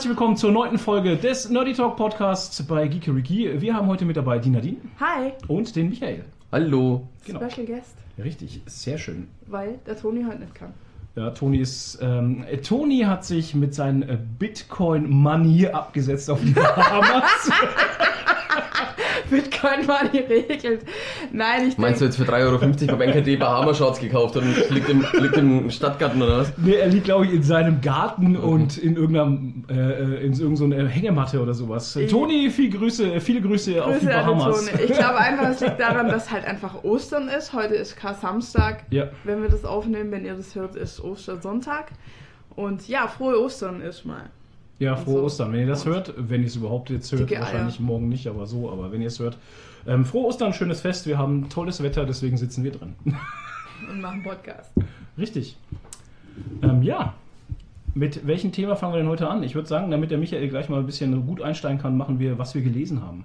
herzlich willkommen zur neunten Folge des Nerdy Talk Podcasts bei Geekeriki. Wir haben heute mit dabei die Nadine Hi, und den Michael. Hallo. Genau. Special Guest, Richtig, sehr schön. weil der Toni heute nicht kann. Ja, Toni ist. Ähm, äh, Toni hat sich mit seinen äh, Bitcoin Money abgesetzt auf die Bahamas. Bitcoin war die regelt. Nein, ich Meinst du jetzt für 3,50 Euro beim NKD Bahama Shorts gekauft und liegt im, liegt im Stadtgarten oder was? nee, er liegt, glaube ich, in seinem Garten Mhm. und in irgendeinem äh, in irgendeiner Hängematte oder sowas. Ich- Toni, viel Grüße, äh, viele Grüße, auf die Grüße an den Bahamas. Toni. Ich glaube einfach, es liegt daran, dass halt einfach Ostern ist. Heute ist Kar-Samstag. Ja, Wenn wir das aufnehmen, wenn ihr das hört, ist Ostersonntag. Und ja, frohe Ostern ist mal. Ja, frohe so. Ostern. Wenn ihr das hört, wenn ihr es überhaupt jetzt hört, Eier. wahrscheinlich morgen nicht, aber so, aber wenn ihr es hört. Ähm, frohe Ostern, schönes Fest. Wir haben tolles Wetter, deswegen sitzen wir drin. Und machen Podcast. Richtig. Ähm, ja. Mit welchem Thema fangen wir denn heute an? Ich würde sagen, damit der Michael gleich mal ein bisschen gut einsteigen kann, machen wir, was wir gelesen haben.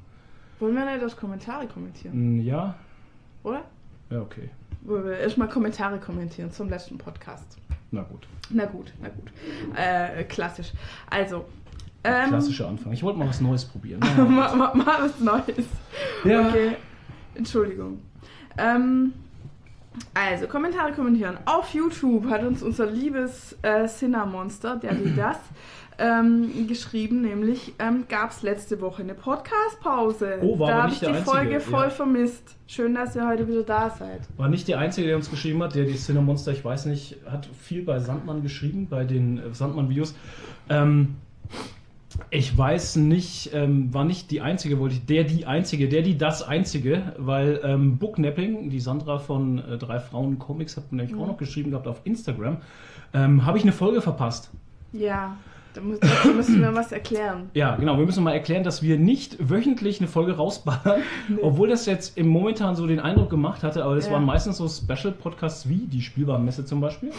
Wollen wir nicht das Kommentare kommentieren, Hm, Ja? oder? Ja, okay. Wollen wir erstmal Kommentare kommentieren zum letzten Podcast. Na gut. Na gut, na gut. Äh, klassisch. Also. Ähm, Klassischer Anfang. Ich wollte mal was Neues probieren. mal, mal, mal was Neues. Ja. Okay, Entschuldigung. Ähm, also, Kommentare kommentieren. Auf YouTube hat uns unser liebes äh, Cinnamonster, der wie das, ähm, geschrieben, nämlich ähm, gab es letzte Woche eine Podcast-Pause. Oh, war da habe ich die Einzige, Folge voll ja. vermisst. Schön, dass ihr heute wieder da seid. War nicht der Einzige, der uns geschrieben hat, der die Cinemonster, ich weiß nicht, hat viel bei Sandmann geschrieben, bei den äh, Sandmann-Videos. Ähm, ich weiß nicht, ähm, war nicht die Einzige, wollte ich, der die Einzige, der die das Einzige, weil ähm, Booknapping, die Sandra von äh, Drei Frauen Comics, hat mir nämlich auch noch geschrieben gehabt auf Instagram, ähm, habe ich eine Folge verpasst. Ja, dazu müssen wir was erklären. Ja, genau. Wir müssen mal erklären, dass wir nicht wöchentlich eine Folge rausballern, obwohl das jetzt im momentan so den Eindruck gemacht hatte, aber das Ja. waren meistens so Special-Podcasts wie die Spielwarenmesse zum Beispiel.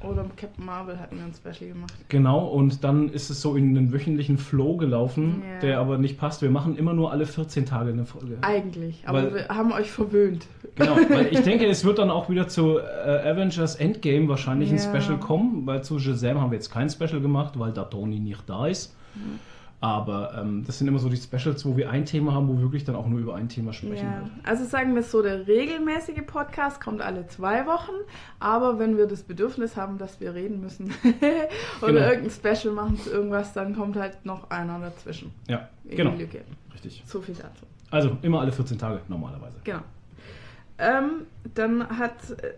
Oder Captain Marvel hatten wir ein Special gemacht. Genau, und dann ist es so in einen wöchentlichen Flow gelaufen, Ja. der aber nicht passt. Wir machen immer nur alle 14 Tage eine Folge. Eigentlich, aber Weil- wir haben euch verwöhnt. Genau, weil ich denke, es wird dann auch wieder zu äh, Avengers Endgame wahrscheinlich ein Ja. Special kommen, weil zu Shazam haben wir jetzt kein Special gemacht, weil da Tony nicht da ist. Mhm. Aber ähm, das sind immer so die Specials, wo wir ein Thema haben, wo wir wirklich dann auch nur über ein Thema sprechen. Ja, wird. also sagen wir es so, der regelmäßige Podcast kommt alle zwei Wochen, aber wenn wir das Bedürfnis haben, dass wir reden müssen oder Genau. irgendein Special machen zu irgendwas, dann kommt halt noch einer dazwischen. Ja, genau. Lücke. Richtig. So viel dazu. Also immer alle 14 Tage normalerweise. Genau. Ähm, dann hat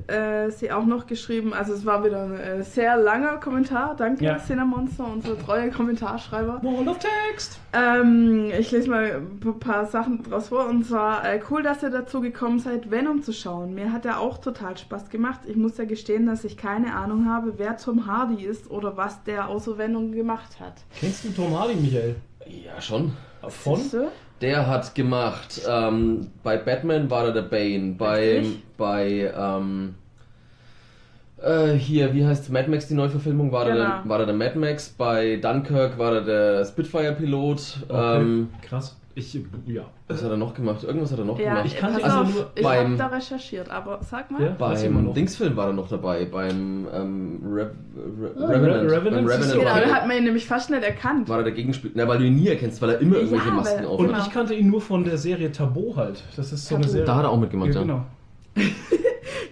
äh, sie auch noch geschrieben, also es war wieder ein äh, sehr langer Kommentar. Danke, Ja. Cinnamonster, unsere treue Kommentarschreiber. Wall of Text! Ähm, ich lese mal ein paar Sachen draus vor. Und zwar, äh, cool, dass ihr dazu gekommen seid, Venom zu schauen. Mir hat er auch total Spaß gemacht. Ich muss ja gestehen, dass ich keine Ahnung habe, wer Tom Hardy ist oder was der außer Venom gemacht hat. Kennst du Tom Hardy, Michael? Ja, schon. Von? Siehst du? Der hat gemacht, ähm, bei Batman war er der Bane, bei, bei ähm, äh, hier, wie heißt Mad Max, die Neuverfilmung, war, er Genau. der, war er der Mad Max, bei Dunkirk war er der Spitfire-Pilot, Okay. ähm, Krass. Ich, ja. was hat er noch gemacht? Irgendwas hat er noch Ja, gemacht. Ich kannte pass also auf, nur ich beim- habe da recherchiert, aber sag mal. Ja? Beim Dingsfilm war er noch dabei, beim ähm, Rev Re Ah, Revenant. Re- Revenant beim Revenant so- Genau, da hat man ihn nämlich fast nicht erkannt. war er der Gegenspieler. Na, weil du ihn nie erkennst, weil er immer Ja, irgendwelche Masken weil- auf Und Genau. ich kannte ihn nur von der Serie Taboo halt. Das ist so eine Taboo. Serie. Da hat er auch mitgemacht, ja. Genau.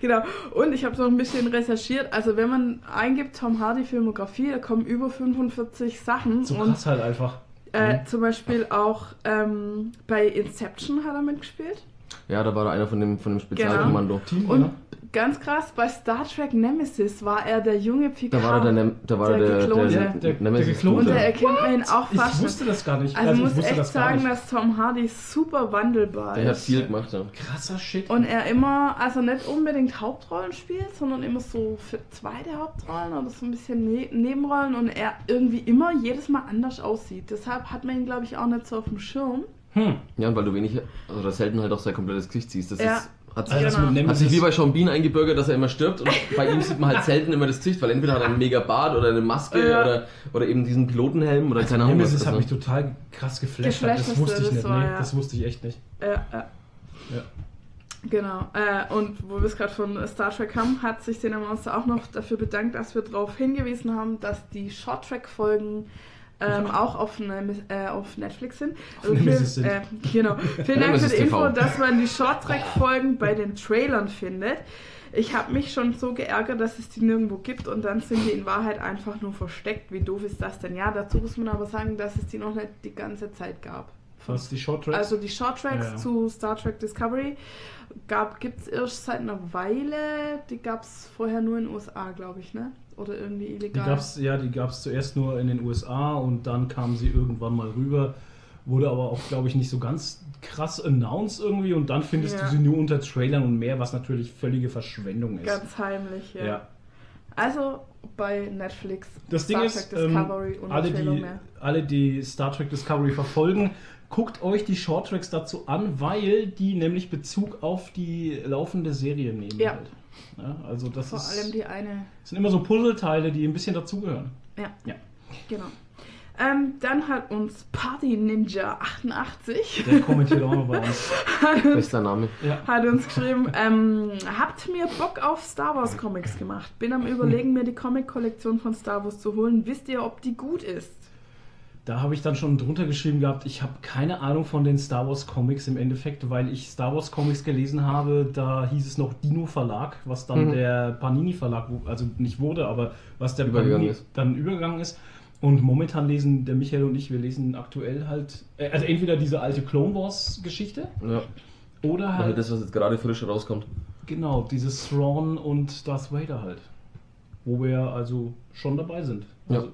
Genau. Und ich habe noch ein bisschen recherchiert. Also wenn man eingibt Tom Hardy Filmografie, da kommen über 45 Sachen. So und krass halt einfach. Äh, zum Beispiel auch ähm, bei Inception hat er mitgespielt. Ja, da war er einer von dem, von dem Spezialkommando. Team, Und ja. Ganz krass, bei Star Trek Nemesis war er der junge Picard. Da war er der, da war Der er der, Geklonte. der, Der- der Nemesis Geklonte. Und da erkennt man ihn auch Ich fast. wusste das gar nicht. also ich muss wusste echt das sagen, dass Tom Hardy super wandelbar Der hat ist. viel gemacht, ja. Krasser Shit. Und er immer, also nicht unbedingt Hauptrollen spielt, sondern immer so für zweite Hauptrollen oder so ein bisschen ne Nebenrollen und er irgendwie immer jedes Mal anders aussieht. Deshalb hat man ihn, glaube ich, auch nicht so auf dem Schirm. hm. Ja, und weil du wenig, also selten halt auch sein komplettes Gesicht siehst. Das Ja. ist, hat, Also Genau. hat sich wie bei Sean Bean eingebürgert, dass er immer stirbt und bei ihm sieht man halt selten immer das Gesicht, weil entweder hat er einen mega Bart oder eine Maske Ja. oder, oder eben diesen Pilotenhelm oder keine Ahnung. Nemesis das hat ist, mich total krass geflasht. Geflasht das wusste ich das nicht. war, nee, ja. das wusste ich echt nicht. Ja, ja. Ja. Genau. Äh, und wo wir es gerade von Star Trek haben, hat sich Cinema Monster auch noch dafür bedankt, dass wir darauf hingewiesen haben, dass die Short Track Folgen ähm, auch auf, eine, äh, auf Netflix sind. Also vielen, sind. äh, genau. Vielen Dank für die Info, dass man die Shorttrack-Folgen bei den Trailern findet. Ich habe mich schon so geärgert, dass es die nirgendwo gibt und dann sind die in Wahrheit einfach nur versteckt. Wie doof ist das denn? Ja, dazu muss man aber sagen, dass es die noch nicht die ganze Zeit gab. Was, die Short Tracks? Also die Short Tracks Ja, ja. zu Star Trek Discovery gibt es erst seit einer Weile. Die gab es vorher nur in den USA, glaube ich, ne? Oder irgendwie die illegal. gab's, ja, die gab es zuerst nur in den USA und dann kam sie irgendwann mal rüber. Wurde aber auch, glaube ich, nicht so ganz krass announced irgendwie und dann findest Ja. du sie nur unter Trailern und mehr, was natürlich völlige Verschwendung ist. Ganz heimlich, ja. ja. Also bei Netflix. Das Ding Star ist, Trek ähm, Discovery und alle, die, mehr. alle, die Star Trek Discovery verfolgen, guckt euch die Shorttracks dazu an, weil die nämlich Bezug auf die laufende Serie nehmen. Ja. Halt. Ja, also das Vor ist, allem die eine. sind immer so Puzzleteile, die ein bisschen dazugehören. Ja, Ja. genau. Ähm, dann hat uns Party Ninja 88 Der kommentiert auch noch bei uns. Bester Name. Ja. hat uns geschrieben, ähm, habt mir Bock auf Star Wars Comics gemacht. Bin am überlegen, mir die Comic-Kollektion von Star Wars zu holen. Wisst ihr, ob die gut ist? Da habe ich dann schon drunter geschrieben gehabt, ich habe keine Ahnung von den Star Wars Comics im Endeffekt, weil ich Star Wars Comics gelesen habe, da hieß es noch Dino Verlag, was dann Mhm. der Panini Verlag, also nicht wurde, aber was der Übergegangen Panini ist. dann übergegangen ist. Und momentan lesen der Michael und ich, wir lesen aktuell halt, äh, also entweder diese alte Clone Wars Geschichte Ja. oder halt, das, was jetzt gerade frisch rauskommt. genau, dieses Thrawn und Darth Vader halt. Wo wir also schon dabei sind. Ja. Also,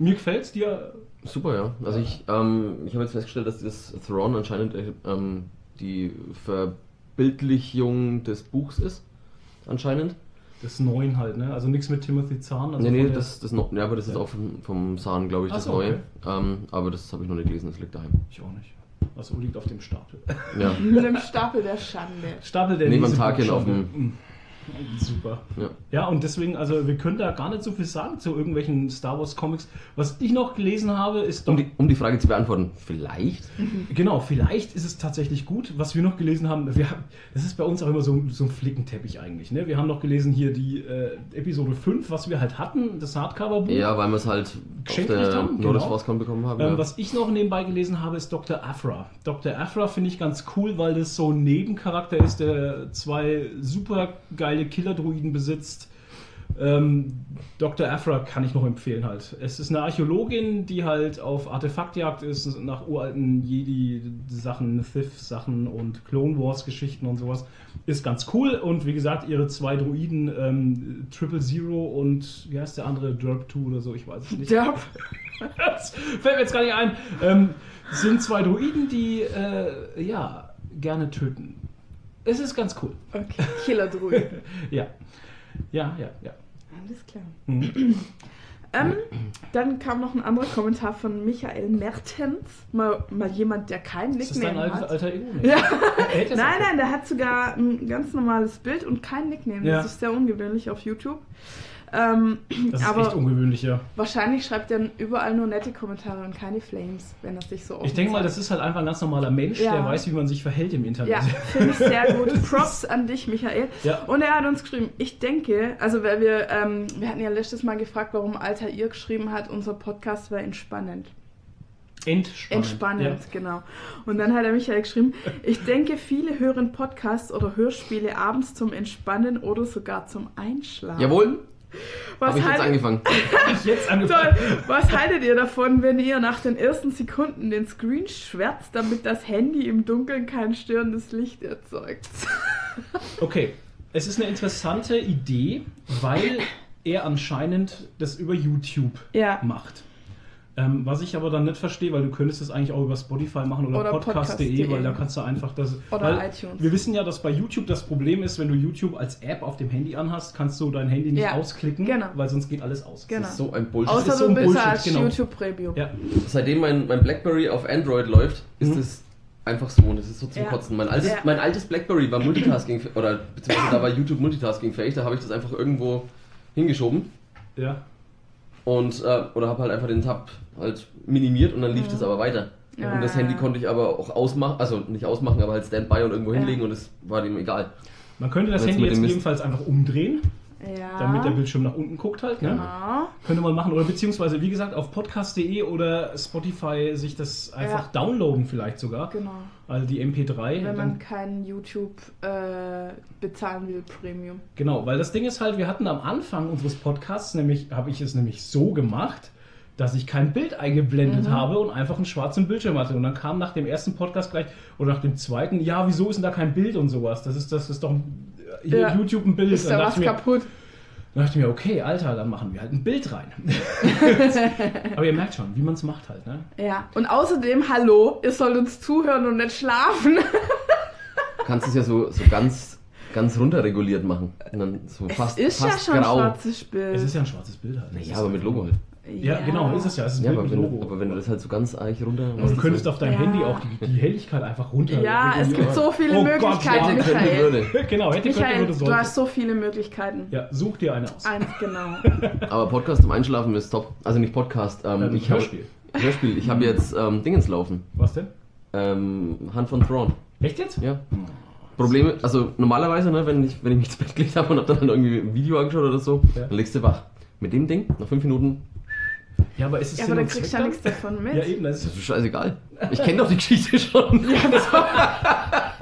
mir gefällt's dir. Super, ja. Also ich, ähm, ich habe jetzt festgestellt, dass das Thrawn anscheinend äh, ähm, die Verbildlichung des Buchs ist. Anscheinend. Das Neuen halt, ne? Also nichts mit Timothy Zahn. Also nee, nee, das, das noch, ja, aber das ist Ja. auch vom, vom Sahn, glaube ich, Ach das so, Neue. okay. Ähm, aber das habe ich noch nicht gelesen, das liegt daheim. Ich auch nicht. Achso, liegt auf dem Stapel. Ja. Mit dem Stapel der Schande. Stapel der Neben dem Lesebuchschande. Tagchen auf dem- Mm. Super. ja. Ja, und deswegen, also wir können da gar nicht so viel sagen zu irgendwelchen Star Wars Comics. Was ich noch gelesen habe, ist. Um, die, um die Frage zu beantworten, vielleicht? Genau, vielleicht ist es tatsächlich gut. Was wir noch gelesen haben, wir das ist bei uns auch immer so, so ein Flickenteppich eigentlich. Ne? Wir haben noch gelesen hier die äh, Episode 5, was wir halt hatten, das Hardcover-Buch. Ja, weil wir es halt Geschenkt haben, Norris genau. Forcecon bekommen haben. Ähm, ja. Was ich noch nebenbei gelesen habe, ist Dr. Afra. Dr. Afra finde ich ganz cool, weil das so ein Nebencharakter ist, der zwei super geile Killerdruiden besitzt. Ähm, Dr. Afra kann ich noch empfehlen halt. Es ist eine Archäologin, die halt auf Artefaktjagd ist, nach uralten Jedi-Sachen, Sith-Sachen und Clone Wars-Geschichten und sowas. Ist ganz cool und wie gesagt, ihre zwei Druiden, ähm, Triple Zero und wie heißt der andere, Derp 2 oder so, ich weiß es nicht. Ja, Das fällt mir jetzt gar nicht ein. Ähm, sind zwei Druiden, die äh, ja gerne töten. Es ist ganz cool. okay. Killer-Druid. Ja. Ja, ja, ja. Alles klar. Mhm. Ähm, dann kam noch ein anderer Kommentar von Michael Mertens. Mal, mal jemand, der kein Ist das dein Nickname alter, hat. alter Ego? Ja. Nein, nein, der hat sogar ein ganz normales Bild und kein Nickname. Ja. Das ist sehr ungewöhnlich auf YouTube. Ähm, Das ist aber echt ungewöhnlich, ja. wahrscheinlich schreibt er überall nur nette Kommentare und keine Flames, wenn er sich so offen Ich denke mal, das ist halt einfach ein ganz normaler Mensch, Ja. der weiß, wie man sich verhält im Internet. Ja, finde ich sehr gut. Props an dich, Michael. Ja. Und er hat uns geschrieben, ich denke, also weil wir, ähm, wir hatten ja letztes Mal gefragt, warum Alter ihr geschrieben hat, unser Podcast war entspannend. Entspannend. Entspannend, genau. Und dann hat er Michael geschrieben, ich denke, viele hören Podcasts oder Hörspiele abends zum Entspannen oder sogar zum Einschlafen. Jawohl, Was habe ich jetzt haltet- angefangen. Ja. Ich jetzt angefangen. Toll. Was haltet ihr davon, wenn ihr nach den ersten Sekunden den Screen schwärzt, damit das Handy im Dunkeln kein störendes Licht erzeugt? Okay, es ist eine interessante Idee, weil er anscheinend das über YouTube Ja. macht. Ähm, was ich aber dann nicht verstehe, weil du könntest es eigentlich auch über Spotify machen oder, Oder podcast.de, podcast.de. weil da kannst du einfach das. Oder weil iTunes. Wir wissen ja, dass bei YouTube das Problem ist, wenn du YouTube als App auf dem Handy anhast, kannst du dein Handy nicht Ja, ausklicken, genau. weil sonst geht alles aus. Genau. Das ist so ein Bullshit. Außer ist so du ein bist Bullshit, als genau. YouTube Premium. Ja, Seitdem mein, mein Blackberry auf Android läuft, ist Mhm. es einfach so und das ist so zum Ja. Kotzen. Mein altes, Ja. mein altes Blackberry war Multitasking, oder beziehungsweise da war YouTube Multitasking fähig, da habe ich das einfach irgendwo hingeschoben ja. Und äh, oder habe halt einfach den Tab halt minimiert und dann lief das aber weiter. Ja. Und das Handy konnte ich aber auch ausmachen, also nicht ausmachen, aber halt Standby und irgendwo Ja. hinlegen und es war dem egal. Man könnte das Handy jetzt ebenfalls einfach umdrehen Ja. damit der Bildschirm nach unten guckt halt. Ne? Genau. Könnte man machen. Oder beziehungsweise, wie gesagt, auf podcast.de oder Spotify sich das einfach Ja. downloaden vielleicht sogar. Genau. Also die MP3. Wenn man kein YouTube äh, bezahlen will, Premium. Genau, weil das Ding ist halt, wir hatten am Anfang unseres Podcasts, nämlich habe ich es nämlich so gemacht, dass ich kein Bild eingeblendet Mhm. habe und einfach einen schwarzen Bildschirm hatte. Und dann kam nach dem ersten Podcast gleich oder nach dem zweiten, ja, wieso ist denn da kein Bild und sowas? Das ist, das ist doch hier Ja. YouTube ein Bild. Ist Dann da was ich mir, kaputt? dann dachte ich mir, okay, Alter, dann machen wir halt ein Bild rein. Aber ihr merkt schon, wie man es macht halt, ne? Ja. Und außerdem, hallo, ihr sollt uns zuhören und nicht schlafen. Du kannst es ja so, so ganz, ganz runterreguliert machen. Und dann so fast, es ist fast ja schon grau. ein schwarzes Bild. Es ist ja ein schwarzes Bild halt. Ja, aber mit Logo halt. Ja, genau, ist es ja. Es ist Ja, aber wenn, aber wenn du das halt so ganz eich runter Aber du könntest auf deinem Ja. Handy auch die, die Helligkeit einfach runter. Ja, es gibt so viele Oh Gott, Möglichkeiten, ja. könnte, Michael. würde. genau, hätte, könnte, Michael, würde, du hast so viele Möglichkeiten. Ja, such dir eine aus. Eins, genau. Aber Podcast zum Einschlafen ist top. Also nicht Podcast, ähm, Ähm, ich habe Hörspiel. Hörspiel. Ich habe jetzt ähm, Dingens laufen. Was denn? Ähm, Hand von Thrawn. Echt jetzt? Ja. Probleme, also normalerweise, ne, wenn ich, wenn ich mich ins Bett gelegt habe und habe dann halt irgendwie ein Video angeschaut oder so, Ja. dann legst du wach. Mit dem Ding, nach fünf Minuten, Ja, aber ist es Ja, aber da und kriegst du ja dann? nichts davon mit. Ja, eben, das das ist ist scheißegal. Ich kenne doch die Geschichte schon. Ja, das war,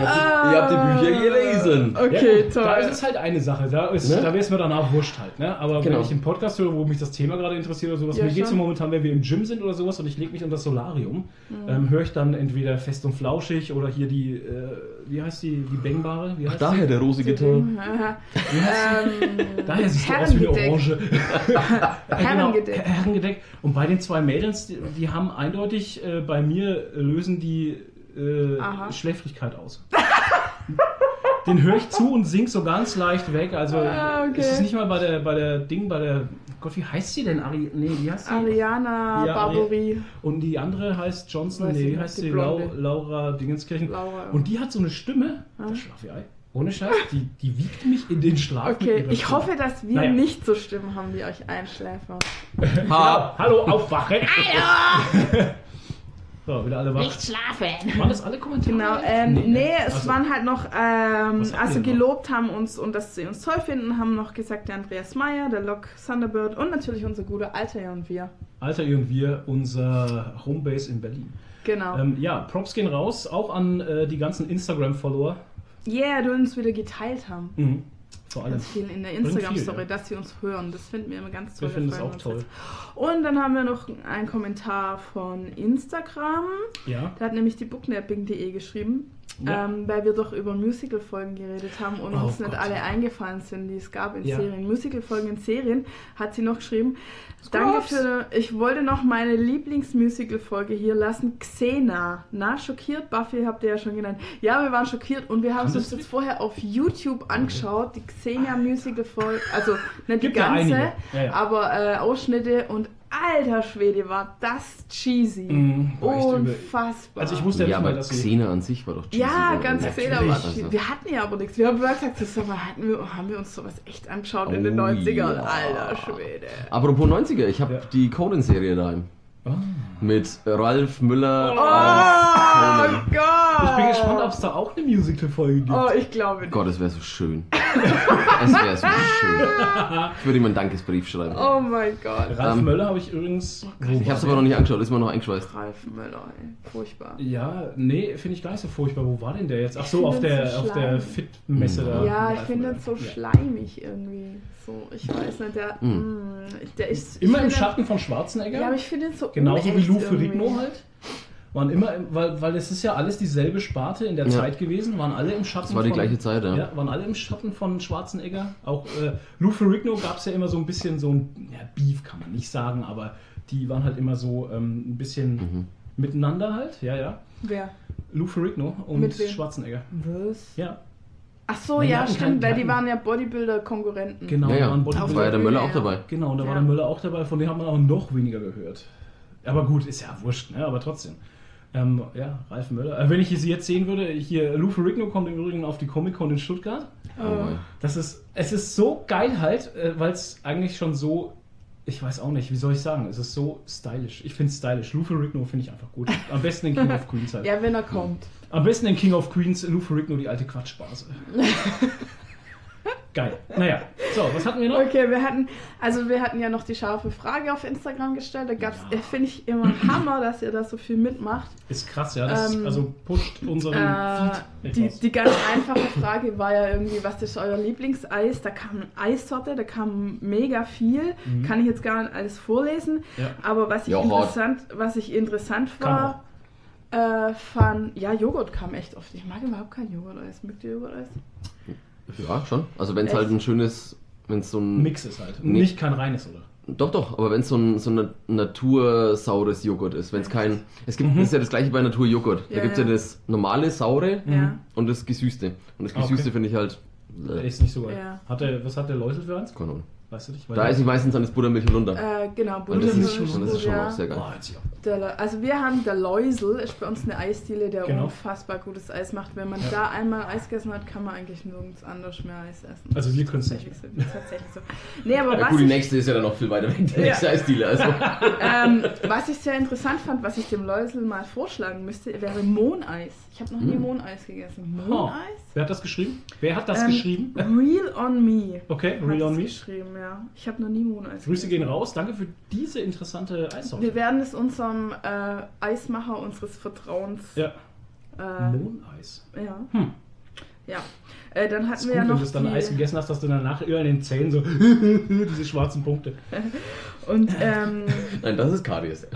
Ihr habt, ihr habt die Bücher gelesen. okay, ja, toll. Da ist es halt eine Sache, da, ist, Ne? da wäre es mir danach wurscht halt. Ne? Aber Genau. wenn ich einen Podcast höre, wo mich das Thema gerade interessiert oder sowas, Ja, mir geht es schon. momentan, wenn wir im Gym sind oder sowas und ich lege mich unter das Solarium, Mhm. ähm, höre ich dann entweder fest und flauschig oder hier die, äh, wie heißt die, die Bangbare? Wie heißt Daher sie? der rosige Ton. Daher siehst du aus wie eine. Orange. Herrengedeck. Genau, Herrengedeck. Und bei den zwei Mädels, die, die haben eindeutig äh, bei mir äh, lösen die äh. Schläfrigkeit aus. Den höre ich zu und sing so ganz leicht weg. Also Ah, okay. es ist nicht mal bei der bei der Ding, bei der Gott, wie heißt sie denn? Ari, nee, wie heißt sie? Ariana Ja, Barbouri. Und die andere heißt Johnson, Weiß nee, wie heißt sie? Lau. Laura Dingenskirchen. Laura. Und die hat so eine Stimme, Ah. das Schlafei. Ohne Scheiß, die, die wiegt mich in den Schlaf. Okay, ich Stimme. hoffe, dass wir Naja. nicht so Stimmen haben, die euch einschläfern. Ha! Hallo, aufwachen! so, wieder alle wach. Nicht schlafen. Waren das alle Kommentare? Genau, ähm, nee, ne? es Also, waren halt noch, ähm, also noch? gelobt haben uns und dass sie uns toll finden, haben noch gesagt der Andreas Meyer, der Lok Thunderbird und natürlich unser guter Alter und wir. Alter, und wir, unser Homebase in Berlin. Genau. Ähm, ja, Props gehen raus, auch an äh, die ganzen Instagram-Follower. Yeah, die uns wieder geteilt haben. Mhm. Vor allem. Ganz viel in der Instagram-Story, ja. dass sie uns hören. Das finden wir immer ganz toll. Wir finden es auch toll. jetzt. Und dann haben wir noch einen Kommentar von Instagram. Ja. Da hat nämlich die booknapping.de geschrieben, Ja. ähm, weil wir doch über Musical-Folgen geredet haben und Oh uns nicht Gott, alle ja. eingefallen sind, die es gab in Ja. Serien. Musical-Folgen in Serien hat sie noch geschrieben. Danke für. Ich wollte noch meine Lieblings-Musical-Folge hier lassen. Xena. Na, schockiert? Buffy habt ihr ja schon genannt. Ja, wir waren schockiert und wir haben es uns jetzt vorher auf YouTube angeschaut. Die Xena-Musical-Folge. Also nicht Gibt die ja ganze, ja. aber äh, Ausschnitte und alter Schwede war das cheesy. Mhm. Unfassbar. Also ich wusste ja, Ja, nicht mal, aber sie... Xena an sich war doch cheesy. ja, ganz. Xena war cheesy. Wir hatten ja aber nichts. Wir haben gesagt, sag mal, hatten wir, haben wir uns sowas echt angeschaut in den Oh 90ern? ja. Alter Schwede. Apropos 90er, ich habe Ja. die Conan-Serie daheim. Ah. Mit Ralf Müller Oh als Conan. Gott! Ich bin gespannt, ob es da auch eine Musical-Folge gibt. Oh, ich glaube nicht. Gott, es wäre so schön. es wäre so schön. Ich würde ihm einen Dankesbrief schreiben. Oh mein Gott. Ralf Ähm, Möller habe ich übrigens... Ich habe es aber noch nicht angeschaut, ist mir noch eingeschweißt. Ralf Müller, ey. Furchtbar. Ja, nee, finde ich gar nicht so furchtbar. Wo war denn der jetzt? Ach so, auf der, so auf der. Fit-Messe da. Ja, ich finde das so Ja. schleimig irgendwie. So, ich weiß nicht, der, Mhm. der ist. Immer im Schatten von Schwarzenegger. Ja, aber ich finde ihn so Genauso wie Lou. Ferrigno halt. Waren immer, im- weil, weil es ist ja alles dieselbe Sparte in der Ja. Zeit gewesen, waren alle im Schatten Das war die von, gleiche Zeit, ja. Ja, waren alle im Schatten von Schwarzenegger. Auch äh, Lou Ferrigno gab es ja immer so ein bisschen so ein, ja, Beef kann man nicht sagen, aber die waren halt immer so ähm, ein bisschen Mhm. miteinander halt, ja, ja. Wer? Lou Ferrigno und Mit wem? Schwarzenegger. Was? Ja, Ach so, Nee, die ja, stimmt, weil die waren ja Bodybuilder-Konkurrenten. genau. Ja, da ja. waren Da Bodybuilder. war ja der Möller auch dabei. Genau, und da war Ja. der Müller auch dabei, von dem hat man aber noch weniger gehört. Aber gut, ist ja wurscht, ne? aber trotzdem. Ähm, ja, Ralf Möller. Äh, wenn ich sie jetzt sehen würde, hier, Lou Ferrigno kommt im Übrigen auf die Comic-Con in Stuttgart. Oh. Das ist, es ist so geil halt, äh, weil es eigentlich schon so, ich weiß auch nicht, wie soll ich sagen, es ist so stylisch. Ich finde es stylisch. Lou Ferrigno finde ich einfach gut. Am besten in King of Queens halt. Ja, wenn er kommt. Am besten in King of Queens, Lou Ferrigno, die alte Quatschbase. Geil. Naja, so, was hatten wir noch? Okay, wir hatten, also wir hatten ja noch die scharfe Frage auf Instagram gestellt. Da gab's, Ja. finde ich immer Hammer, dass ihr da so viel mitmacht. Ist krass, ja. Das Ähm, also pusht unseren Äh, Feed die, die ganz einfache Frage war ja irgendwie, was ist euer Lieblingseis? Da kam eine Eissorte, da kam mega viel. Mhm. Kann ich jetzt gar nicht alles vorlesen. Ja. Aber was ich interessant, was ich interessant war, äh, fand, ja, Joghurt kam echt oft. Ich mag überhaupt kein Joghurt-Eis. Mögt ihr Joghurt-Eis? Ja, schon. Also wenn es halt ein schönes, wenn es so ein... Mix ist halt. Nee. Nicht kein reines, oder? Doch, doch, aber wenn es so ein, so ein natursaures Joghurt ist, wenn es kein... Es gibt, Mhm. das ist ja das gleiche bei Naturjoghurt. Ja, Da gibt es ja. ja. das normale, saure Ja. und das gesüßte. Und das Ah, okay. gesüßte finde ich halt... Äh, Ist nicht so geil. Ja. Hat der, was hat der Läusel für eins? keine Ahnung. Weißt du nicht? Weil Da esse ich meistens dann das Buttermilch runter. Äh, genau, Buttermilch ist, und das ist schon auch sehr geil. Oh, jetzt ja. Der, also wir haben der Läusel, ist bei uns eine Eisdiele, der Genau. unfassbar gutes Eis macht. Wenn man Ja. da einmal Eis gegessen hat, kann man eigentlich nirgends anders mehr Eis essen. Also wir können's nicht Tatsächlich so. Tatsächlich so. Nee, aber Ja, was gut, die nächste ist ja dann noch viel weiter weg, die Ja. nächste Eisdiele. Also. ähm, was ich sehr interessant fand, was ich dem Läusel mal vorschlagen müsste, wäre Mohneis. Ich habe noch nie Hm. Mohneis gegessen. Oh. Mohneis? Wer hat das geschrieben? Wer hat das Ähm, geschrieben? Real on me. Okay, Real on es Me. geschrieben, ja. Ich habe noch nie Mohneis Grüße gehen raus. Danke für diese interessante Eissorte. Wir werden es unserem äh, Eismacher unseres Vertrauens. Ja. Äh, Mohneis. ja. Hm. Ja. Äh, dann Das hatten ist wir gut, ja wenn noch du dann die, Eis gegessen hast, dass du danach über in den Zähnen so diese schwarzen Punkte. und, ähm, Nein, das ist Karies.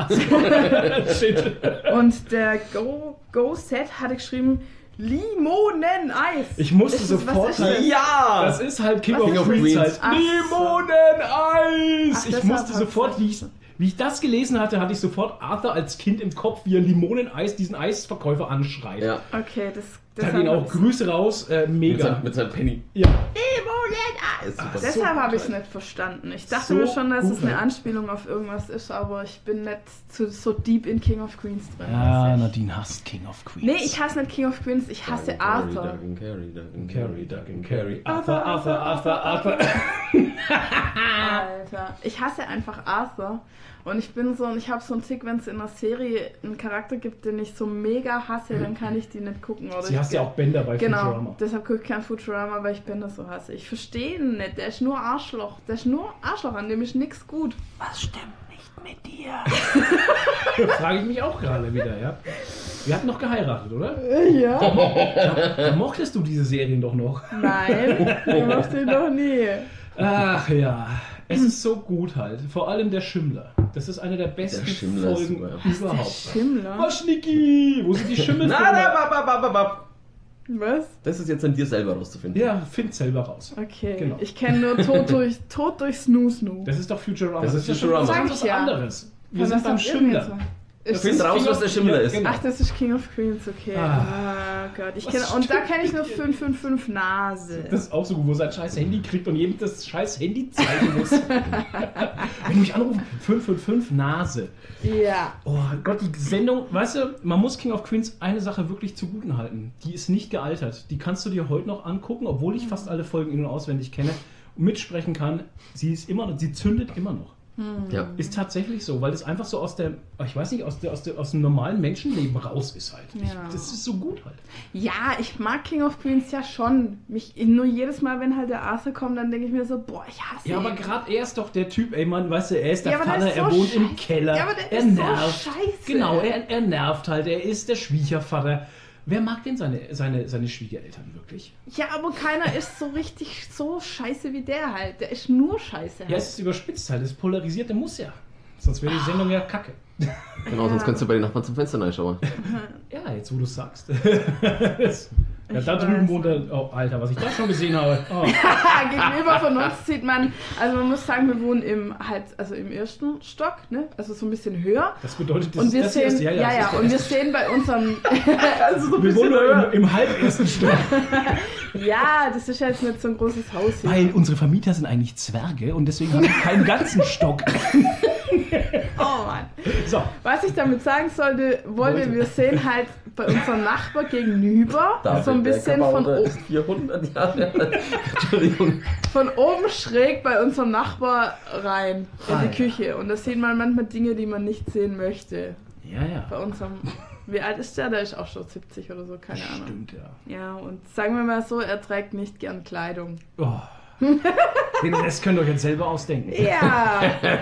Shit. und der Go, Go Set hatte geschrieben Limoneneis. Ich musste Ist das- sofort ist halt- das? Ja! Das ist halt King Was of Queens halt. Limoneneis! Ach, Ich musste sofort, wie ich, wie ich das gelesen hatte, hatte ich sofort Arthur als Kind im Kopf, wie er Limoneneis diesen Eisverkäufer anschreit. Ja, Okay, das. Da deshalb gehen auch hab ich's- Grüße raus, äh, mit, mega. seinem, mit seinem Penny. Ja. Das- Deshalb so habe ich es nicht verstanden. Ich dachte So mir schon, dass gut, es eine. Anspielung auf irgendwas ist, aber ich bin nicht zu, so deep in King of Queens drin. Ja. Nadine hasst King of Queens. Nee, ich hasse nicht King of Queens, ich hasse Duggan, Arthur. Duggan, Carry, Duggan, Carry, Duggan, Carry. Arthur, Arthur, Arthur, Arthur, Arthur. Alter, ich hasse einfach Arthur. Und ich bin so, und ich habe so einen Tick, wenn es in einer Serie einen Charakter gibt, den ich so mega hasse, dann kann ich die nicht gucken. Oder Sie ich hasst ja auch Bender bei Genau, Futurama. deshalb gucke ich kein Futurama, weil ich Bender so hasse. Ich verstehe ihn nicht, der ist nur Arschloch. Der ist nur Arschloch, an dem ist nichts gut. Was stimmt nicht mit dir? Frage ich mich auch gerade wieder, ja. Wir hatten noch geheiratet, oder? Ja. Da mochtest du diese Serien doch noch. Nein, du machst ihn doch nie. Ach ja, es ist so gut halt. Vor allem der Schimmler. Das ist eine der besten Der Schimmler ist Folgen super. Der überhaupt. Schimmler. Oh, Schnicki! Wo sind die Schimmel? Na. Was? Das ist jetzt an dir selber rauszufinden. Ja, find selber raus. Okay, Genau. ich kenne nur Tod durch, Tod durch Snoo Snoo. Das ist doch Futurama. Das ist Futurama. was Sag ganz ich ja. anderes. Wir Kann sind das beim Schimmler. Sein? Das Find ist raus, King was of- der Schimmler ist. Genau. Ach, das ist King of Queens, okay. Ah. Ah, Gott. Ich kenn, und da kenne ich nur mit dir? 555 Nase. Das ist auch so gut, wo er sein scheiß Handy kriegt und jedem das scheiß Handy zeigen muss. Wenn du mich anrufen, 555 Nase. Ja. Oh Gott, die Sendung, weißt du, man muss King of Queens eine Sache wirklich zuguten halten. Die ist nicht gealtert. Die kannst du dir heute noch angucken, obwohl ich fast alle Folgen in- und auswendig kenne und mitsprechen kann. Sie ist immer noch, sie zündet immer noch. Ja. Ist tatsächlich so, weil es einfach so aus der, ich weiß nicht, aus, der, aus, der, aus dem normalen Menschenleben raus ist halt. Ich, Ja. das ist so gut halt. Ja, ich mag King of Queens ja schon. Mich, nur jedes Mal, wenn halt der Arthur kommt, dann denke ich mir so, boah, ich hasse Ja, ihn. aber gerade er ist doch der Typ, ey Mann, weißt du, er ist der Ja, ist er so wohnt im scheiße. Keller, Ja, aber der er ist so nervt. scheiße. Genau, er, er nervt halt, er ist der Schwiegervater. Wer mag denn seine, seine, seine Schwiegereltern wirklich? Ja, aber keiner ist so richtig so scheiße wie der halt. Der ist nur scheiße. Ja, Halt. es ist überspitzt halt, es ist polarisiert, der muss ja. Sonst wäre die Sendung ja kacke. Genau, sonst kannst du bei den Nachbarn zum Fenster reinschauen. Ja, jetzt wo du es sagst. ja, da drüben wohnt er. Oh, Alter, was ich da schon gesehen habe. Oh. Gegenüber von uns sieht man, also man muss sagen, wir wohnen im halt, also im ersten Stock, ne? Also so ein bisschen höher. Das bedeutet, das und ist wir das sehen, erste. ja, ja, ist der und wir erste. sehen bei unserem, also so ein wir wohnen höher. im, im halbersten Stock. Ja, das ist ja jetzt nicht so ein großes Haus hier. Weil unsere Vermieter sind eigentlich Zwerge und deswegen haben wir keinen ganzen Stock. Oh Mann. So, Was ich damit sagen sollte, wollte, wir sehen halt bei unserem Nachbar gegenüber so ein bisschen von, o- ist 400 Jahre alt. Entschuldigung. von oben schräg bei unserem Nachbar rein in Ah, die ja. Küche. Und da sieht man manchmal Dinge, die man nicht sehen möchte. ja, ja. Bei unserem. Wie alt ist der? Der ist auch schon 70 oder so, keine Ahnung. Stimmt, ja. Ja, und sagen wir mal so, er trägt nicht gern Kleidung. Oh, Den Rest könnt ihr euch jetzt selber ausdenken. Ja.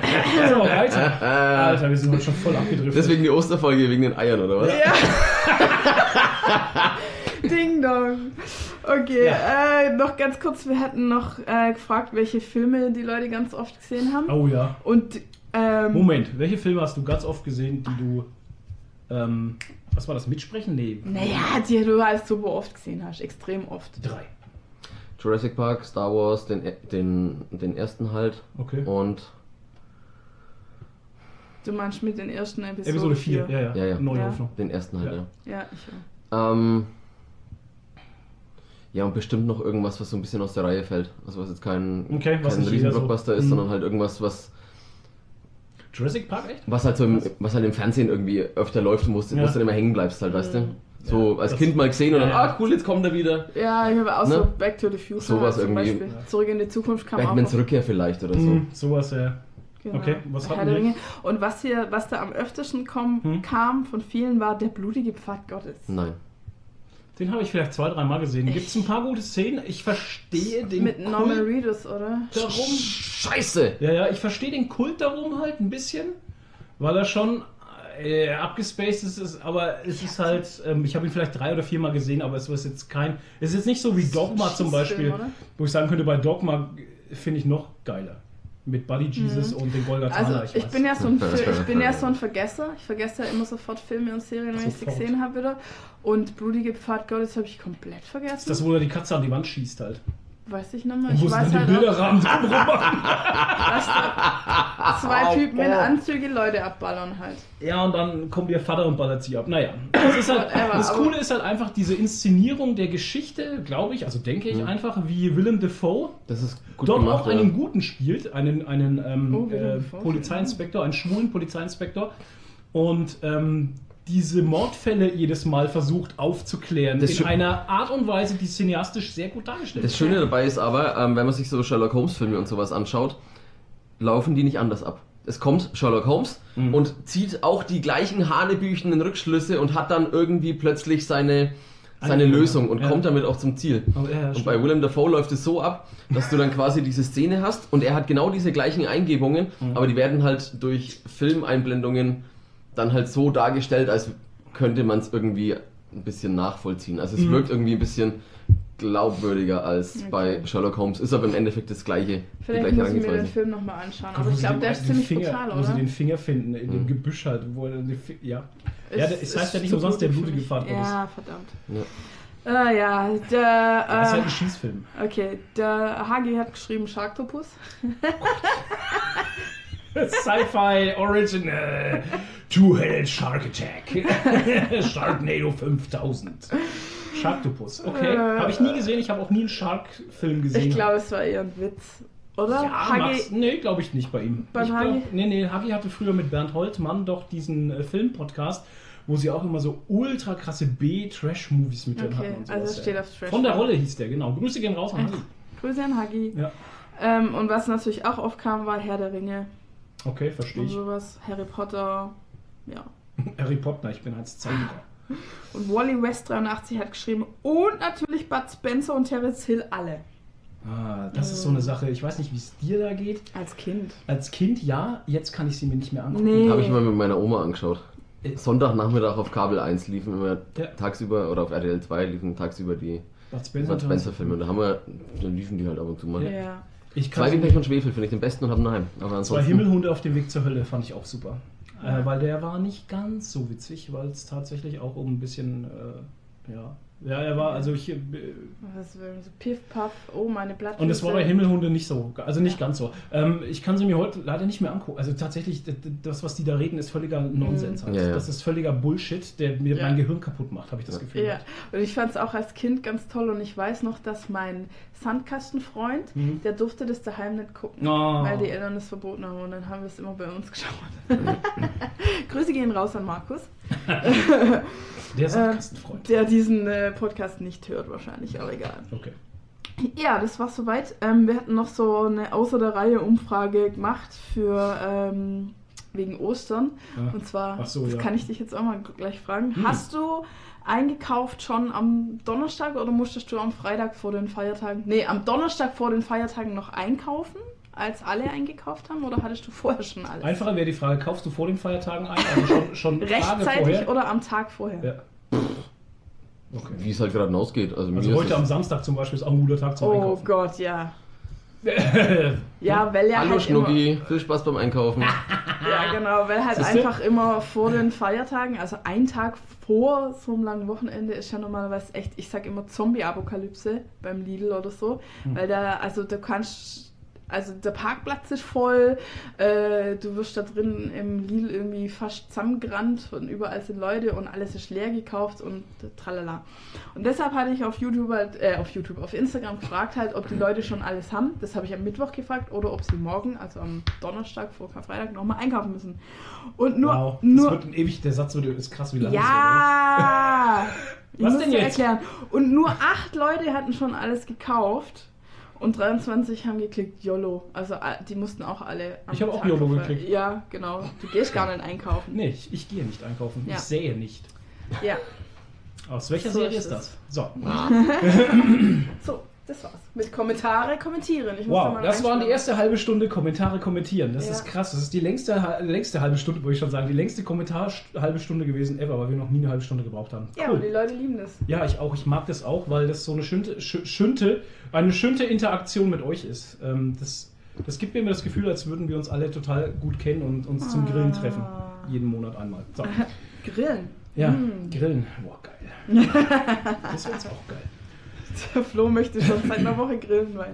So, weiter. Alter, wir sind heute schon voll abgedriftet. Deswegen die Osterfolge wegen den Eiern, oder was? ja. Ding dong. Okay, äh, noch ganz kurz, wir hatten noch äh, gefragt, welche Filme die Leute ganz oft gesehen haben. Oh ja. Und ähm, Moment, welche Filme hast du ganz oft gesehen, die du. Ähm, was war das? Mitsprechen? Nee. naja, die du halt super oft gesehen hast, extrem oft. Drei. Jurassic Park, Star Wars, den, den, den ersten halt. Okay. Und Du meinst mit den ersten Episoden Episode 4, ja, ja. Ja, ja. Neue Ja. Hoffnung. den ersten halt, Ja. ja. Ja, ich auch. Ähm, ja, und bestimmt noch irgendwas, was so ein bisschen aus der Reihe fällt. Also was jetzt kein, Okay, kein jeder so- Riesenblockbuster ist, Mhm. sondern halt irgendwas, was, Jurassic Park, echt? was halt so im, was halt im Fernsehen irgendwie öfter läuft und wo du Ja. wo du dann immer hängen bleibst halt, weißt du? So als Kind mal gesehen und dann, ah cool, jetzt kommt er wieder. Ja, ich habe auch Ne? so Back to the Future Sowas halt zum irgendwie. Beispiel. Zurück in die Zukunft kam Batmans auch. Rückkehr vielleicht oder so. Mhm, sowas, ja. Genau. Okay, was hatten wir? Ringe. Und was hier, was da am öftesten kom Hm? kam von vielen war der blutige Pfad Gottes. Nein. Den habe ich vielleicht zwei, dreimal gesehen. Gibt es ein paar gute Szenen? Ich verstehe den Mit Norman Kult Reedus, oder? darum. Scheiße! Ja, ja, ich verstehe den Kult darum halt ein bisschen, weil er schon äh, abgespaced ist, ist, aber es ist halt, ähm, ich habe ihn vielleicht drei oder viermal gesehen, aber es ist jetzt kein, es ist jetzt nicht so wie Dogma zum Beispiel, oder? wo ich sagen könnte, bei Dogma äh, finde ich noch geiler. Mit Buddy Jesus und den Golgatana, Also ich weiß. bin ja so ein ich bin ja so ein Vergesser. Ich vergesse ja immer sofort Filme und Serien, wenn ich sie gesehen habe wieder. Und Blutige Pfad Gottes habe ich komplett vergessen. das, wo er die Katze an die Wand schießt halt. Weiß ich. Und Ich weiß halt auch, Bilderrahmen drumherum machen. dass da zwei Typen in Anzüge Leute abballern halt. Ja, und dann kommt ihr Vater und ballert sie ab. Naja, das, ist halt, Whatever, das Coole ist halt einfach diese Inszenierung der Geschichte, glaube ich, also denke ich einfach, wie Willem Dafoe Das ist gut dort gemacht. auch einen guten spielt, einen, einen ähm, Oh, äh. Polizeiinspektor, einen schwulen Polizeiinspektor. Und ähm, diese Mordfälle jedes Mal versucht aufzuklären Das in einer Art und Weise, die cineastisch sehr gut dargestellt Das ist. Schöne dabei ist aber, ähm, wenn man sich so Sherlock Holmes Filme und sowas anschaut, laufen die nicht anders ab. Es kommt Sherlock Holmes Mhm. und zieht auch die gleichen hanebüchenen Rückschlüsse und hat dann irgendwie plötzlich seine, seine Eingebung, Lösung und ja. kommt damit auch zum Ziel. Oh, ja, ja, Und bei Willem Dafoe läuft es so ab, dass du dann quasi diese Szene hast und er hat genau diese gleichen Eingebungen, Mhm. aber die werden halt durch Filmeinblendungen dann halt so dargestellt, als könnte man es irgendwie ein bisschen nachvollziehen. Also es Mhm. wirkt irgendwie ein bisschen glaubwürdiger als Okay. bei Sherlock Holmes, ist aber im Endeffekt das gleiche, Vielleicht gleiche muss ich mir den. Film nochmal anschauen. Aber ich glaube, der ist ziemlich Finger, brutal, Wo sie oder? den Finger finden, in dem Mhm. Gebüsch halt. Wo er ja. Ist- ja, es heißt ja ist nicht umsonst der blutige Gottes. Ja, verdammt. Ja. Äh, ja, der. Das ist halt Äh, ein Schießfilm. okay, der Hagi hat geschrieben Sharktopus. Sci-Fi Original Two-Headed Shark Attack. Sharknado 5000. Sharktopus. Okay. Äh. Habe ich nie gesehen. Ich habe auch nie einen Shark-Film gesehen. Ich glaube, es war eher ein Witz. Oder? Ja, Hagi, Max, nee, glaube ich nicht bei ihm. Beim ich Hagi? nee, nee, Hagi hatte früher mit Bernd Holtmann doch diesen äh, Film-Podcast, wo sie auch immer so ultra krasse B-Trash-Movies mit drin Okay, hatten. Und also sowas, ja. steht auf Trash. Von der Rolle hieß der, genau. Grüße gehen raus an Hagi. Grüße an Hagi. Ja. Ähm, und was natürlich auch oft kam, war Herr der Ringe Okay, verstehe und ich. sowas. Harry Potter. Ja. Harry Potter, ich bin als Zeiger. Und Wally West 83 hat geschrieben. Und natürlich Bud Spencer und Terence Hill alle. Ah, das ist so eine Sache. Ich weiß nicht, wie es dir da geht. Als Kind. Als Kind ja, jetzt kann ich sie mir nicht mehr angucken. Nee. Habe ich mal mit meiner Oma angeschaut. Äh. Sonntagnachmittag auf Kabel 1 liefen immer Ja. tagsüber oder auf RTL 2 liefen tagsüber die Bud Spencer, Bud Spencer da haben wir, dann liefen die halt ab und zu mal. Ja. Ich kann Zwei Pech und Schwefel finde ich den besten und haben daheim. Aber Zwei ansonsten. Himmelhunde auf dem Weg zur Hölle fand ich auch super. Ja. Äh, weil der war nicht ganz so witzig, weil es tatsächlich auch um ein bisschen, äh, ja. Ja, er war, also ich. Äh, Was will so Piff, Puff, oh, meine Blattfüße. und es war bei Himmelhunde nicht so, also nicht ganz so. Ähm, ich kann sie mir heute leider nicht mehr angucken. Also tatsächlich, das, was die da reden, ist völliger Nonsens. Halt. Ja, ja. Das ist völliger Bullshit, der mir Ja. mein Gehirn kaputt macht, habe ich das Gefühl. Ja, und ich fand es auch als Kind ganz toll und ich weiß noch, dass mein Sandkastenfreund, Mhm. der durfte das daheim nicht gucken, Oh. weil die Eltern es verboten haben und dann haben wir es immer bei uns geschaut. Grüße gehen raus an Markus, Der Sandkastenfreund. der diesen äh, Podcast nicht hört wahrscheinlich, aber egal. Okay. Ja, das war soweit. Ähm, wir hatten noch so eine außer der Reihe Umfrage gemacht für ähm, wegen Ostern. Ja. Und zwar, so, das ja. kann ich dich jetzt auch mal gleich fragen. Hm. Hast du eingekauft schon am Donnerstag oder musstest du am Freitag vor den Feiertagen? Nee, am Donnerstag vor den Feiertagen noch einkaufen, als alle eingekauft haben oder hattest du vorher schon alles? Einfacher wäre die Frage, kaufst du vor den Feiertagen ein? Also schon, schon Rechtzeitig oder am Tag vorher? Ja. Okay. Wie es halt gerade ausgeht. Also, Also heute am Samstag zum Beispiel ist auch ein guter Tag zum Oh Einkaufen. Gott, ja. Ja, weil ja Hallo halt immer, Schnucki, viel Spaß beim Einkaufen. ja genau, weil halt Siehste? einfach immer vor den Feiertagen, also ein Tag vor so einem langen Wochenende ist ja normalerweise echt, ich sag immer Zombie-Apokalypse beim Lidl oder so, weil da, also du kannst, also der Parkplatz ist voll, äh, du wirst da drin im Lidl irgendwie fast zusammengerannt und überall sind Leute und alles ist leer gekauft und tralala. Und deshalb hatte ich auf YouTube halt, äh, auf YouTube, auf Instagram gefragt halt, ob die Leute schon alles haben. Das habe ich am Mittwoch gefragt oder ob sie morgen, also am Donnerstag vor Karfreitag, nochmal einkaufen müssen. Und nur, wow, das nur wird ein ewig, der Satz wird ist krass, wie lange ja! Ich Was muss denn jetzt? erklären. Und nur acht Leute hatten schon alles gekauft. Und 23 haben geklickt YOLO. Also die mussten auch alle. Ich habe auch YOLO geklickt. Ja, genau. Du gehst gar nicht einkaufen. Nee, ich, ich gehe nicht einkaufen. Ja. Ich sähe nicht. Ja. Aus welcher So Serie ist das? So. So, das war's. Mit Kommentare kommentieren. Ich muss da Wow, mal das waren die erste halbe Stunde Kommentare kommentieren. Das Ja. ist krass. Das ist die längste, längste halbe Stunde, würde ich schon sagen, die längste Kommentar halbe Stunde gewesen ever, weil wir noch nie eine halbe Stunde gebraucht haben. Ja, und die Leute lieben das. Ja, ich auch. Ich mag das auch, weil das so eine schönte, schö- schönte, eine schönte Interaktion mit euch ist. Ähm, das, das gibt mir immer das Gefühl, als würden wir uns alle total gut kennen und uns zum Grillen treffen. Ah. Jeden Monat einmal. So. Grillen. Ja, Mm. Grillen. Boah, geil. Das wäre jetzt auch geil. Der Flo möchte schon seit einer Woche grillen, weil.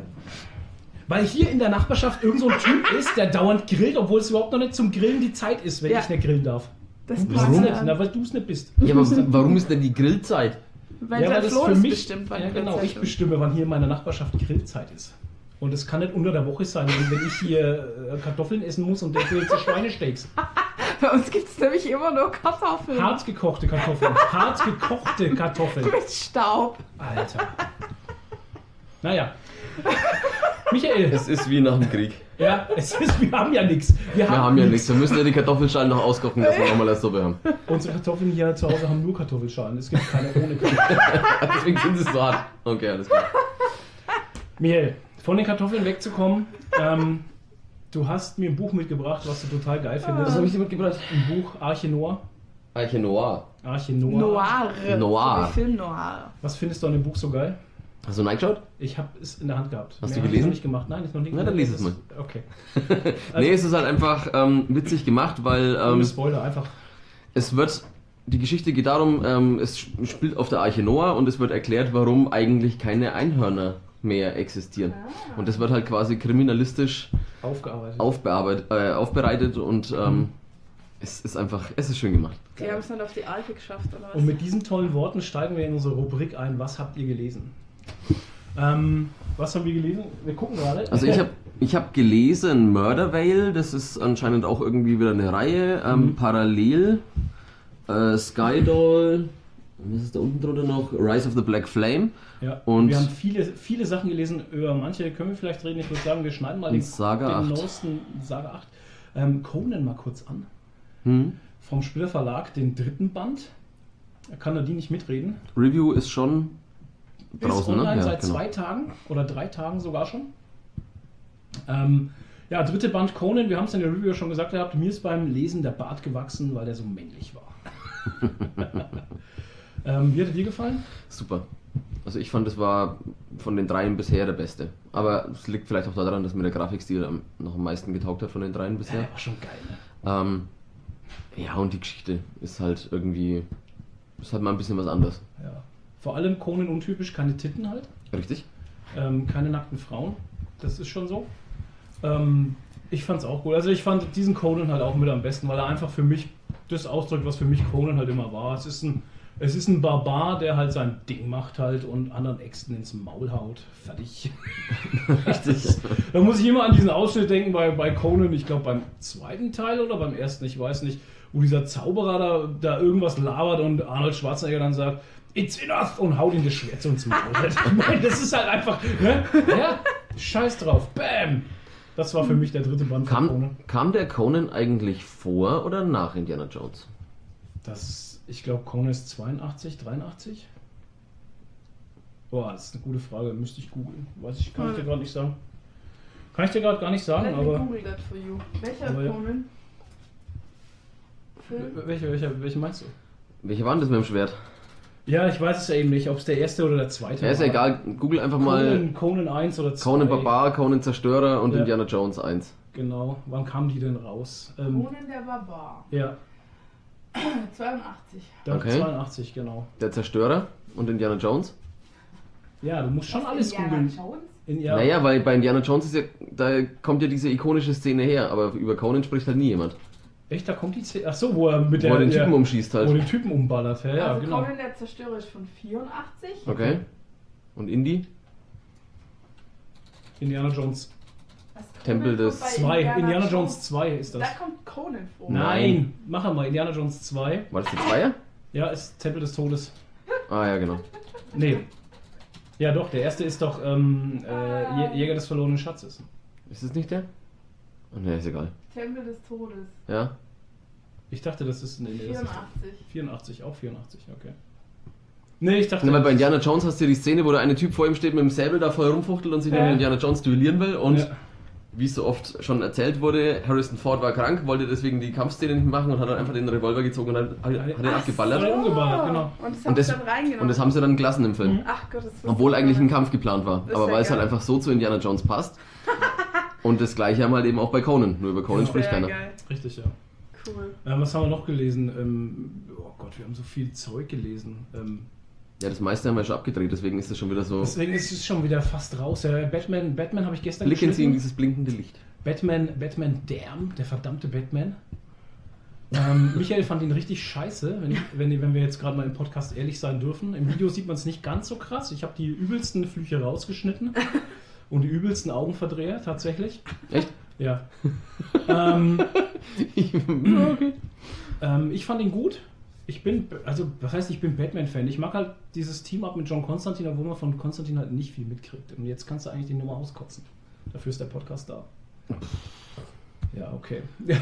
Weil hier in der Nachbarschaft irgend so ein Typ ist, der dauernd grillt, obwohl es überhaupt noch nicht zum Grillen die Zeit ist, wenn Ja. ich nicht grillen darf. Das Du passt ja. nicht, na, weil du es nicht bist. Ja, aber warum ist denn die Grillzeit? Weil ja, der weil das Flo für das mich, bestimmt, wann ja, genau, Grillzeit ich bestimme, wann hier in meiner Nachbarschaft Grillzeit ist. Und es kann nicht unter der Woche sein, wenn ich hier äh, Kartoffeln essen muss und dafür jetzt Schweinesteaks. Bei uns gibt es nämlich immer nur Kartoffeln. Hart gekochte Kartoffeln. Hart gekochte Kartoffeln. Mit Staub. Alter. Naja. Michael, Es ist wie nach dem Krieg. ja, es ist, wir haben ja nichts. Wir, Wir haben ja nichts. Wir müssen ja die Kartoffelschalen noch auskochen, dass wir nochmal eine Suppe haben. Unsere Kartoffeln hier zu Hause haben nur Kartoffelschalen. Es gibt keine ohne Kartoffeln. Deswegen sind sie so hart. Okay, alles klar. Michael, von den Kartoffeln wegzukommen. Ähm, du hast mir ein Buch mitgebracht, was du total geil findest. Was habe ich dir mitgebracht? Ein Buch Arche Noir. Arche Noir. Arche Noir. Noir. Noir. So Film Noir. Was findest du an dem Buch so geil? Hast du reingeschaut? Ich habe es in der Hand gehabt. Hast Mehr du hab ich gelesen? noch nicht gemacht. Nein, ist noch nicht Na, dann lies es mal. Okay. nee, es ist halt einfach ähm, witzig gemacht, weil Ohne ähm, Spoiler, einfach. es wird. Die Geschichte geht darum, ähm, es sp- spielt auf der Arche Noah und es wird erklärt, warum eigentlich keine Einhörner mehr existieren. Und das wird halt quasi kriminalistisch Aufgearbeitet. aufbearbeitet, äh, aufbereitet und ähm, es ist einfach, es ist schön gemacht. Die haben es nicht auf die Arche geschafft, oder was? Und mit diesen tollen Worten steigen wir in unsere Rubrik ein. Was habt ihr gelesen? Ähm, was haben wir gelesen? Wir gucken gerade. Also ich habe ich hab gelesen Murder Vale, das ist anscheinend auch irgendwie wieder eine Reihe, ähm, Mhm. parallel, äh, Skydoll, was ist da unten drunter noch? Rise of the Black Flame Ja, Und- wir haben viele, viele Sachen gelesen. Über manche können wir vielleicht reden. Ich würde sagen, wir schneiden mal den, Saga den 8. neuesten Saga 8. Ähm, Conan mal kurz an. Hm? Vom Splitter Verlag, den dritten Band. Kann er die nicht mitreden? Review ist schon Ist draußen, online ne? Ja, seit genau. zwei Tagen oder drei Tagen sogar schon. Ähm, ja, dritte Band Conan, wir haben es in der Review schon gesagt gehabt, mir ist beim Lesen der Bart gewachsen, weil der so männlich war. ähm, wie hat er dir gefallen? Super. Also ich fand, es war von den dreien bisher der beste. Aber es liegt vielleicht auch daran, dass mir der Grafikstil am- noch am meisten getaugt hat von den dreien bisher. war schon geil, ne? Ähm, ja, und die Geschichte ist halt irgendwie, ist halt mal ein bisschen was anderes. Ja. Vor allem Conan untypisch, keine Titten halt, Richtig? ähm, keine nackten Frauen. Das ist schon so. Ähm, ich fand's auch gut. Also ich fand diesen Conan halt auch mit am besten, weil er einfach für mich das ausdrückt, was für mich Conan halt immer war. Es ist ein, es ist ein Barbar, der halt sein Ding macht halt und anderen Äxten ins Maul haut. Fertig. Richtig. Da muss ich immer an diesen Ausschnitt denken bei, bei Conan, ich glaube beim zweiten Teil oder beim ersten, ich weiß nicht, wo dieser Zauberer da, da irgendwas labert und Arnold Schwarzenegger dann sagt, It's enough und haut ihm das Schwert so ins Maul. Ich meine, das ist halt einfach, ne? Ja, scheiß drauf, bam! Das war für mich der dritte Band von Kam, Conan. kam der Conan eigentlich vor oder nach Indiana Jones? Das, Ich glaube, Conan ist 82, 83. Boah, das ist eine gute Frage. Müsste ich googeln. Weiß ich, kann ich dir gerade nicht sagen. Kann ich dir gerade gar nicht sagen, Let aber. Google that for you. Welcher Aber. Conan? Film? Welche, welche, welche meinst du? Welche waren das mit dem Schwert? Ja, ich weiß es ja eben nicht, ob es der erste oder der zweite Ja, ist ja egal. Google einfach mal Conan, Conan 1 oder 2. Conan Barbar, Conan Zerstörer und Ja. Indiana Jones 1. Genau. Wann kamen die denn raus? Ähm, Conan der Barbar. ja, 82. der Okay. 82, genau. Der Zerstörer und Indiana Jones. Ja, du musst schon Was, alles Indiana googeln. Jones? In, ja, Naja, weil bei Indiana Jones ist ja, da kommt ja diese ikonische Szene her, aber über Conan spricht halt nie jemand. Echt, da kommt die Szene. Ach so, wo er mit Wo der. er den der, Typen umschießt Wo er halt. den Typen umballert. Ja, ja also genau. Conan der Zerstörer ist von 84. Okay. Und Indy? Indiana Jones Tempel des- bei 2. Indiana, Jones 2 ist Da das. kommt Conan vor. Nein, mach mal. Indiana Jones 2. War das der Zweier? Ja, ist Tempel des Todes. Ah ja, genau. Nee. Ja, doch, der erste ist doch ähm, äh, Jä- Jäger des verlorenen Schatzes. Ist es nicht der? Oh, ne, ist egal. Tempel des Todes. Ja? Ich dachte, das ist. Nee, nee, das ist 84. 84, auch 84, okay. Nee, ich dachte. Na, weil bei Indiana Jones hast du die Szene, wo der eine Typ vor ihm steht mit dem Säbel da voll rumfuchtelt und sich Ja. mit Indiana Jones duellieren will und Ja. Wie es so oft schon erzählt wurde, Harrison Ford war krank, wollte deswegen die Kampfszene nicht machen und hat dann einfach den Revolver gezogen und hat, hat, ihn abgeballert. so. Genau. Und das Und haben das, sie dann reingenommen. und das haben sie dann gelassen im Film. Ach Gott, das Obwohl eigentlich ein Kampf geplant war. Aber ja weil es halt geil. einfach so zu Indiana Jones passt. Und das gleiche haben wir halt eben auch bei Conan. Nur über Conan Ja. spricht keiner. geil. Richtig, ja. Cool. Ähm, was haben wir noch gelesen? Ähm, oh Gott, wir haben so viel Zeug gelesen. Ähm, Ja, das meiste haben wir schon abgedreht, deswegen ist das schon wieder so. deswegen ist es schon wieder fast raus. Ja, Batman, Batman habe ich gestern Blicken Sie in dieses blinkende Licht. Batman, Batman Damn, der verdammte Batman. Ähm, Michael fand ihn richtig scheiße, wenn, wenn, wenn wir jetzt gerade mal im Podcast ehrlich sein dürfen. Im Video sieht man es nicht ganz so krass. Ich habe die übelsten Flüche rausgeschnitten und die übelsten Augenverdreher tatsächlich. Echt? Ja. ähm, okay. ähm, ich fand ihn gut. Ich bin, also, was heißt, ich bin Batman-Fan. Ich mag halt dieses Team-Up mit John Constantine, obwohl man von Constantine halt nicht viel mitkriegt. Und jetzt kannst du eigentlich die Nummer auskotzen. Dafür ist der Podcast da. Ja, okay.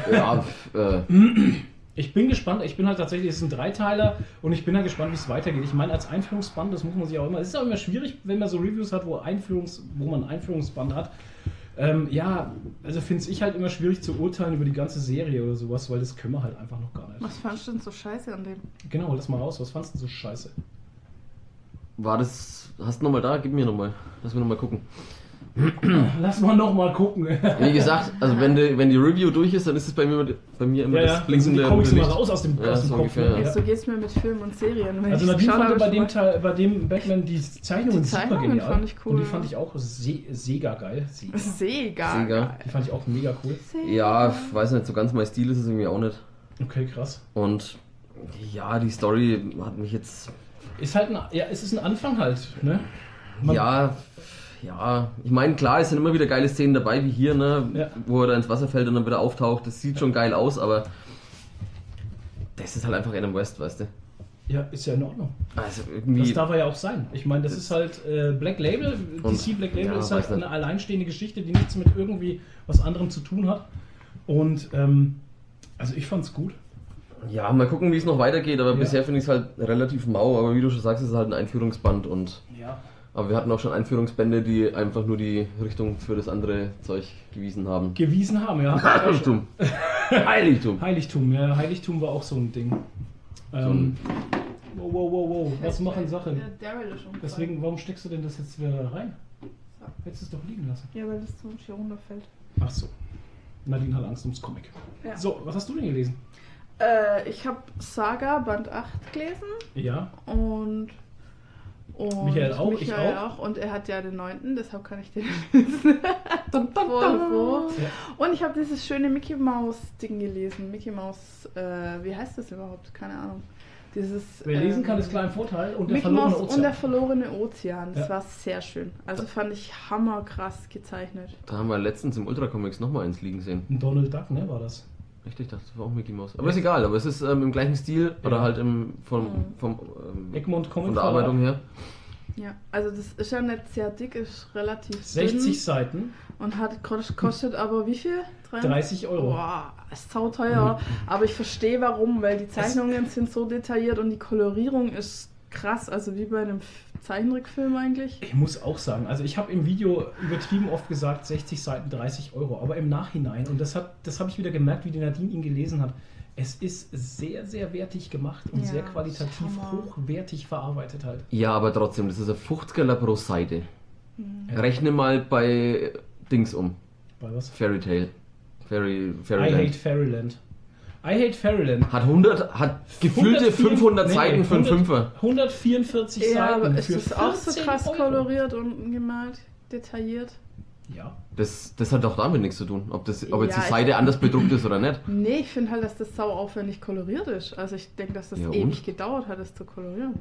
Ja, äh, Ich bin gespannt, ich bin halt tatsächlich, es ist ein Dreiteiler und ich bin halt gespannt, wie es weitergeht. Ich meine, als Einführungsband, das muss man sich auch immer, es ist auch immer schwierig, wenn man so Reviews hat, wo, Einführungs, wo man ein Einführungsband hat. Ähm, ja, also finde ich halt immer schwierig zu urteilen über die ganze Serie oder sowas, weil das können wir halt einfach noch gar nicht. Was fandest du denn so scheiße an dem? Genau, hol das mal raus, was fandest du so scheiße? war das. Hast du nochmal da? Gib mir nochmal. Lass mir nochmal gucken. Lass mal noch mal gucken. Wie gesagt, also wenn die, wenn die Review durch ist, dann ist es bei mir, bei mir immer Ja, ja, das also blinkende die Comics immer raus aus dem, Ja, aus dem so Kopf. ungefähr, ne? ja. So geht's mir mit Filmen und Serien. Wenn Also Nadine fand bei dem, Teil, bei dem Batman die Zeichnungen Die super Zeichnungen genial. fand ich cool, Und die ja. fand ich auch se Sega geil. Sega. Sega. Sega. Die fand ich auch mega cool. Ja, ich weiß nicht, so ganz mein Stil ist es irgendwie auch nicht. Okay, krass. Und ja, die Story hat mich jetzt. Ist halt ein, ja, es ist ein Anfang halt, ne? Man- ja, ja. Ich meine, klar, es sind immer wieder geile Szenen dabei, wie hier, ne? Ja. Wo er da ins Wasser fällt und dann wieder auftaucht. Das sieht schon geil aus, aber. Das ist halt einfach Adam West, weißt du? Ja, ist ja in Ordnung. Also Das irgendwie. darf er ja auch sein. Ich meine, das ist halt äh, Black Label. DC Black Label ja, ist halt eine alleinstehende Geschichte, die nichts mit irgendwie was anderem zu tun hat. Und ähm, also ich fand's gut. Ja, mal gucken, wie es noch weitergeht, aber Ja. bisher finde ich es halt relativ mau, aber wie du schon sagst, es ist halt ein Einführungsband und Ja. Aber wir hatten auch schon Einführungsbände, die einfach nur die Richtung für das andere Zeug gewiesen haben. Gewiesen haben, ja. Heiligtum. Heiligtum. Heiligtum, ja. Heiligtum war auch so ein Ding. Ähm, wow, wow, wow, wow. Was machen Sachen? Der Daryl ist schon Deswegen, warum steckst du denn das jetzt wieder rein? Hättest du es doch liegen lassen. Ja, weil das zum hier runterfällt. Ach so. Nadine hat Angst ums Comic. Ja. So, was hast du denn gelesen? Äh, ich habe Saga Band 8 gelesen Ja. und. Und Michael auch, ich Michael auch. Und er hat ja den 9., deshalb kann ich den lesen. Und ich habe dieses schöne Mickey Mouse Ding gelesen. Mickey Mouse, äh, wie heißt das überhaupt? Keine Ahnung. Dieses. Wer lesen ähm, kann, ist klar ein Vorteil. Und der Mickey verlorene Mouse und der Ozean. verlorene Ozean. Das Ja. war sehr schön. Also fand ich hammerkrass gezeichnet. Da haben wir letztens im Ultra Comics nochmal eins liegen sehen. Donald Duck, ne, war das? Richtig, ich dachte, das war auch Mickey Mouse. Aber ist egal, aber es ist ähm, im gleichen Stil oder Ja. halt im, vom, Mhm. vom, ähm, Egmont Comic von der. Arbeitung her. Ja, also das ist ja nicht sehr dick, ist relativ 60 dünn Seiten, und hat kostet aber wie viel? 30 Euro. Boah, ist sau teuer. Aber ich verstehe warum, weil die Zeichnungen sind so detailliert und die Kolorierung ist krass, also wie bei einem Zeichentrickfilm eigentlich. Ich muss auch sagen, also ich habe im Video übertrieben oft gesagt, 60 Seiten 30 Euro, aber im Nachhinein, und das, hat, das habe ich wieder gemerkt, wie die Nadine ihn gelesen hat, es ist sehr, sehr wertig gemacht und Ja, sehr qualitativ hochwertig verarbeitet halt. Ja, aber trotzdem, das ist ein 50er pro Seite. Mhm. Rechne mal bei Dings um. Bei was? Fairy Tale. Fairy, I Fairyland. hate Fairyland. I hate Fairyland. Hat 100, hat gefühlte 104 500 nee, Seiten für einen 100 Fünfer. 144 Ja, Seiten. aber ist für das auch so 14 krass Euro. koloriert und gemalt, detailliert? Ja. Das, das hat auch damit nichts zu tun, ob, das, ob jetzt Ja, die Seite anders bedruckt ist oder nicht. Nee, ich finde halt, dass das sau aufwendig koloriert ist. Also ich denke, dass das Ja, ewig gedauert hat, das zu kolorieren.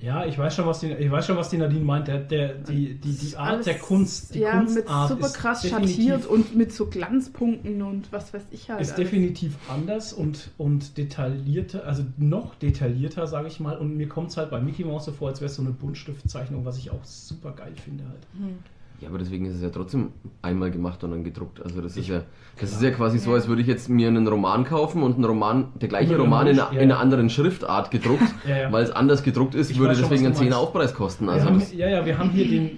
Ja, ich weiß schon, was die, ich weiß schon, was die Nadine meint. Der, der, die, die, die Art Alles- der Kunst, die ja, mit Kunstart super ist krass definitiv- schattiert und mit so Glanzpunkten und was weiß ich halt. ist alles. definitiv anders und, und detaillierter, also noch detaillierter, sage ich mal. Und mir kommt es halt bei Mickey Mouse so vor, als wäre es so eine Buntstiftzeichnung, was ich auch super geil finde halt. Hm. Ja, aber deswegen ist es ja trotzdem einmal gemacht und dann gedruckt. Also das ist Ich- ja, das ist ja quasi so, als würde ich jetzt mir einen Roman kaufen und einen Roman, der gleiche Über Roman in, ja. in einer anderen Schriftart gedruckt, Ja, ja. weil es anders gedruckt ist, Ich würde schon, deswegen einen du 10er meinst. Aufpreis kosten. Also haben, ja, ja, wir haben hier den.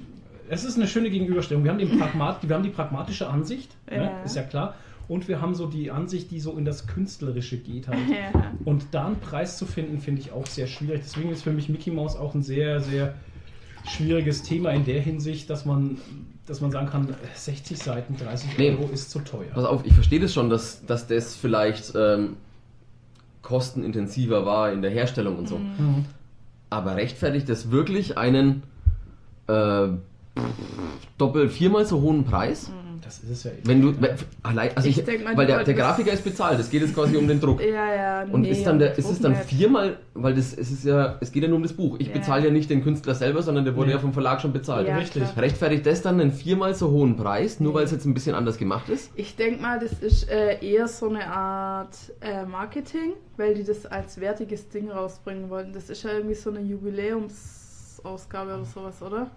Es ist eine schöne Gegenüberstellung. Wir haben, den Pragmat, wir haben die pragmatische Ansicht, Ja. ne, ist ja klar. Und wir haben so die Ansicht, die so in das Künstlerische geht halt. Ja. Und da einen Preis zu finden, finde ich auch sehr schwierig. Deswegen ist für mich Mickey Mouse auch ein sehr, sehr schwieriges Thema in der Hinsicht, dass man, dass man sagen kann, 60 Seiten, 30 Nee. Euro ist zu teuer. pass auf, ich verstehe das schon, dass, dass das vielleicht ähm, kostenintensiver war in der Herstellung und so. Mhm. Aber rechtfertigt das wirklich einen äh, doppelt viermal so hohen Preis? Das ist es ja. Wenn du, wenn, allein, also Ich ich, mal, weil der, der Grafiker ist bezahlt, es geht jetzt quasi um den Druck. Ja, ja, Und nee, ist dann der, und ist es dann viermal, weil das es ist ja, es geht ja nur um das Buch. Ich Ja. bezahle ja nicht den Künstler selber, sondern der wurde Nee. ja vom Verlag schon bezahlt. Ja, Richtig. klar. Rechtfertigt das dann einen viermal so hohen Preis, nur weil es jetzt ein bisschen anders gemacht ist? Ich denke mal, das ist äh, eher so eine Art äh, Marketing, weil die das als wertiges Ding rausbringen wollten. Das ist ja irgendwie so eine Jubiläumsausgabe oder sowas, oder?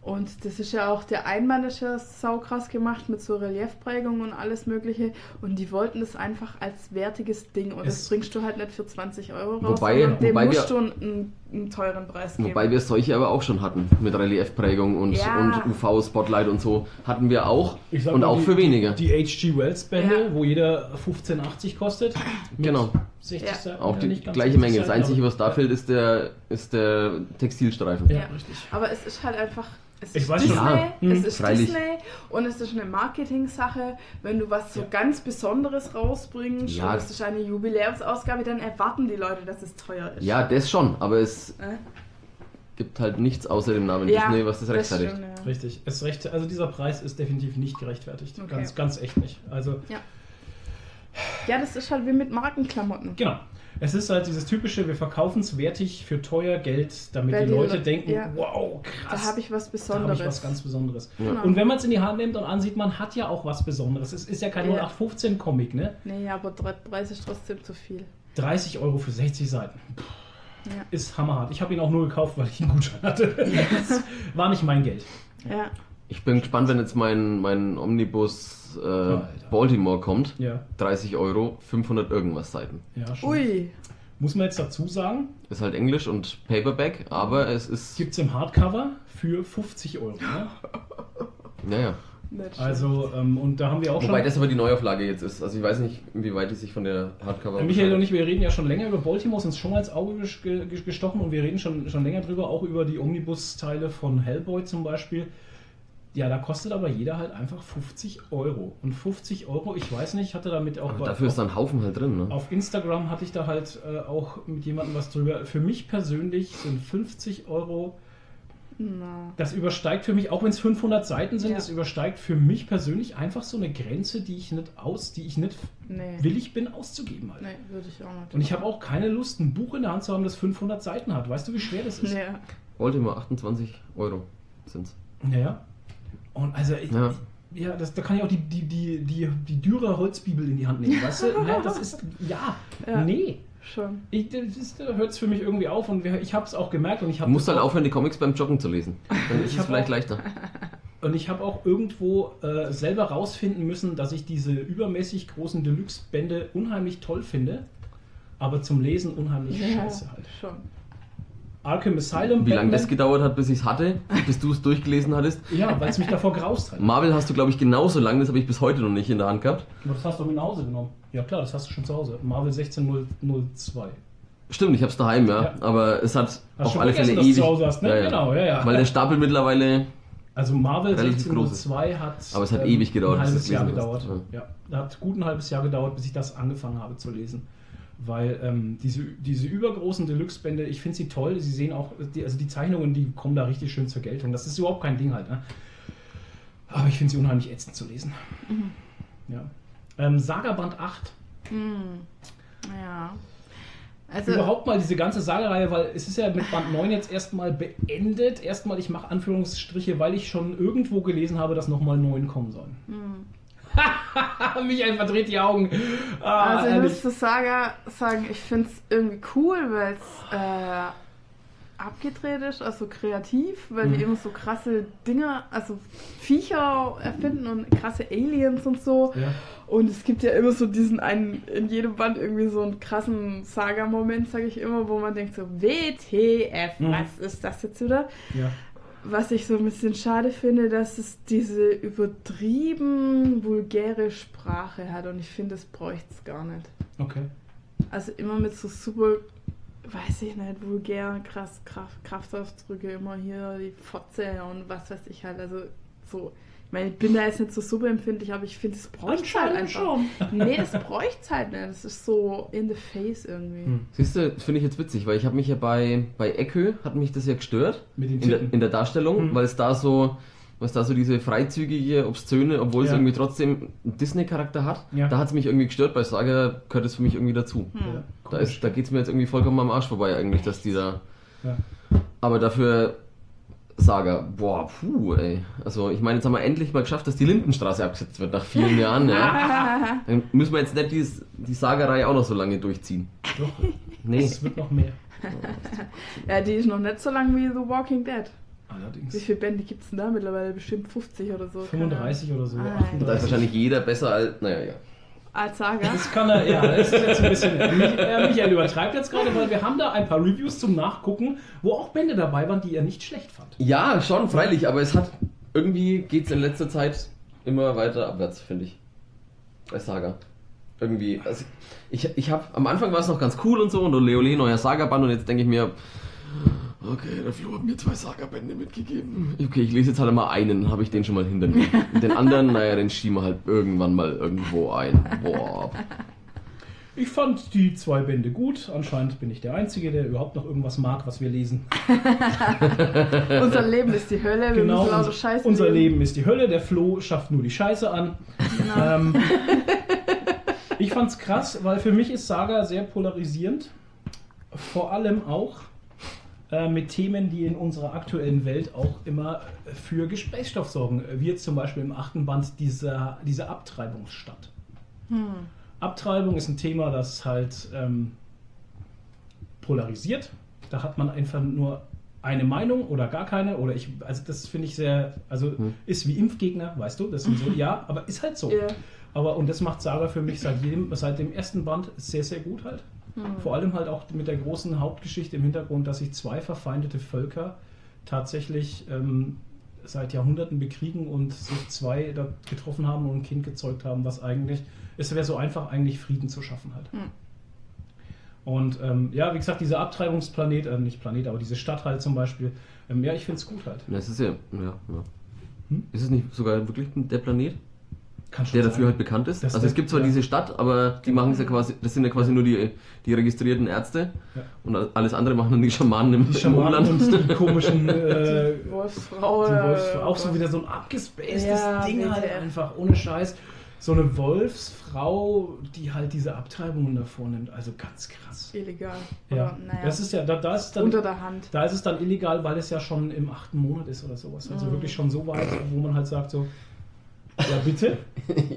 Und das ist ja auch, der Einband ist ja saukrass gemacht mit so Reliefprägung und alles mögliche. Und die wollten das einfach als wertiges Ding. Und Es- das bringst du halt nicht für 20 Euro raus, Wobei- dem wobei musst wir- du einen, einen teuren Preis geben. Wobei wir solche aber auch schon hatten, mit Reliefprägung und, Ja. und UV-Spotlight und so, hatten wir auch Ich sag und auch die- für weniger. Die H.G. Wells Bände, Ja. wo jeder 15,80 kostet. Genau. 60 Ja. Seiten, Auch die nicht ganz gleiche 60 Menge. Das Einzige, was da fehlt, ist der, ist der Textilstreifen. Ja, Ja. richtig. Aber es ist halt einfach. Es Ich ist weiß schon. Disney, Ja, hm, es ist freilich. Disney und es ist eine Marketing-Sache. Wenn du was so Ja. ganz Besonderes rausbringst Ja. und es ist eine Jubiläumsausgabe, dann erwarten die Leute, dass es teuer ist. Ja, das schon, aber es Äh? gibt halt nichts außer dem Namen Ja, Disney, was das rechtfertigt. stimmt, ja. Richtig. Es recht, also dieser Preis ist definitiv nicht gerechtfertigt. Okay. Ganz, ganz echt nicht. Also, ja, das ist halt wie mit Markenklamotten. genau. Es ist halt dieses typische, wir verkaufen es wertig für teuer Geld, damit Weil die Leute Le- denken, ja. wow, krass. Da habe ich was da habe Besonderes. ich was ganz Besonderes. Ja. Genau. Und wenn man es in die Hand nimmt und ansieht, man hat ja auch was Besonderes. Es ist ja kein Ja. 0815-Comic, ne? Nee, aber drei- Preis ist trotzdem zu viel. 30 Euro für 60 Seiten. Ja. Ist hammerhart. Ich habe ihn auch nur gekauft, weil ich einen Gutschein hatte. Das war nicht mein Geld. Ja. Ich bin gespannt, wenn jetzt mein, mein Omnibus äh. Baltimore kommt. Ja, 30 Euro, 500 irgendwas Seiten. ja schon. Ui. Muss man jetzt dazu sagen, Ist halt Englisch und Paperback, aber es ist. gibt es im Hardcover für 50 Euro. Ne? Ja, ja. Nicht schlecht. Also, ähm, und da haben wir auch Wobei schon. das aber die Neuauflage jetzt ist. Also ich weiß nicht, inwieweit die sich von der Hardcover. Äh, Michael und ich, wir reden ja schon länger über Baltimore, uns schon als Auge ges- ge- gestochen und wir reden schon, schon länger drüber, auch über die Omnibus-Teile von Hellboy zum Beispiel. Ja, da kostet aber jeder halt einfach 50 Euro. Und 50 Euro, ich weiß nicht, ich hatte damit auch Aber bei- dafür ist da ein Haufen halt drin, ne? auf Instagram hatte ich da halt äh, auch mit jemandem was drüber. Für mich persönlich sind 50 Euro, Na. das übersteigt für mich, auch wenn es 500 Seiten sind, Ja. das übersteigt für mich persönlich einfach so eine Grenze, die ich nicht aus, die ich nicht Nee. willig bin auszugeben halt. Nee, würde ich auch nicht. Und ich habe auch keine Lust, ein Buch in der Hand zu haben, das 500 Seiten hat. Weißt du, wie schwer das ist? Ja. Baltimore 28 Euro sind's. Ja. Und also, ich, Ja. ja, das, da kann ich auch die, die, die, die, die dürre Holzbibel in die Hand nehmen, weißt du? Nein, das ist, ja, Ja. nee. schon. Ich, das hört es für mich irgendwie auf und ich habe es auch gemerkt und ich Du habe musst halt aufhören, die Comics beim Joggen zu lesen. Dann ist Ich es vielleicht auch- leichter. Und ich habe auch irgendwo äh, selber rausfinden müssen, dass ich diese übermäßig großen Deluxe-Bände unheimlich toll finde, aber zum Lesen unheimlich scheiße halt. schon. Arkham Asylum, Wie lange das gedauert hat, bis ich es hatte, bis du es durchgelesen hattest. Ja, weil es mich davor graust hat. Marvel hast du, glaube ich, genauso lang, das habe ich bis heute noch nicht in der Hand gehabt. Aber das hast du mit nach Hause genommen. Ja klar, das hast du schon zu Hause. Marvel 16002. Stimmt, ich habe es daheim, ja. Ja. Aber es hat Hast auf alle Fälle dass du ewig. zu Hause hast, ne? Genau, ja, ja. Weil der Stapel mittlerweile. Also Marvel Relativ 1602 hat, Aber es hat ewig gedauert, ein halbes es Jahr gedauert. Ja. da hat gut ein halbes Jahr gedauert, bis ich das angefangen habe zu lesen. Weil ähm, diese, diese übergroßen Deluxe-Bände, ich finde sie toll. Sie sehen auch, die, also die Zeichnungen, die kommen da richtig schön zur Geltung. Das ist überhaupt kein Ding halt. Ne? Aber ich finde sie unheimlich ätzend zu lesen. Ja. Ähm, Saga Band 8. Hm. Ja. Also, Überhaupt mal diese ganze Sagereihe, weil es ist ja mit Band 9 jetzt erstmal beendet. Erstmal, ich mache Anführungsstriche, weil ich schon irgendwo gelesen habe, dass nochmal 9 kommen sollen. hm. Michael verdreht die Augen. Ah, Also ich ehrlich. muss zu Saga sagen, ich finde es irgendwie cool, weil es äh, abgedreht ist, also kreativ, weil Mhm. die immer so krasse Dinge, also Viecher erfinden und krasse Aliens und so. ja. Und es gibt ja immer so diesen einen, in jedem Band irgendwie so einen krassen Saga-Moment, sage ich immer, wo man denkt so, WTF, Mhm. was ist das jetzt wieder? ja. Was ich so ein bisschen schade finde, dass es diese übertrieben vulgäre Sprache hat und ich finde, das bräuchte es gar nicht. Okay. Also immer mit so super, weiß ich nicht, vulgären krass Kraft, Kraftausdrücke, immer hier die Fotze und was weiß ich halt. Also so, meine, ich bin da jetzt nicht so super empfindlich, aber ich finde, es bräuchte es halt einfach. schon. Nee, das bräuchte es halt nicht. Das ist so in the face irgendwie. Hm. Siehst du, das finde ich jetzt witzig, weil ich habe mich ja bei, bei Echo, hat mich das ja gestört. Mit den In der, in der Darstellung, Hm. weil es da so. Was da so diese freizügige, obszöne, obwohl es Ja. irgendwie trotzdem einen Disney-Charakter hat, Ja. da hat es mich irgendwie gestört. Bei Saga gehört es für mich irgendwie dazu. Hm. Ja, Da, komisch. ist, da geht es mir jetzt irgendwie vollkommen am Arsch vorbei, eigentlich, dass die da. Ja. Aber dafür Saga, boah, puh, ey. Also, ich meine, jetzt haben wir endlich mal geschafft, dass die Lindenstraße abgesetzt wird nach vielen Jahren, ja. Dann müssen wir jetzt nicht die, die Sagerei auch noch so lange durchziehen. Doch, Nee. es wird noch mehr. Ja, die ist noch nicht so lang wie The Walking Dead. Allerdings. Wie viele Bände gibt es denn da mittlerweile? Bestimmt 50 oder so. keine Ahnung. 35 oder so. Ah, ja. 38. Da ist wahrscheinlich jeder besser als. Naja, ja. Als Saga. Das kann er, ja, das ist jetzt ein bisschen. Mich- äh, Michael übertreibt jetzt gerade, weil wir haben da ein paar Reviews zum Nachgucken, wo auch Bände dabei waren, die er nicht schlecht fand. Ja, schon, freilich, aber es hat. Irgendwie geht es in letzter Zeit immer weiter abwärts, finde ich. Bei Saga. Irgendwie. Also ich ich habe. Am Anfang war es noch ganz cool und so und Leole, neuer Saga-Band und jetzt denke ich mir. Okay, der Flo hat mir zwei Saga-Bände mitgegeben. Okay, ich lese jetzt halt mal einen, habe ich den schon mal hinter mir. Den anderen, naja, den schieben wir halt irgendwann mal irgendwo ein. Boah. Ich fand die zwei Bände gut. Anscheinend bin ich der Einzige, der überhaupt noch irgendwas mag, was wir lesen. Unser Leben ist die Hölle, wir Genau, müssen lauter unser, Scheiße unser Leben ist die Hölle. Der Flo schafft nur die Scheiße an. Genau. Ähm, ich fand's krass, weil für mich ist Saga sehr polarisierend. Vor allem auch äh, mit Themen, die in unserer aktuellen Welt auch immer für Gesprächsstoff sorgen. Wie jetzt zum Beispiel im achten Band dieser, diese Abtreibungsstadt. Hm. Abtreibung ist ein Thema, das halt ähm, polarisiert. Da hat man einfach nur eine Meinung oder gar keine. Oder ich, also das finde ich sehr, also Hm. ist wie Impfgegner, weißt du, das sind so, ja, aber ist halt so. Ja. Aber und das macht Saga für mich seit jedem, seit dem ersten Band sehr, sehr gut halt. Hm. Vor allem halt auch mit der großen Hauptgeschichte im Hintergrund, dass sich zwei verfeindete Völker tatsächlich ähm, seit Jahrhunderten bekriegen und sich zwei da getroffen haben und ein Kind gezeugt haben, was eigentlich, es wäre so einfach eigentlich Frieden zu schaffen halt. Hm. Und ähm, ja, wie gesagt, dieser Abtreibungsplanet, äh, nicht Planet, aber diese Stadt halt zum Beispiel, ähm, ja, ich finde es gut halt. Das ist ja. ja, ja. Hm? Ist es nicht sogar wirklich der Planet? Kann schon der sein. dafür halt bekannt ist. Das- also es gibt zwar ja. diese Stadt, aber die Genau. machen es ja quasi, das sind ja quasi nur die, die registrierten Ärzte Ja. und alles andere machen dann die Schamanen im, Die im Schamanen Umland. und die komischen äh, Die Wolfsfrau. Die oder- Wolfsfrau, auch so wieder so ein abgespacedes Ja, Ding halt einfach, ohne Scheiß. So eine Wolfsfrau, die halt diese Abtreibungen da vornimmt, also ganz krass. Illegal. Ja, Oder, naja, das ist ja, da, da ist dann, unter der Hand. da ist es dann illegal, weil es ja schon im achten Monat ist oder sowas. Also Mhm. wirklich schon so weit, wo man halt sagt so, Ja, bitte?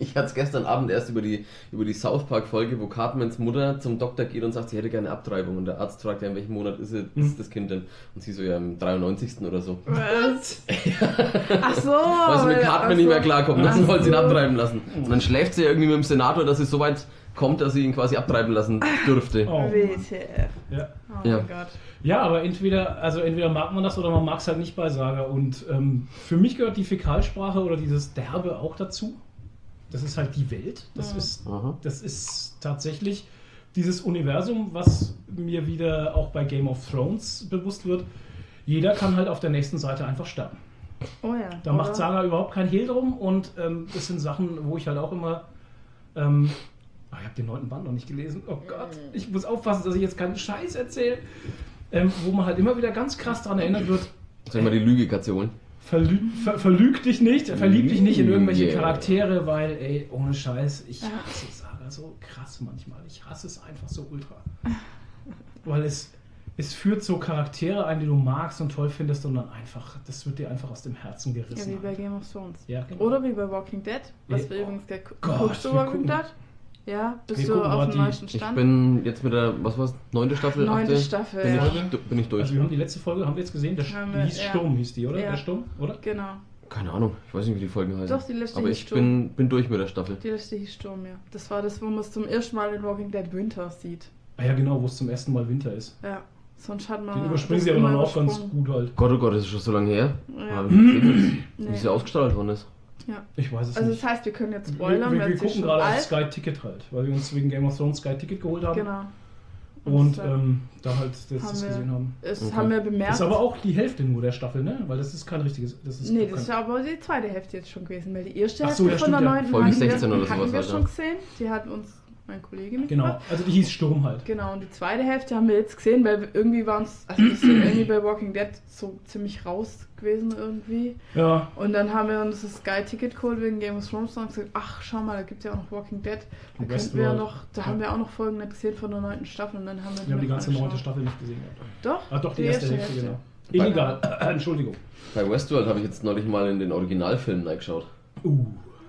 Ich hatte es gestern Abend erst über die, über die South Park-Folge, wo Cartmans Mutter zum Doktor geht und sagt, sie hätte gerne Abtreibung. Und der Arzt fragt ja, in welchem Monat ist, sie, Mhm. ist das Kind denn? Und sie so, ja, im 93. oder so. Was? Ach so. Weil sie mit Cartman ach nicht so. mehr klarkommt. Dann wollte sie ihn so. abtreiben lassen. Und dann schläft sie irgendwie mit dem Senator, dass sie so weit kommt, dass sie ihn quasi abtreiben lassen dürfte. Oh. WTF. Ja. Oh Ja. mein Gott. Ja, aber entweder, also entweder mag man das oder man mag es halt nicht bei Saga. Und ähm, für mich gehört die Fäkalsprache oder dieses Derbe auch dazu. Das ist halt die Welt. Das Ja. ist, Aha. das ist tatsächlich dieses Universum, was mir wieder auch bei Game of Thrones bewusst wird. Jeder kann halt auf der nächsten Seite einfach sterben. Oh ja. Da oder? macht Saga überhaupt kein Hehl drum und ähm, das sind Sachen, wo ich halt auch immer. Ähm, ah, ich habe den neunten Band noch nicht gelesen. Oh Gott, ich muss aufpassen, dass ich jetzt keinen Scheiß erzähle. Ähm, wo man halt immer wieder ganz krass daran erinnert wird, Soll ich mal die Lüge gerade holen? verlü ver verlüg dich nicht, verlieb dich nicht in irgendwelche Yeah. Charaktere, weil, ey, ohne Scheiß, ich Ja. hasse Saga so krass manchmal. Ich hasse es einfach so ultra. Weil es, es führt so Charaktere ein, die du magst und toll findest und dann einfach, das wird dir einfach aus dem Herzen Ja, gerissen. wie bei Game of Thrones. Ja, genau. Oder wie bei Walking Dead, was Ja. wir übrigens ge- Gott, guckst du wir Walking Dead? Ja, bist Wir du auf dem neuesten Ich Stand? bin jetzt mit der, was war's, neunte Staffel? Neunte achte? Staffel, Bin, ja. ich, bin ich durch. Also wir haben die letzte Folge, haben wir jetzt gesehen, der wir, hieß ja. Sturm, hieß die, oder? Ja. Der Sturm, oder? Genau. Keine Ahnung, ich weiß nicht, wie die Folgen heißen. Doch, die letzte Aber hieß ich Sturm. bin, bin durch mit der Staffel. Die letzte hieß Sturm, ja. Das war das, wo man es zum ersten Mal in Walking Dead Winter sieht. Ah ja, genau, wo es zum ersten Mal Winter ist. Ja. Sonst hat man. Den überspringen sie aber dann auch ganz gut halt. Gott, oh Gott, das ist schon so lange her. Ja. Wie sie ausgestrahlt worden ist. Ja. Ich weiß es Also nicht. das heißt, wir können jetzt wir, spoilern, wir, wir ist gucken gerade auf. Sky Ticket halt, weil wir uns wegen Game of Thrones Sky Ticket geholt haben. Genau. Und das, ähm, da halt das, haben das wir- gesehen haben. Es Okay. haben wir Das bemerkt. ist aber auch die Hälfte nur der Staffel, ne? Weil das ist kein richtiges. Das ist nee, kein, das ist ja aber die zweite Hälfte jetzt schon gewesen, weil die erste Ach Hälfte so, ja, von der stimmt, ja. hatten 16 wir, hatten wir schon gesehen. Die hat uns mein Kollege Genau, mitgebracht. also die hieß Sturm halt. Genau, und die zweite Hälfte haben wir jetzt gesehen, weil wir irgendwie waren es, also wir sind irgendwie bei Walking Dead so ziemlich raus gewesen irgendwie. Ja, Und dann haben wir uns das Sky-Ticket geholt wegen Game of Thrones und gesagt, ach schau mal, da gibt es ja auch noch Walking Dead. Da könnten wir ja Westworld. noch, da Ja. haben wir auch noch Folgen nicht gesehen von der neunten Staffel und dann haben wir wir haben die ganze neunte. Staffel nicht gesehen. gehabt. Doch, Ah, doch, die, erste, Hälfte, genau. Illegal. Entschuldigung. Bei Westworld habe ich jetzt neulich mal in den Originalfilm reingeschaut. Uh.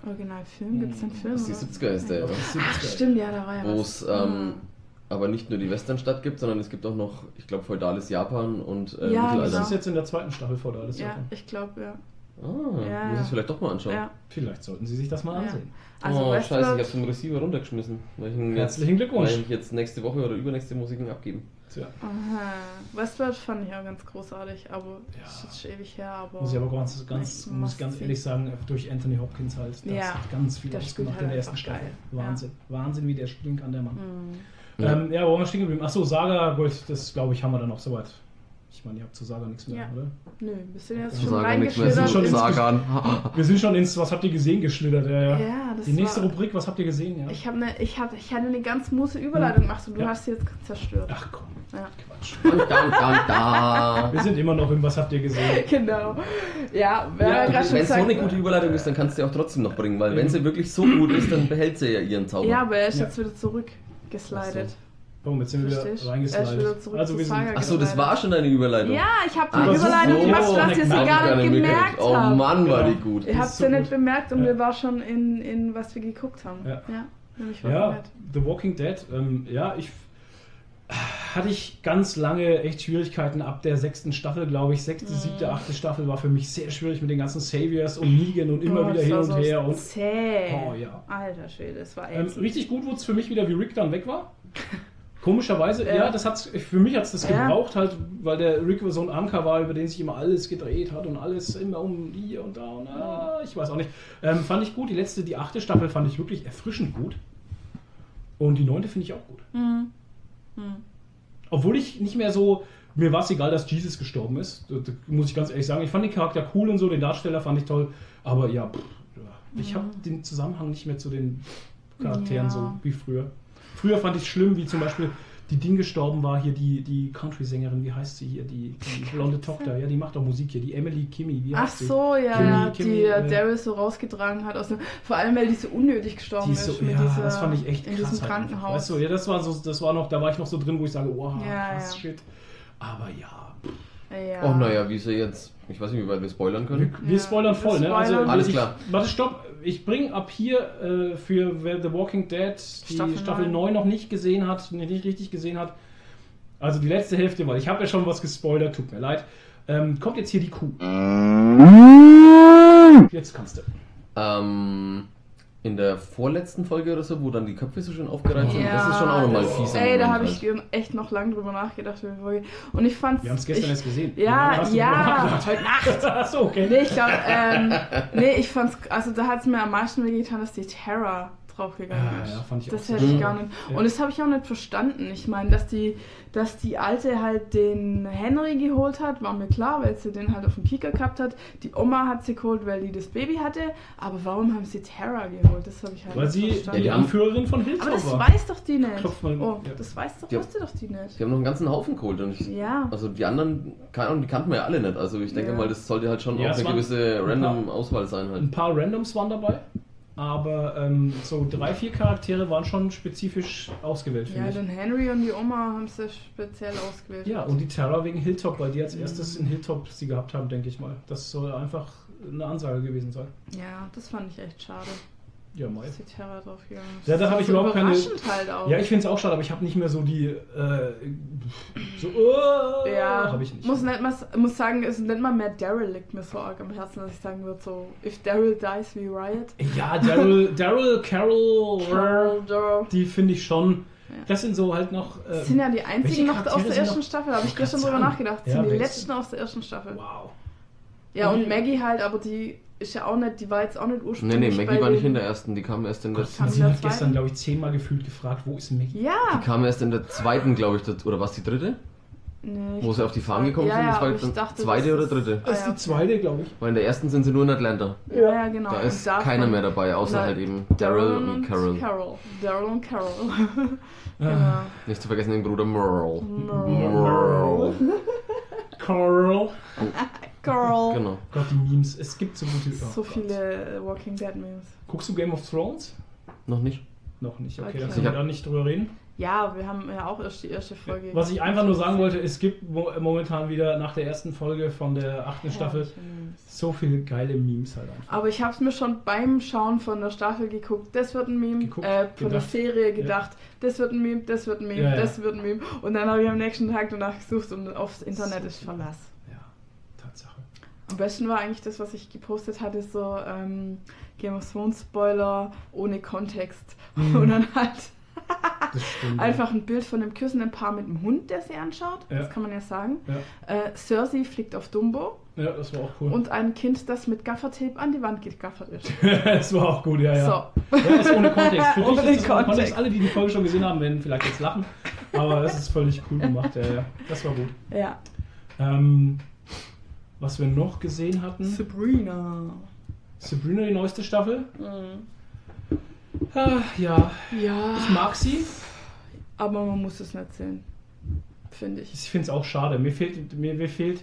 Originalfilm, gibt es den Film? Das ist die oder? 70er ist der, ja. Ach stimmt, ja, da war ja Wo was. es ähm, aber nicht nur die Westernstadt gibt, sondern es gibt auch noch, ich glaube, feudales Japan und äh, Ja, Das Mittelalter. genau. ist jetzt in der zweiten Staffel vor da. Das ja, ja. ich glaube, ja. Ah, Ja, muss ja. ich vielleicht doch mal anschauen. ja. Vielleicht sollten Sie sich das mal Ja. ansehen. Also oh, scheiße, ich Westworld, habe den Receiver runtergeschmissen. Herzlichen jetzt, Glückwunsch. Weil ich jetzt nächste Woche oder übernächste ihn abgeben. Aha. Westworld fand ich auch ganz großartig, aber Ja. das ist jetzt schon ewig her, aber. muss ich aber ganz, ganz, muss ganz ehrlich sagen, durch Anthony Hopkins halt. Das Ja, hat ganz viel ausgemacht halt in der ersten Staffel. geil. Wahnsinn. Wahnsinn, wie der spielen kann, der Mann. Mhm. Ja. Ähm, ja, wo waren wir stehen geblieben? Achso, Saga, gut, das glaube ich, haben wir dann auch soweit. Ich meine, ihr habt zu Saga nichts mehr, Ja. oder? Nö, wir sind jetzt schon sagen. Wir sind schon ins Was habt ihr gesehen geschlittert, ja, ja. Ja, das Die nächste war, Rubrik, was habt ihr gesehen, ja? Ich, hab ne, ich, hab, ich hatte eine ganz smooth Überleitung gemacht und du Ja. hast sie jetzt zerstört. Ach komm, Ja. Quatsch. Dun, dun, dun, dun. Wir sind immer noch im Was habt ihr gesehen? Genau. Ja, Wenn es so eine gute Überleitung ist, dann kannst du sie auch trotzdem noch bringen, weil wenn sie wirklich so gut ist, dann behält sie ja ihren Zauber. Ja, aber er ist Ja. jetzt wieder zurückgeslidet. Warum, jetzt sind wir wieder Er reingeslidet. zurück Also wir sind. Achso, das war schon deine Überleitung. Ja, ich habe die Ah, Überleitung so. gemacht, dass ihr sie gar nicht gemerkt. Oh habt. Mann, war Genau. die gut. Ihr habt sie so nicht bemerkt und Ja. wir waren schon in, in was wir geguckt haben. Ja. Ja, Walking The Walking Dead, ähm, ja, ich hatte ich ganz lange echt Schwierigkeiten ab der sechsten Staffel, glaube ich. Sechste, siebte, achte Staffel war für mich sehr schwierig mit den ganzen Saviors und Negan und immer Oh, wieder hin und so her. Und, Zäh. Oh, ja. Alter Schwede, das war ähm, ätzend. richtig gut wurde es für mich wieder, wie Rick dann weg war. Komischerweise, ja, Ja. das hat's, für mich hat es das gebraucht, halt, weil der Rick so ein Anker war, über den sich immer alles gedreht hat und alles immer um hier und da und ah, ich weiß auch nicht. Ähm, fand ich gut, die letzte, die achte Staffel fand ich wirklich erfrischend gut. Und die neunte finde ich auch gut. Hm. Hm. Obwohl ich nicht mehr so. Mir war es egal, dass Jesus gestorben ist. Das, das muss ich ganz ehrlich sagen. Ich fand den Charakter cool und so, den Darsteller fand ich toll. Aber ja, pff, ich habe den Zusammenhang nicht mehr zu den Charakteren Ja. so wie früher. Früher fand ich es schlimm, wie zum Beispiel die Ding gestorben war, hier die, die Country-Sängerin, wie heißt sie hier? Die, die blonde Tochter, ja, die macht doch Musik hier, die Emily Kimmy, wie Ach heißt sie? so, ja, Kimmy, ja, Kimmy, die äh, Daryl so rausgetragen hat aus dem, vor allem weil die so unnötig gestorben Die ist, ist so, mit ja, dieser, das fand ich echt in krass. diesem halt einfach. Krankenhaus. Weißt du, ja, das war so, das war noch, da war ich noch so drin, wo ich sage, wow, Ja, krass, ja. shit. Aber ja, Ja. Oh, naja, wie sie jetzt. Ich weiß nicht, wie weit wir spoilern Wir, können. wir Ja, spoilern wir voll, ne? Also, spoilern. Alles ich, klar. Warte, stopp. Ich bringe ab hier äh, für wer The Walking Dead die Staffel Staffel, neun. 9 noch nicht gesehen hat, nicht richtig gesehen hat. Also die letzte Hälfte, weil ich habe ja schon was gespoilert, tut mir leid. Ähm, kommt jetzt hier die Kuh. Jetzt kannst du. Ähm, in der vorletzten Folge oder so, wo dann die Köpfe so schön aufgereiht sind, Ja, das ist schon auch nochmal fies. Ey, da habe ich halt. echt noch lange drüber nachgedacht. Und ich fand's. Wir haben es gestern ich, erst gesehen. Ja, du ja, heute Nacht. Achso, okay. Nee, ich glaube, ähm, nee, ich fand's, also da hat es mir am meisten wehgetan, dass die Terra draufgegangen Ja, ist. ja, fand ich auch das so. hätte ich gar nicht. Ja. Und das habe ich auch nicht verstanden. Ich meine, dass die, dass die Alte halt den Henry geholt hat, war mir klar, weil sie den halt auf dem Kieker gehabt hat. Die Oma hat sie geholt, weil die das Baby hatte. Aber warum haben sie Terra geholt? Das habe ich halt Weil nicht sie verstanden. die die Anführerin von Hilltop aber das war. weiß doch die nicht. Klopf mal- oh, ja. das weiß doch, Ja. wusste doch die nicht. Die haben noch einen ganzen Haufen geholt und ich, Ja. also die anderen, keine Ahnung, die kannten wir ja alle nicht. Also ich denke Ja. mal, das sollte halt schon Ja, auch eine gewisse ein random Auswahl sein halt. Ein paar Randoms waren dabei, aber ähm, so drei, vier Charaktere waren schon spezifisch ausgewählt, Ja, den Henry und die Oma haben sie speziell ausgewählt. Ja, und die Terra wegen Hilltop, weil die als erstes in Hilltop sie gehabt haben, denke ich mal. Das soll einfach eine Ansage gewesen sein. Ja, das fand ich echt schade, Ja, die Terra draufgegangen ist. Ja, da Das hab war ich so überhaupt keine- halt auch. Ja, ich finde es auch schade, aber ich habe nicht mehr so die. Äh, so. Uh, Ja, habe ich nicht. Muss, mal, muss sagen, es nicht mal mehr Daryl liegt mir so arg am Herzen, dass ich sagen würde, so, if Daryl dies, we riot. ja, Daryl, Daryl, Carol, Carol, Daryl. die finde ich schon. Ja. Das sind so halt noch. Das Äh, sind ja die einzigen noch aus der ersten noch- Staffel, habe ich gestern drüber nachgedacht. Das Ja, sind die letzten aus der ersten Staffel. wow. Ja, Und und Maggie halt, aber die ist ja auch nicht, die war jetzt auch nicht Nee, ursprünglich. nee, bei Maggie war nicht in der ersten, die kam erst in der, kam Sie hat gestern, zweiten? glaube ich, zehnmal gefühlt gefragt, wo ist Maggie? Ja! die kam erst in der zweiten, glaube ich, oder was die dritte? Nee, Wo sie auf die Farm gekommen ja, sind, Ja, das war aber ich dann dachte, zweite das oder dritte? Das ist Ah, ja, die zweite, glaube ich. Weil in der ersten sind sie nur in Atlanta. Ja, ja, genau. Da ist keiner mehr dabei, außer halt eben Daryl und Carol. Carol. Daryl und Carol. Ah. genau. Nicht zu vergessen den Bruder Merle. Merle. Carl. Carol. Genau. Gott, die Memes. Es gibt so gute. oh So Gott. viele Walking Dead Memes. Guckst du Game of Thrones? Noch nicht? Noch nicht, okay, Okay. dann Ich können wir da nicht drüber reden. Ja, wir haben ja auch erst die erste Folge. Was ich einfach nur sagen wollte, es gibt mo momentan wieder nach der ersten Folge von der achten Staffel so viele geile Memes halt einfach. Aber ich habe es mir schon beim Schauen von der Staffel geguckt. Das wird ein Meme. Geguckt, äh, von der gedacht. Serie gedacht. Das wird ein Meme, das wird ein Meme, Ja, ja. das wird ein Meme. Und dann habe ich am nächsten Tag danach gesucht und aufs Internet So ist. Verlass. Am besten war eigentlich das, was ich gepostet hatte, so ähm, Game of Thrones Spoiler ohne Kontext. Mhm. Und dann halt einfach ein Bild von einem küssenden Paar mit einem Hund, der sie anschaut. Ja. Das kann man ja sagen. Ja. Äh, Cersei fliegt auf Dumbo ja, das war auch cool. und ein Kind, das mit Gaffertape an die Wand gegaffert ist. das war auch gut, ja, ja. So, Ja, ist ohne Kontext. Für dich Ohne ist das ohne Kontext. Kontext. Alle, die die Folge schon gesehen haben, werden vielleicht jetzt lachen. Aber das ist völlig cool gemacht, ja, ja. Das war gut. ja. Ähm, was wir noch gesehen hatten, Sabrina. Sabrina, die neueste Staffel. Mhm. Ah, ja, Ja, ich mag sie. aber man muss es nicht sehen. Finde ich. Ich finde es auch schade. Mir fehlt, mir, mir fehlt,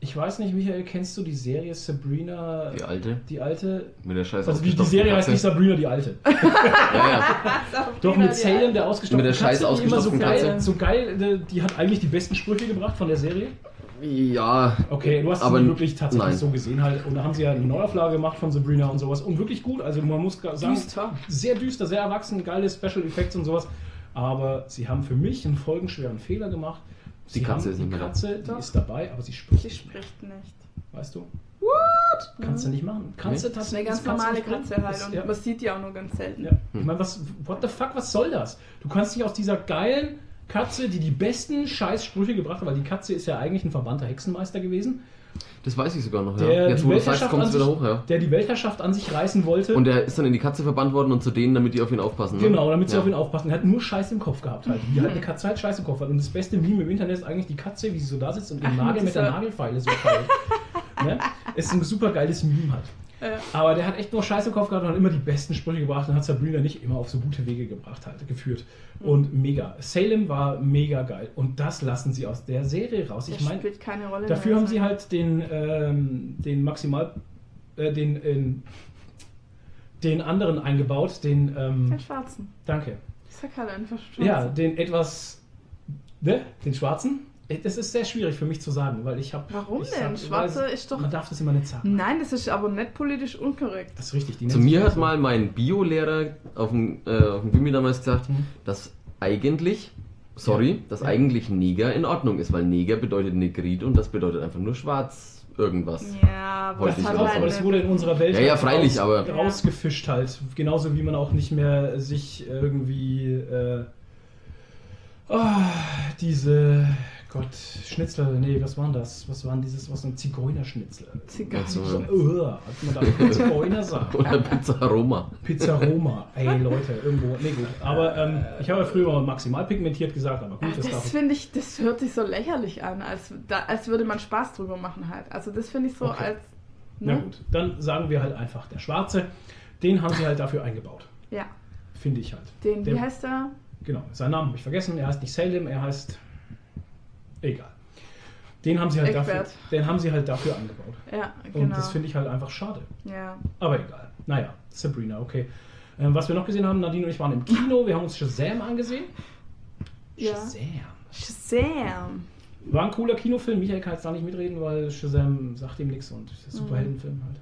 ich weiß nicht, Michael, kennst du die Serie Sabrina, Die alte. die alte? Mit der scheiß Also die, Serie heißt nicht Sabrina, die alte. Ja, ja. Doch mit Salem, der ausgestopften Mit der scheiß Katze, die immer so geil, Katze. so geil, die hat eigentlich die besten Sprüche gebracht von der Serie. Ja. Okay, du hast Aber sie wirklich tatsächlich nein. so gesehen halt. Und da haben sie ja eine Neuauflage gemacht von Sabrina und sowas. Und wirklich gut. Also man muss sagen, Düster. sehr düster, sehr erwachsen, geile Special Effects und sowas. Aber sie haben für mich einen folgenschweren Fehler gemacht. Sie Die Katze haben, ist die. Katze, die ist dabei, aber sie spricht Sie spricht nicht. Weißt du? What? Kannst du nicht machen. Kannst du Nee. Das ist eine tatsächlich. ganz du normale. Katze halt und ja. man sieht die auch nur ganz selten. Ja. Ich meine, was, what the fuck, was soll das? Du kannst nicht aus dieser geilen Katze, die die besten Scheißsprüche gebracht hat, weil die Katze ist ja eigentlich ein verbannter Hexenmeister gewesen, Das weiß ich sogar noch, ja. der, Jetzt, die wo du sagst, an es wieder sich- hoch, ja. der die Weltherrschaft an sich reißen wollte. Und der ist dann in die Katze verbannt worden und zu denen, damit die auf ihn aufpassen. Ne? Genau, damit sie ja. auf ihn aufpassen. Er hat nur Scheiß im Kopf gehabt halt. Wie halt eine Katze halt Scheiß im Kopf hat. Und das beste Meme im Internet ist eigentlich die Katze, wie sie so da sitzt und den Nagel mit der Nagelfeile so feilt. ne? Ist ein super geiles Meme halt. Ja. Aber der hat echt nur Scheiß im Kopf gehabt und hat immer die besten Sprüche gebracht und hat Sabrina nicht immer auf so gute Wege gebracht halt, geführt. Und mega. Salem war mega geil. Und das lassen sie aus der Serie raus. Der Ich meine, spielt keine Rolle dafür mehr. haben sie halt den, ähm, den Maximal, äh, den, ähm, den anderen eingebaut, den, ähm, Den Schwarzen. danke. Ich sag halt einfach Ja, Schwarzen. den etwas, ne, den schwarzen. Das ist sehr schwierig für mich zu sagen, weil ich habe. Warum ich denn? sag- Schwarze weil- ist doch- Man darf das immer nicht sagen. Nein, das ist aber nicht politisch unkorrekt. Das ist richtig. Die Zu mir hat so. mal mein Bio-Lehrer auf dem, äh, auf dem Gimmi damals gesagt, Mhm. dass eigentlich, sorry, Ja. dass Ja. eigentlich Neger in Ordnung ist, weil Neger bedeutet Negrit und das bedeutet einfach nur schwarz irgendwas. Ja, aber das mehr aber halt das wurde in unserer Welt Ja, ja, halt freilich, raus, aber- rausgefischt halt. Genauso wie man auch nicht mehr sich irgendwie äh, ah, diese Gott, Schnitzel, nee, was waren das? Was waren dieses, was ein Zigeunerschnitzel? Zigarren. Also- So, uh, hat man da Zigeuner sagen. Oder Pizza Roma. Pizza Roma. Ey, Leute, irgendwo. Nee, gut. Aber ähm, ich habe ja früher mal maximal pigmentiert gesagt, aber gut, das, Das darf ich. finde ich, das hört sich so lächerlich an, als, da, als würde man Spaß drüber machen halt. Also das finde ich so Okay. als. Na Ne? gut, dann sagen wir halt einfach der Schwarze. Den haben sie halt dafür eingebaut. Ja. Finde ich halt. Den, wie Der- heißt der? Genau, seinen Namen habe ich vergessen. Er heißt nicht Salem, er heißt. Egal. Den haben sie halt, dafür, den haben sie halt dafür eingebaut. Ja, Und genau. das finde ich halt einfach schade. ja. Aber egal. Naja, Sabrina, okay. Ähm, was wir noch gesehen haben, Nadine und ich waren im Kino, wir haben uns Shazam angesehen. Ja. Shazam. Shazam. War ein cooler Kinofilm. Michael kann jetzt da nicht mitreden, weil Shazam sagt ihm nichts und ist ein Mhm. Superheldenfilm halt.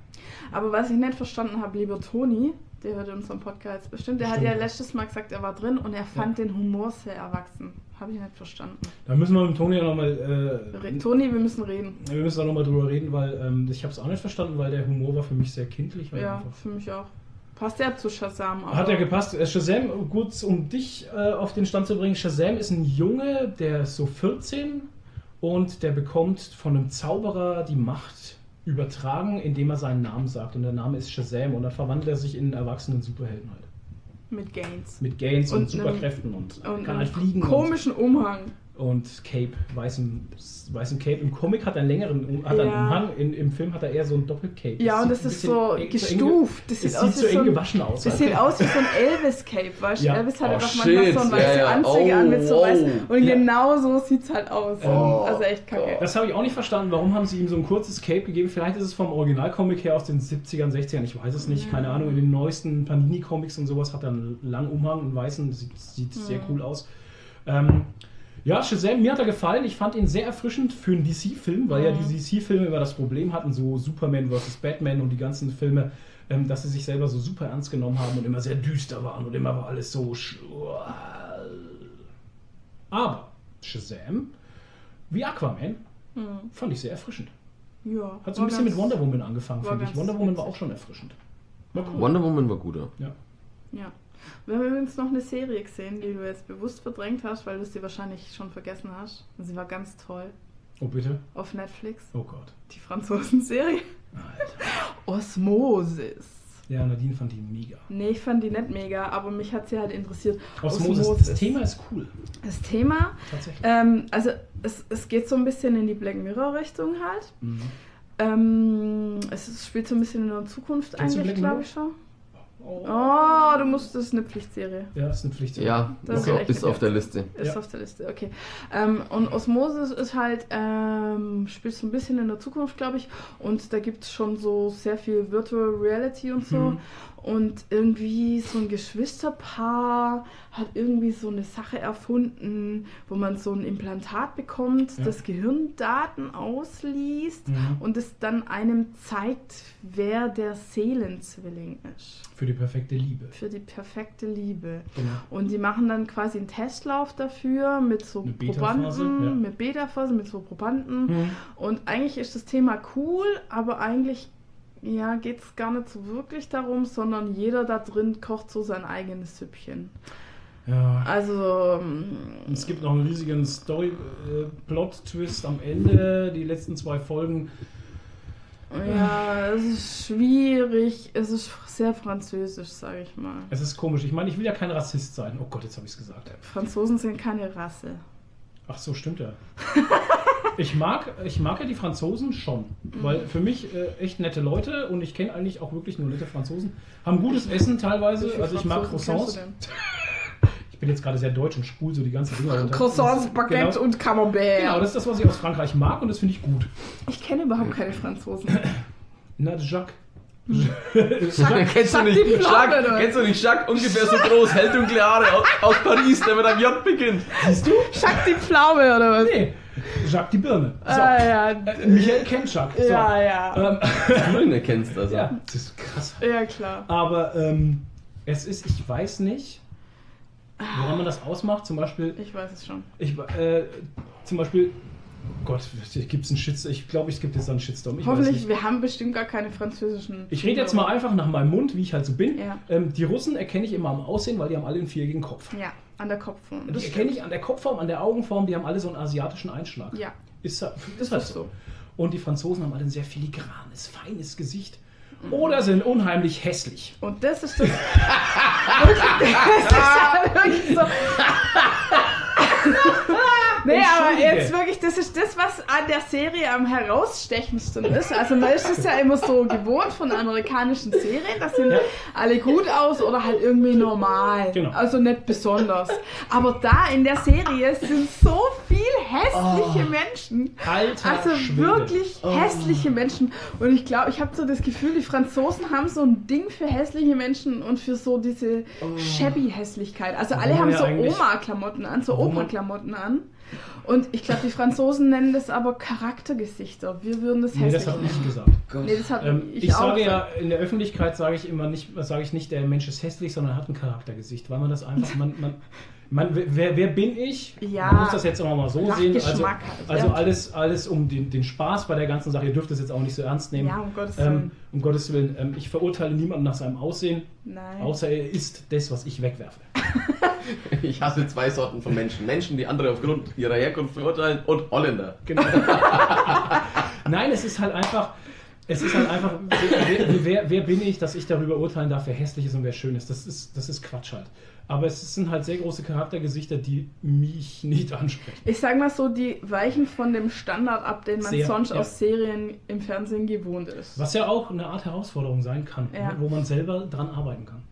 Aber was ich nicht verstanden habe, lieber Toni, der hört unseren Podcast bestimmt, der hat Stimmt. ja letztes Mal gesagt, er war drin und er fand den Humor sehr erwachsen. Habe ich nicht verstanden. Da müssen wir mit Toni nochmal. Re Äh, Toni, wir müssen reden. wir müssen da nochmal drüber reden, weil ähm, ich habe es auch nicht verstanden, weil der Humor war für mich sehr kindlich. Ja, einfach- für mich auch. Passt ja zu Shazam. Hat aber- ja gepasst. Äh, Shazam, gut, um dich äh, auf den Stand zu bringen. Shazam ist ein Junge, der ist so 14 und der bekommt von einem Zauberer die Macht übertragen, indem er seinen Namen sagt. Und der Name ist Shazam und dann verwandelt er sich in einen erwachsenen Superhelden halt. Mit Gains. Mit Gains und, Und Superkräften und, Und kann halt fliegen. komischen Umhang. Und, Cape, weißem, weißem Cape. Im Comic hat er einen längeren hat er einen Ja. Umhang, in, im Film hat er eher so ein Doppelcape. Ja, und sieht das ist so gestuft. Das Es sieht sieht aus so wie so eng ein, gewaschen aus. Das sieht aus wie so ein Elvis-Cape, weißt du? Ja. Elvis hat Oh, doch manchmal shit. so einen weißen Ja, ja. Anzüge an mit so Oh, weiß. Und Ja. genau so sieht's halt aus. Oh, also echt kacke. Das habe ich auch nicht verstanden. Warum haben sie ihm so ein kurzes Cape gegeben? Vielleicht ist es vom Originalcomic her aus den 70ern, 60ern. Ich weiß es nicht. Keine Ahnung. In den neuesten Panini-Comics und sowas hat er einen langen Umhang, einen weißen. Sieht, sieht sehr cool aus. Ähm, ja, Shazam, mir hat er gefallen. Ich fand ihn sehr erfrischend für einen DC-Film, weil ja Mhm. die DC-Filme immer das Problem hatten, so Superman vs. Batman und die ganzen Filme, ähm, dass sie sich selber so super ernst genommen haben und immer sehr düster waren und immer war alles so. sch- Aber Shazam, wie Aquaman, Hm. fand ich sehr erfrischend. Ja. Hat so ein war bisschen mit Wonder Woman angefangen, war finde ich. Wonder Woman war witzig. auch schon erfrischend. War cool. Wonder Woman war guter. Ja. Ja. Wir haben übrigens noch eine Serie gesehen, die du jetzt bewusst verdrängt hast, weil du sie wahrscheinlich schon vergessen hast. Und sie war ganz toll. Oh bitte. Auf Netflix. Oh Gott. Die Franzosen-Serie. Alter. Osmosis. Ja, Nadine fand die mega. Nee, ich fand die nicht mega, aber mich hat sie halt interessiert. Osmosis. Das Thema ist cool. Das Thema, Tatsächlich. ähm, also es, es geht so ein bisschen in die Black Mirror-Richtung halt. Mhm. Ähm, es spielt so ein bisschen in der Zukunft Kennst eigentlich, glaube ich schon. Oh. Oh, du musst, das ist eine Pflichtserie. Ja, ist eine Pflicht. Ja, Das ist, ist ist auf der Liste. Ist Ja. auf der Liste, okay. Ähm, und Osmosis ist halt, ähm, spielt so ein bisschen in der Zukunft, glaube ich. Und da gibt es schon so sehr viel Virtual Reality und so. Mhm. Und irgendwie so ein Geschwisterpaar hat irgendwie so eine Sache erfunden, wo man so ein Implantat bekommt, Ja. das Gehirndaten ausliest Mhm. und es dann einem zeigt, wer der Seelenzwilling ist. Für die perfekte Liebe. Für die perfekte Liebe. Genau. Und die machen dann quasi einen Testlauf dafür mit so Probanden, ja. mit Beta-Phase, mit so Probanden. Mhm. Und eigentlich ist das Thema cool, aber eigentlich ja, geht es gar nicht so wirklich darum, sondern jeder da drin kocht so sein eigenes Süppchen. Ja. Also, ähm, es gibt noch einen riesigen Story-Plot-Twist am Ende. Die letzten zwei Folgen. ja, es ist schwierig, es ist sehr französisch, sage ich mal. Es ist komisch. Ich meine, ich will ja kein Rassist sein. Oh Gott, jetzt habe ich es gesagt. Franzosen sind keine Rasse. Ach so, stimmt ja. Ich mag, ich mag ja die Franzosen schon, weil für mich äh, echt nette Leute und ich kenne eigentlich auch wirklich nur nette Franzosen. Haben gutes Essen teilweise, also ich mag Croissants. Ich bin jetzt gerade sehr deutsch und spul so die ganze Dinger runter. Croissants, Baguette genau, und Camembert. Genau, das ist das, was ich aus Frankreich mag und das finde ich gut. ich kenne überhaupt keine Franzosen. Na, Jacques. kennst, du nicht, Jacques, kennst du nicht Jacques? Ungefähr so groß, hell dunkle Haare aus, aus Paris, der mit einem J beginnt. Siehst du? Schack die Pflaume oder was? Nee, Jacques die Birne. So. Ah, ja. Äh, Michael kennt Jacques. So. Ja, ja. Ähm, du ihn erkennst, also. ja, das ist krass. Ja, klar. Aber ähm, es ist, ich weiß nicht, woran man das ausmacht. Zum Beispiel, Ich weiß es schon. ich, äh, zum Beispiel, Gott, gibt es einen Shitstorm? Ich glaube, es gibt jetzt einen Shitstorm. Ich weiß Hoffentlich, nicht. wir haben bestimmt gar keine französischen. Ich rede jetzt mal einfach nach meinem Mund, wie ich halt so bin. Ja. Ähm, die Russen erkenne ich immer am Aussehen, weil die haben alle einen viereckigen Kopf. Ja, an der Kopfform. Die erkenne ich an der Kopfform, an der Augenform, die haben alle so einen asiatischen Einschlag. Ja, Ist, halt- das ist halt so. so. Und die Franzosen haben alle ein sehr filigranes, feines Gesicht. Oder sind unheimlich hässlich. Und das ist das. das ist ja wirklich so. Nee, aber jetzt wirklich, das ist das, was an der Serie am herausstechendsten ist. Also man ist es ja immer so gewohnt von amerikanischen Serien, das sind Ja. alle gut aus oder halt irgendwie normal. Genau. Also nicht besonders. Aber da in der Serie sind so viel hässliche Oh. Menschen. Alter Also Schwede. wirklich hässliche Menschen. Und ich glaube, ich habe so das Gefühl, die Franzosen haben so ein Ding für hässliche Menschen und für so diese shabby Hässlichkeit. Also alle haben so Oma-Klamotten an, so Opa-Klamotten an. Und ich glaube, die Franzosen nennen das aber Charaktergesichter. Wir würden das Nee, hässlich das habe ich nennen. gesagt. Gott. Nee, das habe Ähm, ich, ich auch. sage ja, in der Öffentlichkeit sage ich immer nicht, sage ich nicht, der Mensch ist hässlich, sondern hat ein Charaktergesicht, weil man das einfach, man, man, man wer, wer bin ich? Ja. Man muss das jetzt auch mal so Nach sehen. Also, Geschmack halt, also alles, alles um den, den Spaß bei der ganzen Sache. Ihr dürft es jetzt auch nicht so ernst nehmen. Ja, um Gottes ähm, Willen. um Gottes Willen. Ähm, ich verurteile niemanden nach seinem Aussehen, Nein. außer er ist das, was ich wegwerfe. Ich hasse zwei Sorten von Menschen. Menschen, die andere aufgrund ihrer Herkunft verurteilen und Holländer. Genau. Nein, es ist halt einfach. Es ist halt einfach, wer, wer, wer bin ich, dass ich darüber urteilen darf, wer hässlich ist und wer schön ist. Das ist, das ist Quatsch halt. Aber es sind halt sehr große Charaktergesichter, die mich nicht ansprechen. Ich sag mal so, die weichen von dem Standard ab, den man Sehr, sonst ja. aus Serien im Fernsehen gewohnt ist. Was ja auch eine Art Herausforderung sein kann, Ja. wo man selber dran arbeiten kann.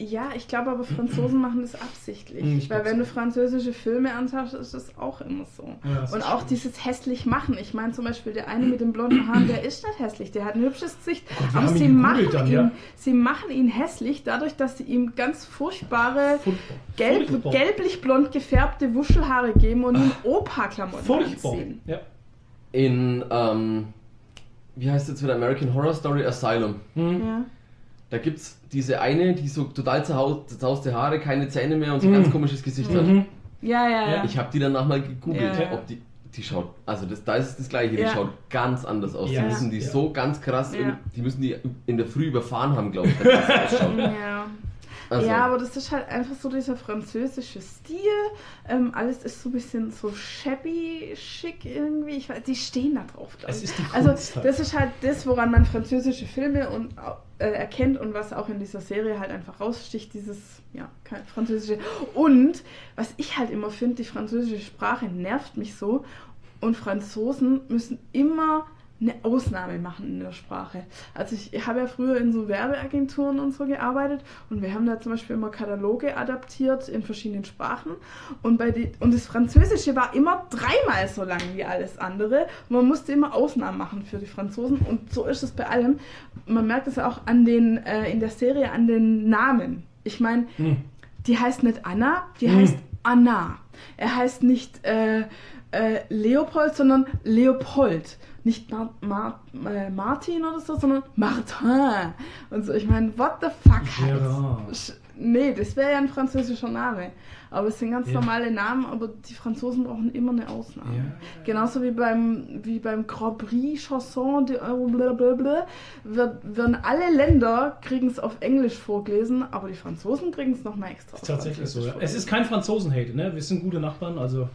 Ja, ich glaube aber Franzosen machen das absichtlich. Hm, ich Weil wenn du französische Filme anschaust, ist das auch immer so. Ja, Und auch stimmt. dieses hässlich machen. Ich meine zum Beispiel der eine mit den blonden Haaren, der ist nicht hässlich, der hat ein hübsches Gesicht. Gott, wir aber sie ihn machen, dann, ihn, ja. sie machen ihn hässlich dadurch, dass sie ihm ganz furchtbare, Furchtbar. gelb, Furchtbar. gelblich-blond gefärbte Wuschelhaare geben und ihm Opa-Klamotten Furchtbar. anziehen. Ja. In, ähm, wie heißt jetzt wieder American Horror Story Asylum? Hm. Ja. Da gibt's diese eine, die so total zerzauste Haare, keine Zähne mehr und so Mhm. ein ganz komisches Gesicht hat. Mhm. Ja, ja, ja. Ja, Ich habe die danach mal gegoogelt, Ja, ja. ob die, die schaut, also das, da ist es das gleiche, die Ja. schaut ganz anders aus. Ja. Die müssen die Ja. so ganz krass, Ja. in, die müssen die in der Früh überfahren haben, glaube ich, damit das ausschaut. Ja. Also, ja, aber das ist halt einfach so dieser französische Stil. Ähm, alles ist so ein bisschen so shabby, schick irgendwie. Ich weiß, die stehen da drauf. glaub Es ich. ist die also Kunst halt. das ist halt das, woran man französische Filme und, äh, erkennt und was auch in dieser Serie halt einfach raussticht, dieses ja, französische. Und was ich halt immer finde, die französische Sprache nervt mich so. Und Franzosen müssen immer eine Ausnahme machen in der Sprache. Also ich habe ja früher in so Werbeagenturen und so gearbeitet und wir haben da zum Beispiel immer Kataloge adaptiert in verschiedenen Sprachen und bei die, und das Französische war immer dreimal so lang wie alles andere. Und man musste immer Ausnahmen machen für die Franzosen und so ist es bei allem. Man merkt es auch an den äh, in der Serie an den Namen. Ich meine, Hm. die heißt nicht Anna, die Hm. heißt Anna. Er heißt nicht äh, äh, Leopold, sondern Leopold. Nicht Mar Mar äh, Martin oder so, sondern Martin. Und so, ich meine, what the fuck. Sch- Nee, das wäre ja ein französischer Name. Aber es sind ganz Ja. normale Namen, aber die Franzosen brauchen immer eine Ausnahme. Ja. Genauso wie beim, wie beim Grand Prix Chanson de blablabla, wird, werden alle Länder kriegen es auf Englisch vorgelesen, aber die Franzosen kriegen es nochmal extra. Ist tatsächlich so. Ja. Es ist kein Franzosen-Hate, ne? Wir sind gute Nachbarn, also.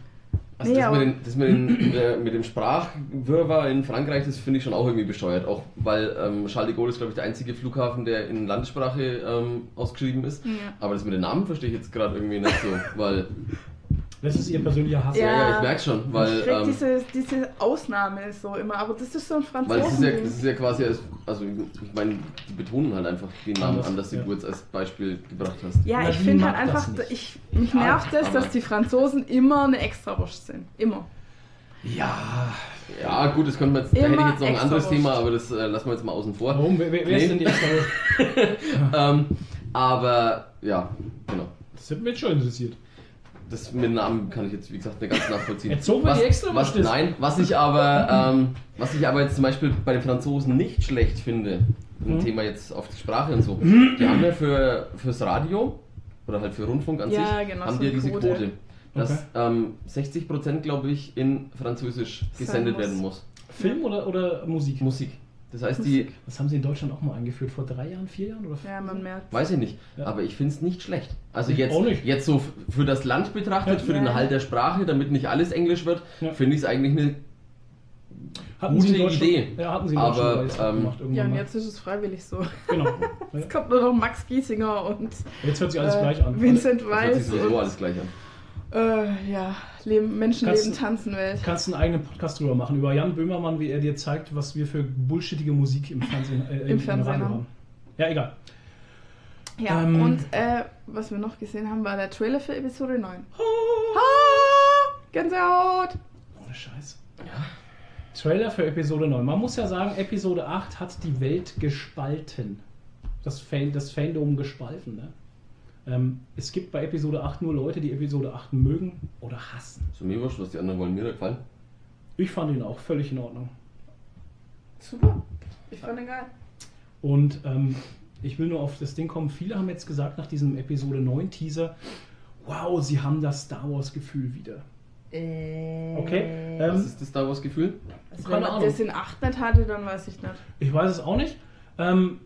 Also Nee, das, mit den, das mit, den, mit dem Sprachwirrwarr in Frankreich, das finde ich schon auch irgendwie bescheuert. Auch weil ähm, Charles de Gaulle ist, glaube ich, der einzige Flughafen, der in Landessprache ähm, ausgeschrieben ist. Ja. Aber das mit den Namen verstehe ich jetzt gerade irgendwie nicht so, weil, Das ist ihr persönlicher Hass. ja, Ja. ich merke schon, weil, ich ähm, diese, diese Ausnahme so immer, aber das ist so ein weil das ist, ja, Franzosen. das ist ja quasi, als, also ich meine, die betonen halt einfach die Namen Anders, anders, die ja. du jetzt als Beispiel gebracht hast. ja, Na, ich finde halt das einfach, ich, mich nervt es, aber- dass die Franzosen immer eine Extrawurst sind. Immer. Ja. Ja, gut, das könnte man jetzt, da hätte ich jetzt noch ein anderes. Thema, aber das äh, lassen wir jetzt mal außen vor. Warum? Wer, wer wer ist Nee. denn die extra? Ähm, aber ja, genau. Das hätte mich jetzt schon interessiert. Das mit dem Namen kann ich jetzt, wie gesagt, nicht ganz nachvollziehen. Erzogen wir was, die extra, was was? Nein, was ich aber, ähm, was ich aber jetzt zum Beispiel bei den Franzosen nicht schlecht finde, im Mhm. Thema jetzt auf die Sprache und so, die haben ja für, fürs Radio oder halt für Rundfunk an Ja, sich, genau, haben die ja diese Quote. Quote, dass Okay. ähm, 60% glaube ich in Französisch gesendet muss. werden muss. Film oder, oder Musik? Musik. Das heißt, die, Das haben sie in Deutschland auch mal eingeführt, vor drei Jahren, vier Jahren oder Ja, man merkt. weiß ich nicht, Ja. aber ich finde es nicht schlecht. Also Ich jetzt, auch nicht. jetzt so für das Land betrachtet, Ja. für den. Erhalt der Sprache, damit nicht alles Englisch wird, Ja. finde ich es eigentlich eine Hatten Gute sie in Deutschland, Idee. Ja, hatten sie in Aber, jetzt ähm, gemacht Ja, und mal. jetzt ist es freiwillig so. Genau. Ja. Es kommt nur noch Max Giesinger und Jetzt hört sich alles äh, gleich an. Vincent Das hört sich Und, alles gleich an. Äh, ja, Leben, Menschen Kannst leben, du- tanzen Welt. Du kannst einen eigenen Podcast drüber machen, über Jan Böhmermann, wie er dir zeigt, was wir für bullshittige Musik im Fernsehen, äh, Im Fernsehen Radio haben. Ja, egal. Ja, Ähm. und äh, was wir noch gesehen haben, war der Trailer für Episode 9. Oh. Ah, Gänsehaut! Ohne Scheiß. Trailer für Episode 9. Man muss ja sagen, Episode 8 hat die Welt gespalten. Das, Fan, das Fandom gespalten. Ne? Ähm, es gibt bei Episode 8 nur Leute, die Episode 8 mögen oder hassen. So mir wurscht, was die anderen wollen. Mir hat gefallen. Ich fand ihn auch völlig in Ordnung. Super. Ich fand ihn geil. Und ähm, ich will nur auf das Ding kommen. Viele haben jetzt gesagt nach diesem Episode 9 Teaser, wow, sie haben das Star Wars Gefühl wieder. Okay. Was Ähm, ist das Star Wars Gefühl? Also keine wenn man das in 8 nicht hatte, dann weiß ich nicht. ich weiß es auch nicht. Ähm,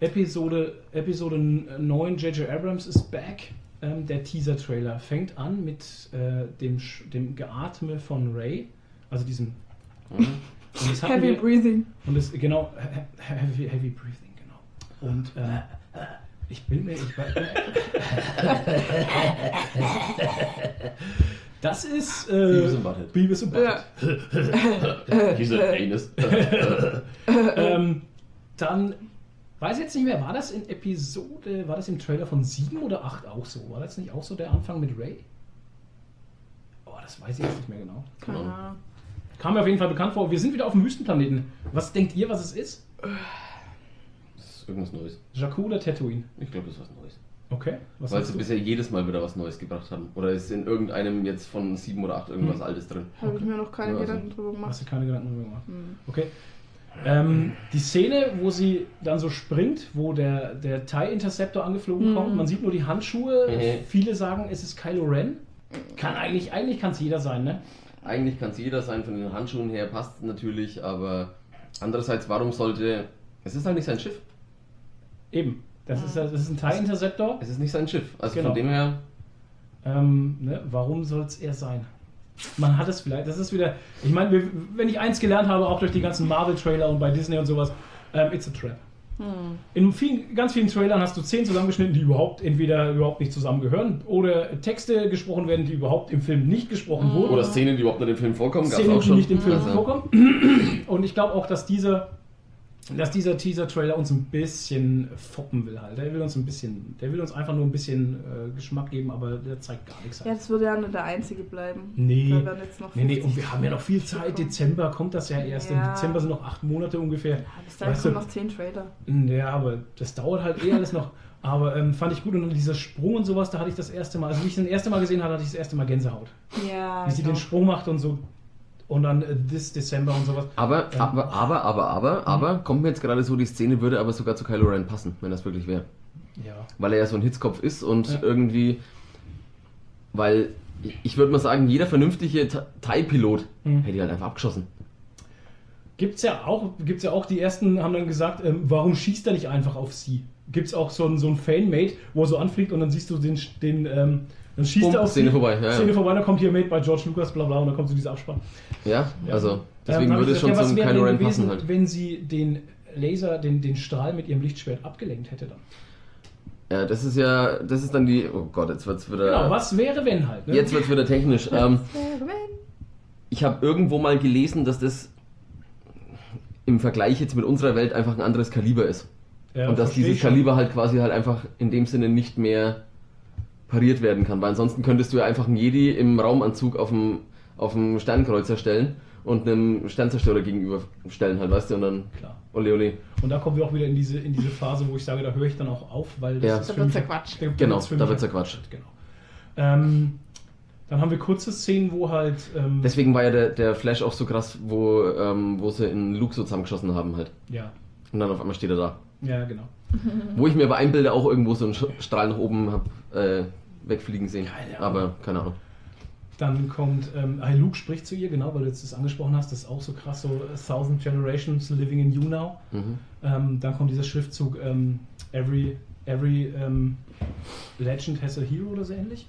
Episode, Episode 9 J.J. Abrams ist back. Ähm, der Teaser-Trailer fängt an mit äh, dem, Sch- dem Geatme von Ray, also diesem. Mhm. Heavy wir- Breathing. Und das, genau, he- heavy, heavy breathing, genau. Und ähm, ich bin mir, ich weiß, Das ist äh, Beavis and Butthead. Beavis and Ja. Butthead. Diese Anus. ähm, dann weiß ich jetzt nicht mehr, war das in Episode, war das im Trailer von 7 oder 8 auch so? War das nicht auch so der Anfang mit Ray? Oh, das weiß ich jetzt nicht mehr genau. Keine Genau. Ahnung. Kam mir auf jeden Fall bekannt vor. Wir sind wieder auf dem Wüstenplaneten. Was denkt ihr, was es ist? Das ist irgendwas Neues. Jakku oder Tatooine? Ich glaube, das ist was Neues. Okay. Was Weil sie du? bisher jedes Mal wieder was Neues gebracht haben. Oder ist in irgendeinem jetzt von sieben oder acht irgendwas Hm. Altes drin. Habe ich mir noch keine Ja, also- Gedanken drüber gemacht. Hast du keine Gedanken darüber gemacht? Hm. Okay. Ähm, die Szene, wo sie dann so springt, wo der, der TIE Interceptor angeflogen Mhm. kommt, man sieht nur die Handschuhe. Mhm. Viele sagen, es ist Kylo Ren. Kann eigentlich, eigentlich kann es jeder sein, ne? Eigentlich kann es jeder sein, von den Handschuhen her passt natürlich, aber andererseits, warum sollte. Es ist halt nicht sein Schiff. Eben. Das ist, das ist ein TIE Interceptor. Es ist nicht sein Schiff. Also Genau. von dem her. Ähm, ne, warum soll es er sein? Man hat es vielleicht, das ist wieder, ich meine, wenn ich eins gelernt habe, auch durch die ganzen Marvel-Trailer und bei Disney und sowas, ähm, it's a trap. Hm. In vielen, ganz vielen Trailern hast du zehn zusammengeschnitten, die überhaupt entweder überhaupt nicht zusammengehören oder Texte gesprochen werden, die überhaupt im Film nicht gesprochen wurden. Oder Szenen, die überhaupt nicht im Film vorkommen, Szenen, auch die schon. nicht im Film Also, vorkommen. Und ich glaube auch, dass dieser, dass dieser Teaser-Trailer uns ein bisschen foppen will halt. Der will uns ein bisschen, der will uns einfach nur ein bisschen äh, Geschmack geben, aber der zeigt gar nichts. Ja, das würde ja nur der einzige bleiben. Nee. Jetzt Nee, nee, 50 und wir haben ja noch viel Zeit. kommen. Dezember kommt das ja erst. Im Ja. Dezember sind noch acht Monate ungefähr. Ja, bis dahin Weißt kommen du- noch 10 Trailer. Ja, aber das dauert halt eh alles noch. Aber ähm, fand ich gut. Und dann dieser Sprung und sowas, da hatte ich das erste Mal, also wie ich den erste Mal gesehen habe, hatte ich das erste Mal Gänsehaut. Ja, Wie sie den Sprung macht und so. Und dann äh, this Dezember und sowas. Aber, Ähm, aber, aber, aber, aber, aber, kommt mir jetzt gerade so, die Szene würde aber sogar zu Kylo Ren passen, wenn das wirklich wäre. Ja. Weil er ja so ein Hitzkopf ist und Ja. irgendwie, weil ich- würde mal sagen, jeder vernünftige TIE-Pilot Mhm. hätte ihn halt einfach abgeschossen. Gibt's ja auch, gibt's ja auch, die ersten haben dann gesagt, ähm, warum schießt er nicht einfach auf sie? Gibt's auch so ein, so ein Fanmate, wo er so anfliegt und dann siehst du den, den ähm, dann schießt Bumm, er auf Szene sie, vorbei, ja, ja. Szene vorbei, dann kommt hier Made by George Lucas, bla bla, und dann kommt so dieser Abspann. Ja, Ja. also deswegen Ähm, hab würde es schon ja, was zum Kylo Ren passen halt. Wenn sie den Laser, den, den Strahl mit ihrem Lichtschwert abgelenkt hätte dann. Ja, das ist ja, das ist dann die, oh Gott, jetzt wird's wieder, Genau, was wäre, wenn halt? Ne? jetzt wird's wieder technisch. Ähm, Äh, wenn- ich habe irgendwo mal gelesen, dass das im Vergleich jetzt mit unserer Welt einfach ein anderes Kaliber ist. Ja, und dass dieses. Kaliber halt quasi halt einfach in dem Sinne nicht mehr pariert werden kann. Weil ansonsten könntest du ja einfach einen Jedi im Raumanzug auf dem, auf dem Sternkreuzer stellen und einem Sternzerstörer gegenüberstellen halt, weißt du, und dann Klar. ole ole. Und da kommen wir auch wieder in diese, in diese Phase, wo ich sage, da höre ich dann auch auf, weil das Ja. ist Da wird's mich- ja Genau, da mich wird's ja. Genau. Ähm, Dann haben wir kurze Szenen, wo halt. Ähm, Deswegen war ja der, der Flash auch so krass, wo, ähm, wo sie in Luke so zusammengeschossen haben halt. ja, Und dann auf einmal steht er da. ja, genau. Wo ich mir bei einem Bilder auch irgendwo so einen Strahl nach oben hab äh, wegfliegen sehen. Keine. Aber keine Ahnung. Dann kommt, ähm, Luke spricht zu ihr, genau, weil du jetzt das angesprochen hast, das ist auch so krass, so Thousand Generations Living in You Now. Mhm. Ähm, dann kommt dieser Schriftzug, ähm, Every, every ähm, Legend has a Hero oder so ähnlich.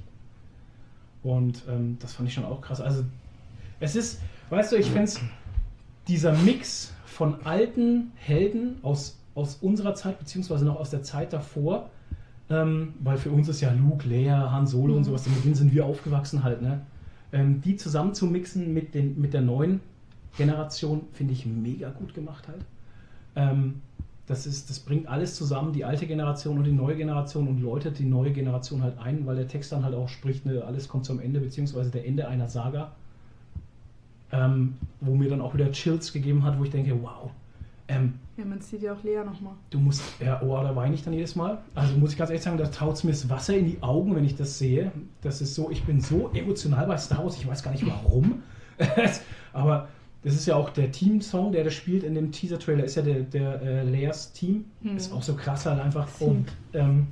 Und ähm, das fand ich schon auch krass. Also, es ist, weißt du, ich fände dieser Mix von alten Helden aus, aus unserer Zeit, beziehungsweise noch aus der Zeit davor, ähm, weil für uns ist ja Luke, Leia, Han Solo und sowas, mit denen sind wir aufgewachsen halt, ne? Ähm, die zusammen zu mixen mit, den, mit der neuen Generation, finde ich mega gut gemacht halt. Ähm, das, ist, das bringt alles zusammen, die alte Generation und die neue Generation und läutet die neue Generation halt ein, weil der Text dann halt auch spricht, ne, alles kommt zum Ende, beziehungsweise der Ende einer Saga. Ähm, wo mir dann auch wieder Chills gegeben hat, wo ich denke, wow, ähm, Ja, man sieht ja auch Lea nochmal. du musst, ja, oh, da weine ich dann jedes Mal. Also muss ich ganz ehrlich sagen, da taut mir das Wasser in die Augen, wenn ich das sehe. Das ist so, ich bin so emotional bei Star Wars, ich weiß gar nicht warum. Aber das ist ja auch der Team-Song, der das spielt in dem Teaser-Trailer, ist ja der, der äh, Leias Team. Hm. Ist auch so krass halt einfach. Und ähm,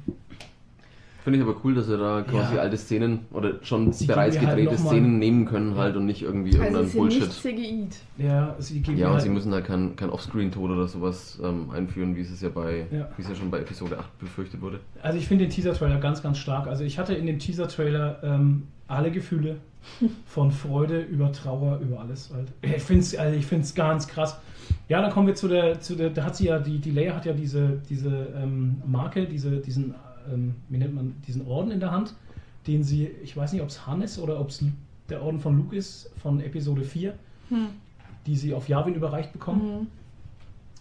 Finde ich aber cool, dass wir da quasi Ja. alte Szenen oder schon Sie bereits halt gedrehte mal- Szenen nehmen können halt und nicht irgendwie Also irgendeinen ja Bullshit. CGI'd. ja, sie geben Ja, und halt, sie müssen halt kein, kein Offscreen-Tod oder sowas ähm, einführen, wie es es ja bei, Ja. wie es ja schon bei Episode 8 befürchtet wurde. Also ich finde den Teaser-Trailer ganz, ganz stark. Also ich hatte in dem Teaser-Trailer ähm, alle Gefühle von Freude über Trauer, über alles. Halt. Ich finde es also ich find's ganz krass. Ja, dann kommen wir zu der, zu der, da hat sie ja, die, die Leia hat ja diese, diese ähm, Marke, diese, diesen, ähm, wie nennt man, diesen Orden in der Hand, den sie, ich weiß nicht, ob es Han ist oder ob es der Orden von Luke ist, von Episode 4, Hm. die sie auf Yavin überreicht bekommen. Mhm.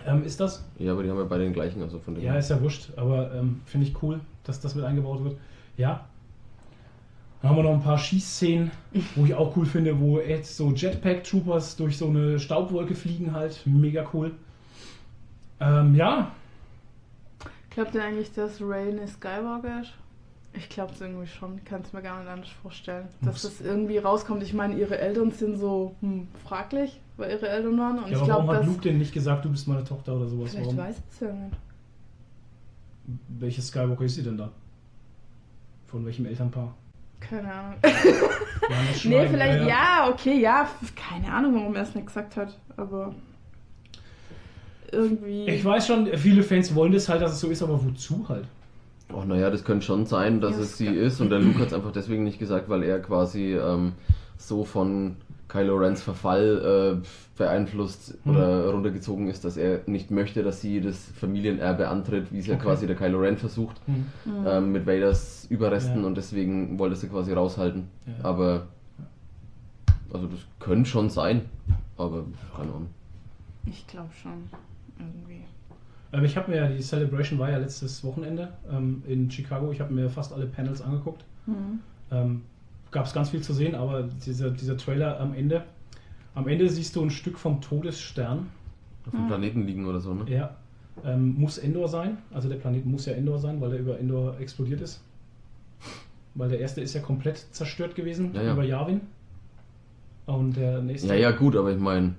Ähm, ist das? Ja, aber die haben ja beide den gleichen, also von dem Ja, ist ja wurscht, aber ähm, finde ich cool, dass das mit eingebaut wird. Ja. Dann haben wir noch ein paar Schießszenen, wo ich auch cool finde, wo jetzt so Jetpack-Troopers durch so eine Staubwolke fliegen halt. Mega cool. Ähm, ja, Glaubt ihr eigentlich, dass Rey eine Skywalker ist? Ich glaube es irgendwie schon. Kann es mir gar nicht anders vorstellen. Dass das irgendwie rauskommt. Ich meine, ihre Eltern sind so hm, fraglich, weil ihre Eltern waren. Und ja ich aber glaube, warum hat. Luke denn nicht gesagt, du bist meine Tochter oder sowas? Vielleicht Warum? weiß es ja nicht. Welche Skywalker ist sie denn da? Von welchem Elternpaar? Keine Ahnung. Nee, vielleicht, ja, okay, ja. Keine Ahnung, warum er es nicht gesagt hat. Aber. Irgendwie. Ich weiß schon, viele Fans wollen das halt, dass es so ist, aber wozu halt? Oh, naja, das könnte schon sein, dass Ja, es sie Sky- ist und der Luke hat es einfach deswegen nicht gesagt, weil er quasi ähm, so von Kylo Rens Verfall äh, beeinflusst Mhm. oder runtergezogen ist, dass er nicht möchte, dass sie das Familienerbe antritt, wie es ja Okay. quasi der Kylo Ren versucht, Hm. Mhm. ähm, mit Vaders Überresten Ja. und deswegen wollte sie quasi raushalten. Ja. Aber also das könnte schon sein, aber keine Ahnung. Ich glaube schon. Irgendwie. Ähm, ich habe mir ja, die Celebration war ja letztes Wochenende ähm, in Chicago. Ich habe mir fast alle Panels angeguckt. Mhm. Ähm, Gab es ganz viel zu sehen, aber dieser, dieser Trailer am Ende, am Ende siehst du ein Stück vom Todesstern. Auf dem Mhm. Planeten liegen oder so, ne? Ja. Ähm, muss Endor sein. Also der Planet muss ja Endor sein, weil er über Endor explodiert ist. Weil der erste ist ja komplett zerstört gewesen Ja, ja. über Yavin. Und der nächste. Ja, ja, gut, aber ich meine,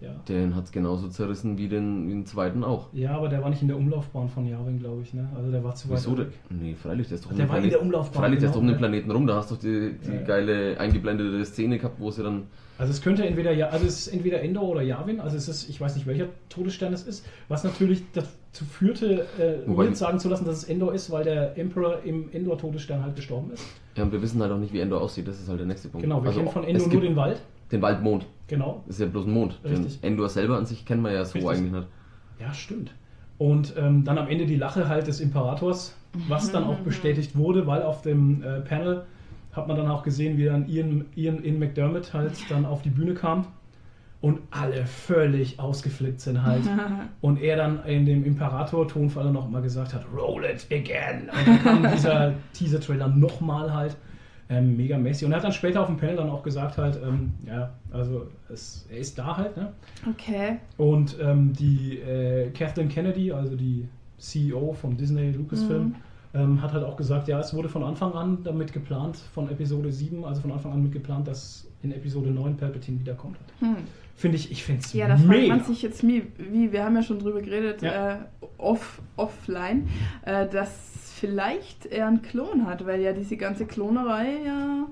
Ja. den hat es genauso zerrissen wie den, wie den zweiten auch. ja, aber der war nicht in der Umlaufbahn von Yavin, glaube ich. Ne? Also der war zu weit Wieso? Nee, freilich, der ist doch um Der den war in Planet- der Umlaufbahn, Freilich, der ist genau, doch um den. Planeten rum. Da hast du die, die Ja, geile eingeblendete Szene gehabt, wo sie dann. Also es könnte entweder ja, also es ist entweder Endor oder Yavin, also es ist, ich weiß nicht welcher Todesstern es ist, was natürlich dazu führte, äh, Wobei- mir sagen zu lassen, dass es Endor ist, weil der Emperor im Endor-Todesstern halt gestorben ist. Ja, und wir wissen halt auch nicht, wie Endor aussieht. Das ist halt der nächste Punkt. Genau, wir Also, kennen von Endor nur gibt den Wald. Den Waldmond. Genau. Das ist ja bloß ein Mond. Den Richtig. Endor selber an sich kennen wir ja so Richtig. eigentlich nicht. Ja, stimmt. Und ähm, dann am Ende die Lache halt des Imperators, was dann auch bestätigt wurde, weil auf dem äh, Panel hat man dann auch gesehen, wie dann Ian, Ian, Ian McDermott halt dann auf die Bühne kam und alle völlig ausgeflippt sind halt. Und er dann in dem Imperator-Tonfall noch mal gesagt hat, roll it again. Und dann kam dieser Teaser-Trailer nochmal halt. Ähm, mega mäßig. Und er hat dann später auf dem Panel dann auch gesagt halt, ähm, ja, also es, er ist da halt, ne? Okay. Und ähm, die äh, Kathleen Kennedy, also die CEO von Disney Lucasfilm, Mhm. ähm, hat halt auch gesagt, ja, es wurde von Anfang an damit geplant, von Episode 7, also von Anfang an mit geplant, dass in Episode 9 Palpatine wiederkommt. Hm. Finde ich, ich finde es Ja, da fragt man sich jetzt wie, wie, wir haben ja schon drüber geredet, Ja. äh, off, offline, äh, dass vielleicht er einen Klon hat, weil ja diese ganze Klonerei ja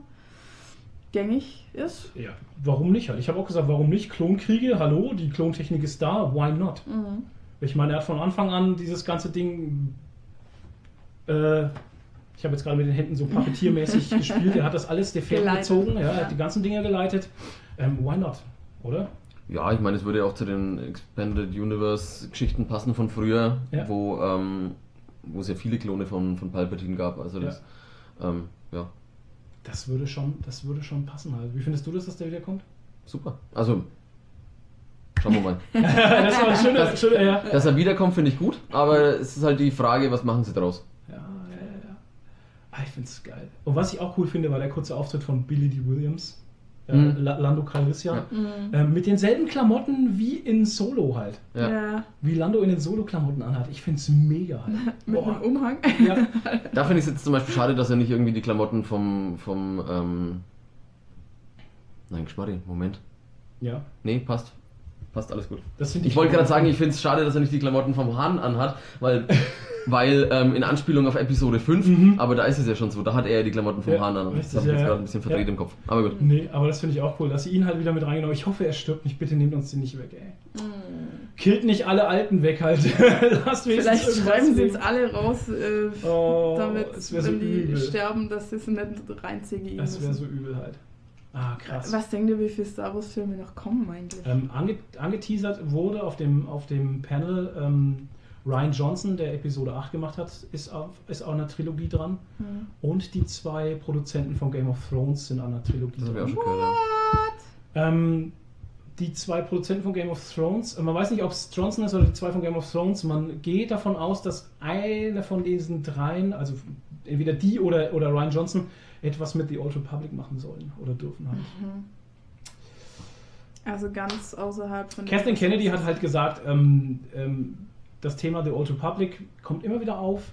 gängig ist. ja, warum nicht halt? Ich habe auch gesagt, warum nicht? Klonkriege, hallo, die Klontechnik ist da, why not? Mhm. Ich meine, er hat von Anfang an dieses ganze Ding. Äh, ich habe jetzt gerade mit den Händen so puppetiermäßig gespielt. Er hat das alles der Fäden Geleitet. gezogen, ja, er hat die ganzen Dinge geleitet. Ähm, why not? Oder? Ja, ich meine, es würde ja auch zu den Expanded Universe Geschichten passen von früher, Ja. wo, ähm, wo es ja viele Klone von, von Palpatine gab. Also das, ähm, ja, Das würde schon, das würde schon passen halt. Wie findest du das, dass der wiederkommt? super. Also, schauen wir mal. das war ein schöner, schöner ja. Dass er wiederkommt, finde ich gut, aber es ist halt die Frage, was machen sie draus? Ja, ja, ja, ja. Ah, ich finde es geil. Und was ich auch cool finde, war der kurze Auftritt von Billy D. Williams, äh, Mhm. La- Lando Calrissian, Ja. Mhm. äh, mit denselben Klamotten wie in Solo halt. Ja. Ja. Wie Lando in den Solo-Klamotten anhat. Ich finde es mega halt. Mit Boah. einem Umhang. Ja. Da finde ich es jetzt zum Beispiel schade, dass er nicht irgendwie die Klamotten vom, vom ähm, Nein, Geschmarri, Moment. ja, Nee, passt. Passt alles gut. Ich wollte gerade sagen, ich finde es schade, dass er nicht die Klamotten vom Hahn anhat, weil, weil ähm, in Anspielung auf Episode 5, Mhm. aber da ist es ja schon so, da hat er ja die Klamotten vom Ja, Hahn an. Das habe ich ja, jetzt gerade ein bisschen verdreht Ja. im Kopf. Aber gut. Nee, aber das finde ich auch cool, dass sie ihn halt wieder mit reingenommen Ich hoffe, er stirbt nicht. Bitte nehmt uns den nicht weg, ey. Killt nicht alle Alten weg halt. Lasst Vielleicht schreiben sie jetzt alle raus, äh, Oh, damit, es wäre so wenn die übel. sterben, dass sie sie nicht reinziehen Das wäre müssen. so übel halt. Ah, krass. Was denkt ihr, wie viele Star Wars Filme noch kommen eigentlich? Ähm, ange angeteasert wurde auf dem, auf dem Panel ähm, Ryan Johnson, der Episode 8 gemacht hat, ist auf, ist auch an einer Trilogie dran. Hm. Und die zwei Produzenten von Game of Thrones sind an einer Trilogie Das ich auch dran. schon. Ja. Ähm, die zwei Produzenten von Game of Thrones, man weiß nicht, ob es Johnson ist oder die zwei von Game of Thrones, man geht davon aus, dass einer von diesen dreien, also entweder die oder, oder Ryan Johnson, etwas mit The Old Republic machen sollen oder dürfen halt. Mhm. Also ganz außerhalb von. Kathleen Kennedy hat halt gesagt, ähm, ähm, das Thema The Old Republic kommt immer wieder auf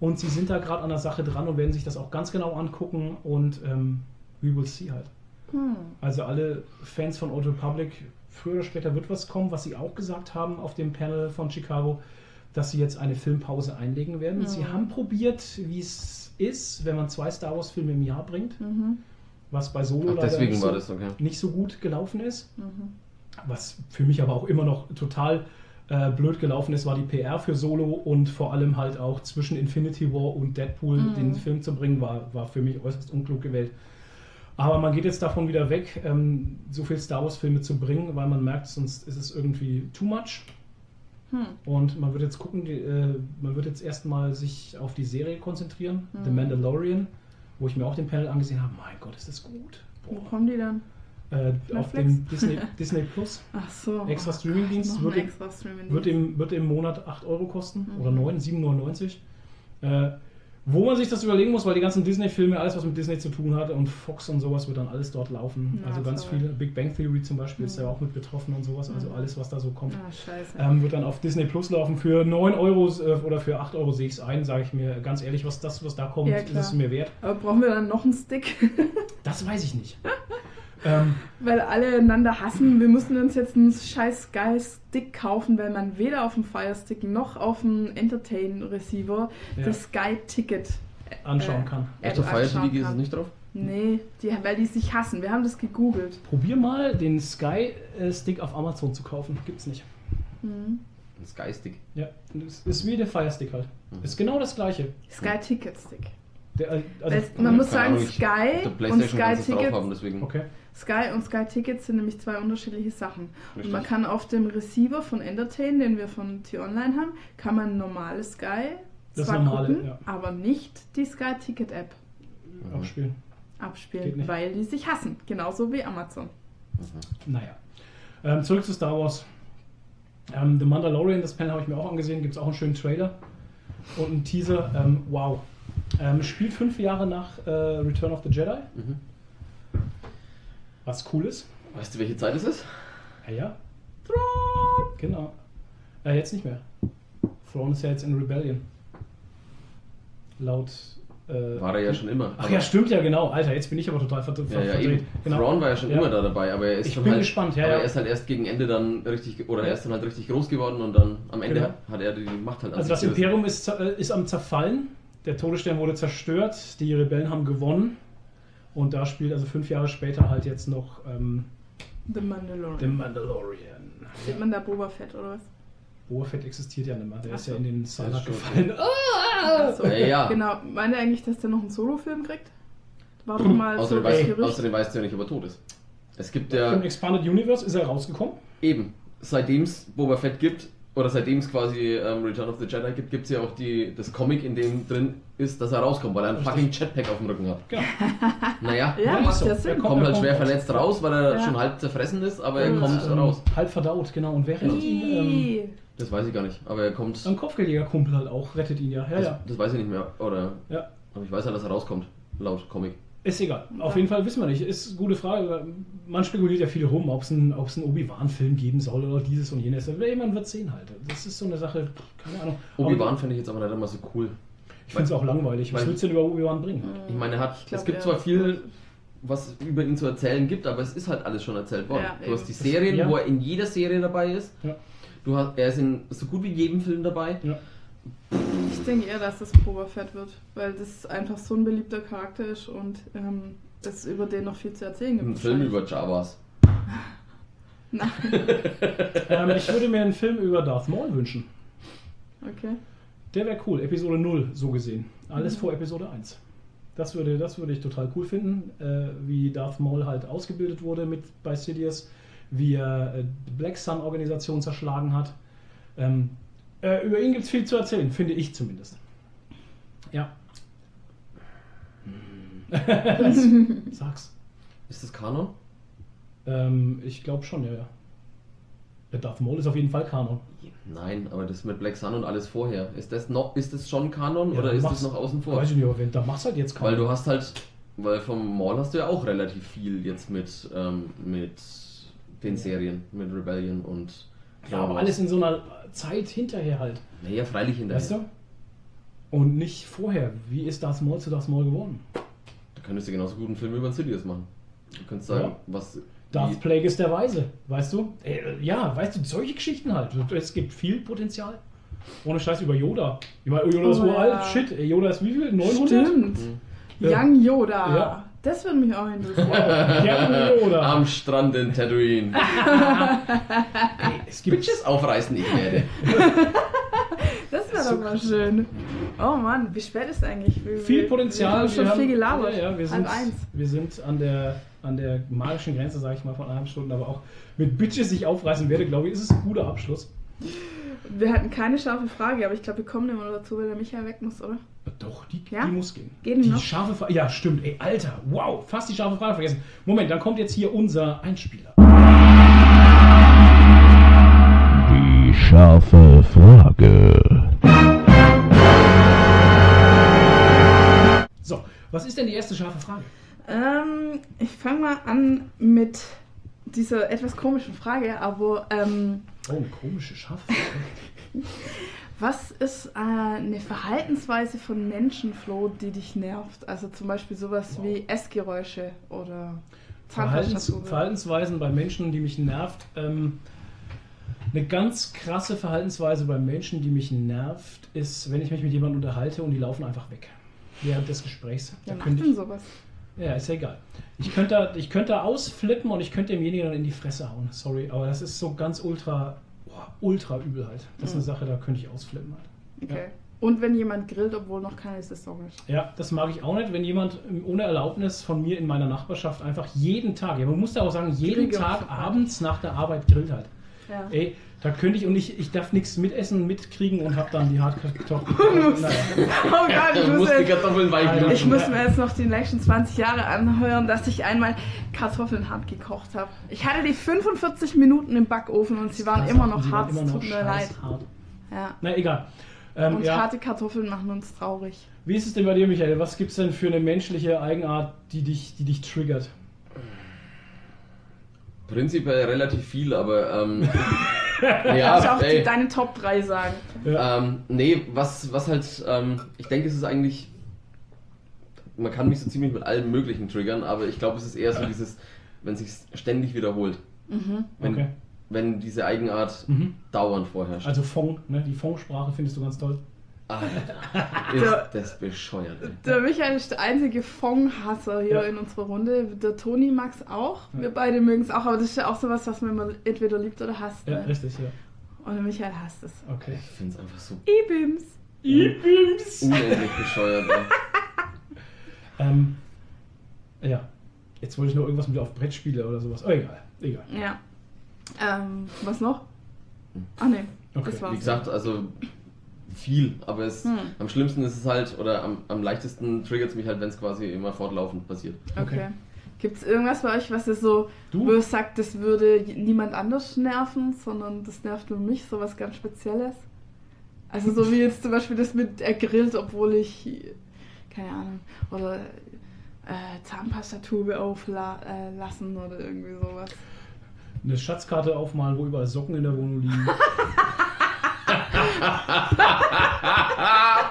und sie sind da gerade an der Sache dran und werden sich das auch ganz genau angucken und ähm, we will see halt. Hm. Also alle Fans von Old Republic, früher oder später wird was kommen, was sie auch gesagt haben auf dem Panel von Chicago, dass sie jetzt eine Filmpause einlegen werden. Mhm. Sie haben probiert, wie es ist, wenn man zwei Star Wars Filme im Jahr bringt, Mhm. was bei Solo Ach, nicht, war so, das okay. nicht so gut gelaufen ist. Mhm. Was für mich aber auch immer noch total äh, blöd gelaufen ist, war die PR für Solo und vor allem halt auch zwischen Infinity War und Deadpool Mhm. den Film zu bringen, war, war für mich äußerst unklug gewählt. Aber man geht jetzt davon wieder weg, ähm, so viel Star Wars-Filme zu bringen, weil man merkt, sonst ist es irgendwie too much. Hm. Und man wird jetzt gucken, die, äh, man wird jetzt erstmal sich auf die Serie konzentrieren, Mhm. The Mandalorian, wo ich mir auch den Panel angesehen habe. Mein Gott, ist das gut. Wo Boah. kommen die dann? Äh, auf dem Disney, Disney Plus. Ach so. Extra Streamingdienst wird extra Streaming Wird im, wird im Monat 8 Euro kosten Mhm. oder 9, 7,99. Äh, wo man sich das überlegen muss, weil die ganzen Disney-Filme, alles was mit Disney zu tun hat und Fox und sowas wird dann alles dort laufen. Ja, also ganz toll. viele. Big Bang Theory zum Beispiel ist Mhm. ja auch mit betroffen und sowas. Also Mhm. alles, was da so kommt. Ah. Ähm, wird dann auf Disney Plus laufen. Für 9 Euro äh, oder für 8 Euro sehe ich es ein, sage ich mir ganz ehrlich, was das, was da kommt, Ja, ist es mir wert. Aber brauchen wir dann noch einen Stick? Das weiß ich nicht. ähm, weil alle einander hassen. Wir müssen uns jetzt einen scheiß Sky Stick kaufen, weil man weder auf dem Fire Stick noch auf dem Entertain Receiver Ja. das Sky Ticket anschauen Äh, kann. Auf der Fire TV ist es nicht drauf? Nee, die, weil die sich hassen. Wir haben das gegoogelt. Probier mal den Sky äh, Stick auf Amazon zu kaufen. Gibt's nicht. Mhm. Ein Sky-Stick. Ja, das ist wie der Fire Stick halt. Mhm. Ist genau das gleiche. Sky Ticket Stick. Der, äh, also, Weil man muss sagen, Ahnung, Sky und Sky kannst du es drauf Ticket haben, deswegen. okay. Sky und Sky Tickets sind nämlich zwei unterschiedliche Sachen. Und Richtig. man kann auf dem Receiver von Entertain, den wir von T-Online haben, kann man normale Sky Das zwar normale, gucken, ja. aber nicht die Sky Ticket App Mhm. Abspielen. Abspielen, weil die sich hassen. Genauso wie Amazon. Naja. Ähm, zurück zu Star Wars. Ähm, The Mandalorian, das Panel habe ich mir auch angesehen. Gibt es auch einen schönen Trailer und einen Teaser. Ähm, wow. Ähm, spielt fünf Jahre nach äh, Return of the Jedi. Mhm. Was cool ist. Weißt du, welche Zeit es ist? Ja, ja. Genau. Äh, jetzt nicht mehr. Throne ist ja jetzt in Rebellion. Laut. Äh, War er ja schon immer. Ach ja, stimmt ja, genau. Alter, jetzt bin ich aber total verd Ja, ja, verdreht. eben. Genau. Thrawn war ja schon Ja. immer da dabei, aber er ist Ich bin halt, gespannt, ja, aber ja. er ist halt erst gegen Ende dann richtig, oder Ja. er ist dann halt richtig groß geworden und dann am Ende Genau. hat er die Macht halt an Also das. Imperium ist, äh, ist am Zerfallen. Der Todesstern wurde zerstört. Die Rebellen haben gewonnen. Und da spielt also fünf Jahre später halt jetzt noch ähm, The Mandalorian. The Mandalorian. Sieht man da Boba Fett oder was? Boba Fett existiert ja nicht mehr. Der Ach ist ja so. in den schon gefallen. Ach so. Ja, ja. Genau. Meint er eigentlich, dass der noch einen Solo-Film kriegt? War doch Hm. mal so Außerdem, weißt, Gerücht. außerdem weißt du ja nicht, ob er tot ist. Es gibt Im ja Expanded Universe ist er rausgekommen. eben, seitdem es Boba Fett gibt, oder seitdem es quasi ähm, Return of the Jedi gibt, gibt es ja auch die, das Comic, in dem drin ist, dass er rauskommt, weil er einen fucking Jetpack auf dem Rücken hat. Genau. Naja, Ja, Ja, macht so. Er kommt- kommt halt er schwer verletzt raus, weil er Ja. schon halb zerfressen ist, aber er Und, kommt Ähm, raus. Halb verdaut, genau. Und wer rettet ihn? Ähm. Das weiß ich gar nicht, aber er kommt. ein Kopfgeldjäger-Kumpel halt auch, rettet ihn ja. Ja, das, ja. das weiß ich nicht mehr, oder? ja. Aber ich weiß ja, dass er rauskommt, laut Comic. Ist egal. Auf Ja. jeden Fall wissen wir nicht. Ist eine gute Frage. Man spekuliert ja viel rum, ob es einen, ob's einen Obi-Wan-Film geben soll oder dieses und jenes. Jemand wird sehen halt. Das ist so eine Sache, keine Ahnung. Obi-Wan finde ich jetzt aber nicht immer so cool. Ich finde es auch langweilig. Was Weil- willst du denn über Obi-Wan bringen? Ich meine, er hat, Ich glaub, es gibt ja. zwar viel, was über ihn zu erzählen gibt, aber es ist halt alles schon erzählt worden. Ja, du hast die Serien, Ja. wo er in jeder Serie dabei ist. Ja. Du hast, er ist in so gut wie jedem Film dabei. Ja. Ich denke eher, dass das Boba Fett wird, weil das einfach so ein beliebter Charakter ist und ähm, es über den noch viel zu erzählen gibt. Ein Film über Javas. Nein, ähm, ich würde mir einen Film über Darth Maul wünschen. okay. Der wäre cool. Episode 0, so gesehen. Alles Mhm. vor Episode 1. Das würde, das würde ich total cool finden, äh, wie Darth Maul halt ausgebildet wurde mit bei Sidious, wie er äh, die Black Sun Organisation zerschlagen hat. Ähm, äh, über ihn gibt es viel zu erzählen, finde ich zumindest. Ja. Sag's. Ist das Kanon? Ähm, ich glaube schon, ja, ja. Der Darth Maul ist auf jeden Fall Kanon. Nein, aber das mit Black Sun und alles vorher. Ist das noch, ist das schon Kanon Ja, oder ist das noch außen vor? Weiß ich nicht, aber wenn, da machst du halt jetzt Weil Kanon. du hast halt, weil vom Maul hast du ja auch relativ viel jetzt mit, ähm, mit den Serien, mit Rebellion und. Ja, aber alles in so einer Zeit hinterher halt. Naja, freilich hinterher. Weißt du? Und nicht vorher. Wie ist Darth Maul zu Darth Maul geworden? Da könntest du genauso gut einen Film über Sidious machen. Du könntest sagen, Ja. was. Darth Plague ist der Weise, weißt du? Äh, ja, weißt du, solche Geschichten halt. Es gibt viel Potenzial. Ohne Scheiß über Yoda. Ich meine, Yoda ist Oh, uralt. ja. Shit, ey, Yoda ist wie viel? 900? Stimmt. Ja. Young Yoda. Ja. Das würde mich auch interessieren. Am Strand in Tatooine. Ey, es gibt Bitches aufreißen, ich werde. Das wäre So doch mal schön. Oh Mann, wie spät ist eigentlich? Wir, viel Potenzial. Wir haben schon Wir viel gelabert. Ja, ja, wir sind, wir sind an der, an der magischen Grenze, sage ich mal, von eineinhalb Stunden. Aber auch mit Bitches sich aufreißen werde, glaube ich, ist es ein guter Abschluss. Wir hatten keine scharfe Frage, aber ich glaube, wir kommen immer dazu, weil der Michael weg muss, oder? Doch, die, Ja? die muss gehen. Geht die die noch? scharfe Frage. Ja, stimmt. Ey, Alter, wow, fast die scharfe Frage vergessen. Moment, dann kommt jetzt hier unser Einspieler. Die scharfe Frage. So, was ist denn die erste scharfe Frage? Ähm, ich fange mal an mit dieser etwas komischen Frage, aber ähm, Oh, eine komische scharfe Frage. was ist äh, eine Verhaltensweise von Menschen, Flo, die dich nervt? Also zum Beispiel sowas Wow. wie Essgeräusche oder Verhaltens. Verhaltensweisen bei Menschen, die mich nervt. Ähm, eine ganz krasse Verhaltensweise bei Menschen, die mich nervt, ist, wenn ich mich mit jemandem unterhalte und die laufen einfach weg. Während des Gesprächs. Wer Da macht könnte denn sowas? Ja, ist ja egal. Ich könnte, da, ich könnte ausflippen und ich könnte demjenigen dann in die Fresse hauen. Sorry, aber das ist so ganz ultra, boah, ultra übel halt. Das ist eine Mhm. Sache, da könnte ich ausflippen halt. Okay. Und wenn jemand grillt, obwohl noch keine Saison ist. Ja, das mag ich auch nicht, wenn jemand ohne Erlaubnis von mir in meiner Nachbarschaft einfach jeden Tag, ja, man muss da auch sagen, jeden. Tag abends nach der Arbeit grillt halt. Ja. Ey, da könnte ich und ich, ich darf nichts mitessen, mitkriegen und hab dann die Hardkartoffeln. naja. Oh Gott, ich muss die jetzt, Kartoffeln weichen. ich muss mir jetzt noch die nächsten 20 Jahre anhören, dass ich einmal Kartoffeln hart gekocht habe. Ich hatte die 45 Minuten im Backofen und sie waren immer noch hart. Es tut mir leid. scheißhart. Ja. Na egal. Ähm, Und ja. harte Kartoffeln machen uns traurig. Wie ist es denn bei dir, Michael? Was gibt es denn für eine menschliche Eigenart, die dich, die dich triggert? Prinzipiell relativ viel, aber ähm, Kannst du auch ey. deine Top 3 sagen. Ja. Ähm, nee, was, was halt, ähm, ich denke, es ist eigentlich, man kann mich so ziemlich mit allem Möglichen triggern, aber ich glaube, es ist eher so dieses, wenn sich ständig wiederholt. Wenn, Okay. wenn diese Eigenart Mhm. dauernd vorherrscht. Also Fong, ne? die Fong-Sprache findest du ganz toll. Der- ist das bescheuert, ey. Der Michael ist der einzige Fong-Hasser hier Ja. in unserer Runde. Der Toni mag es auch. Wir beide mögen es auch, aber das ist ja auch sowas, was man immer entweder liebt oder hasst. Ja, Ne? richtig, ja. Und der Michael hasst es. Okay. Ich finde es einfach so E-Bims. Ibims. unendlich bescheuert. Ähm, ja. Jetzt wollte ich noch irgendwas mit auf Brettspiele oder sowas. Oh, egal. Egal. Ja. Ähm, was noch? Ah, ne. Okay. Das war's. Wie gesagt, also viel, aber es, Hm. am schlimmsten ist es halt, oder am, am leichtesten triggert es mich halt, wenn es quasi immer fortlaufend passiert. Okay. Okay. Gibt es irgendwas bei euch, was ihr so, Du? sagt, das würde niemand anders nerven, sondern das nervt nur mich, sowas ganz Spezielles? Also so wie jetzt zum Beispiel das mit er grillt, obwohl ich, keine Ahnung, oder äh, Zahnpastatube auflassen äh, oder irgendwie sowas. Eine Schatzkarte aufmalen, wo überall Socken in der Wohnung liegen.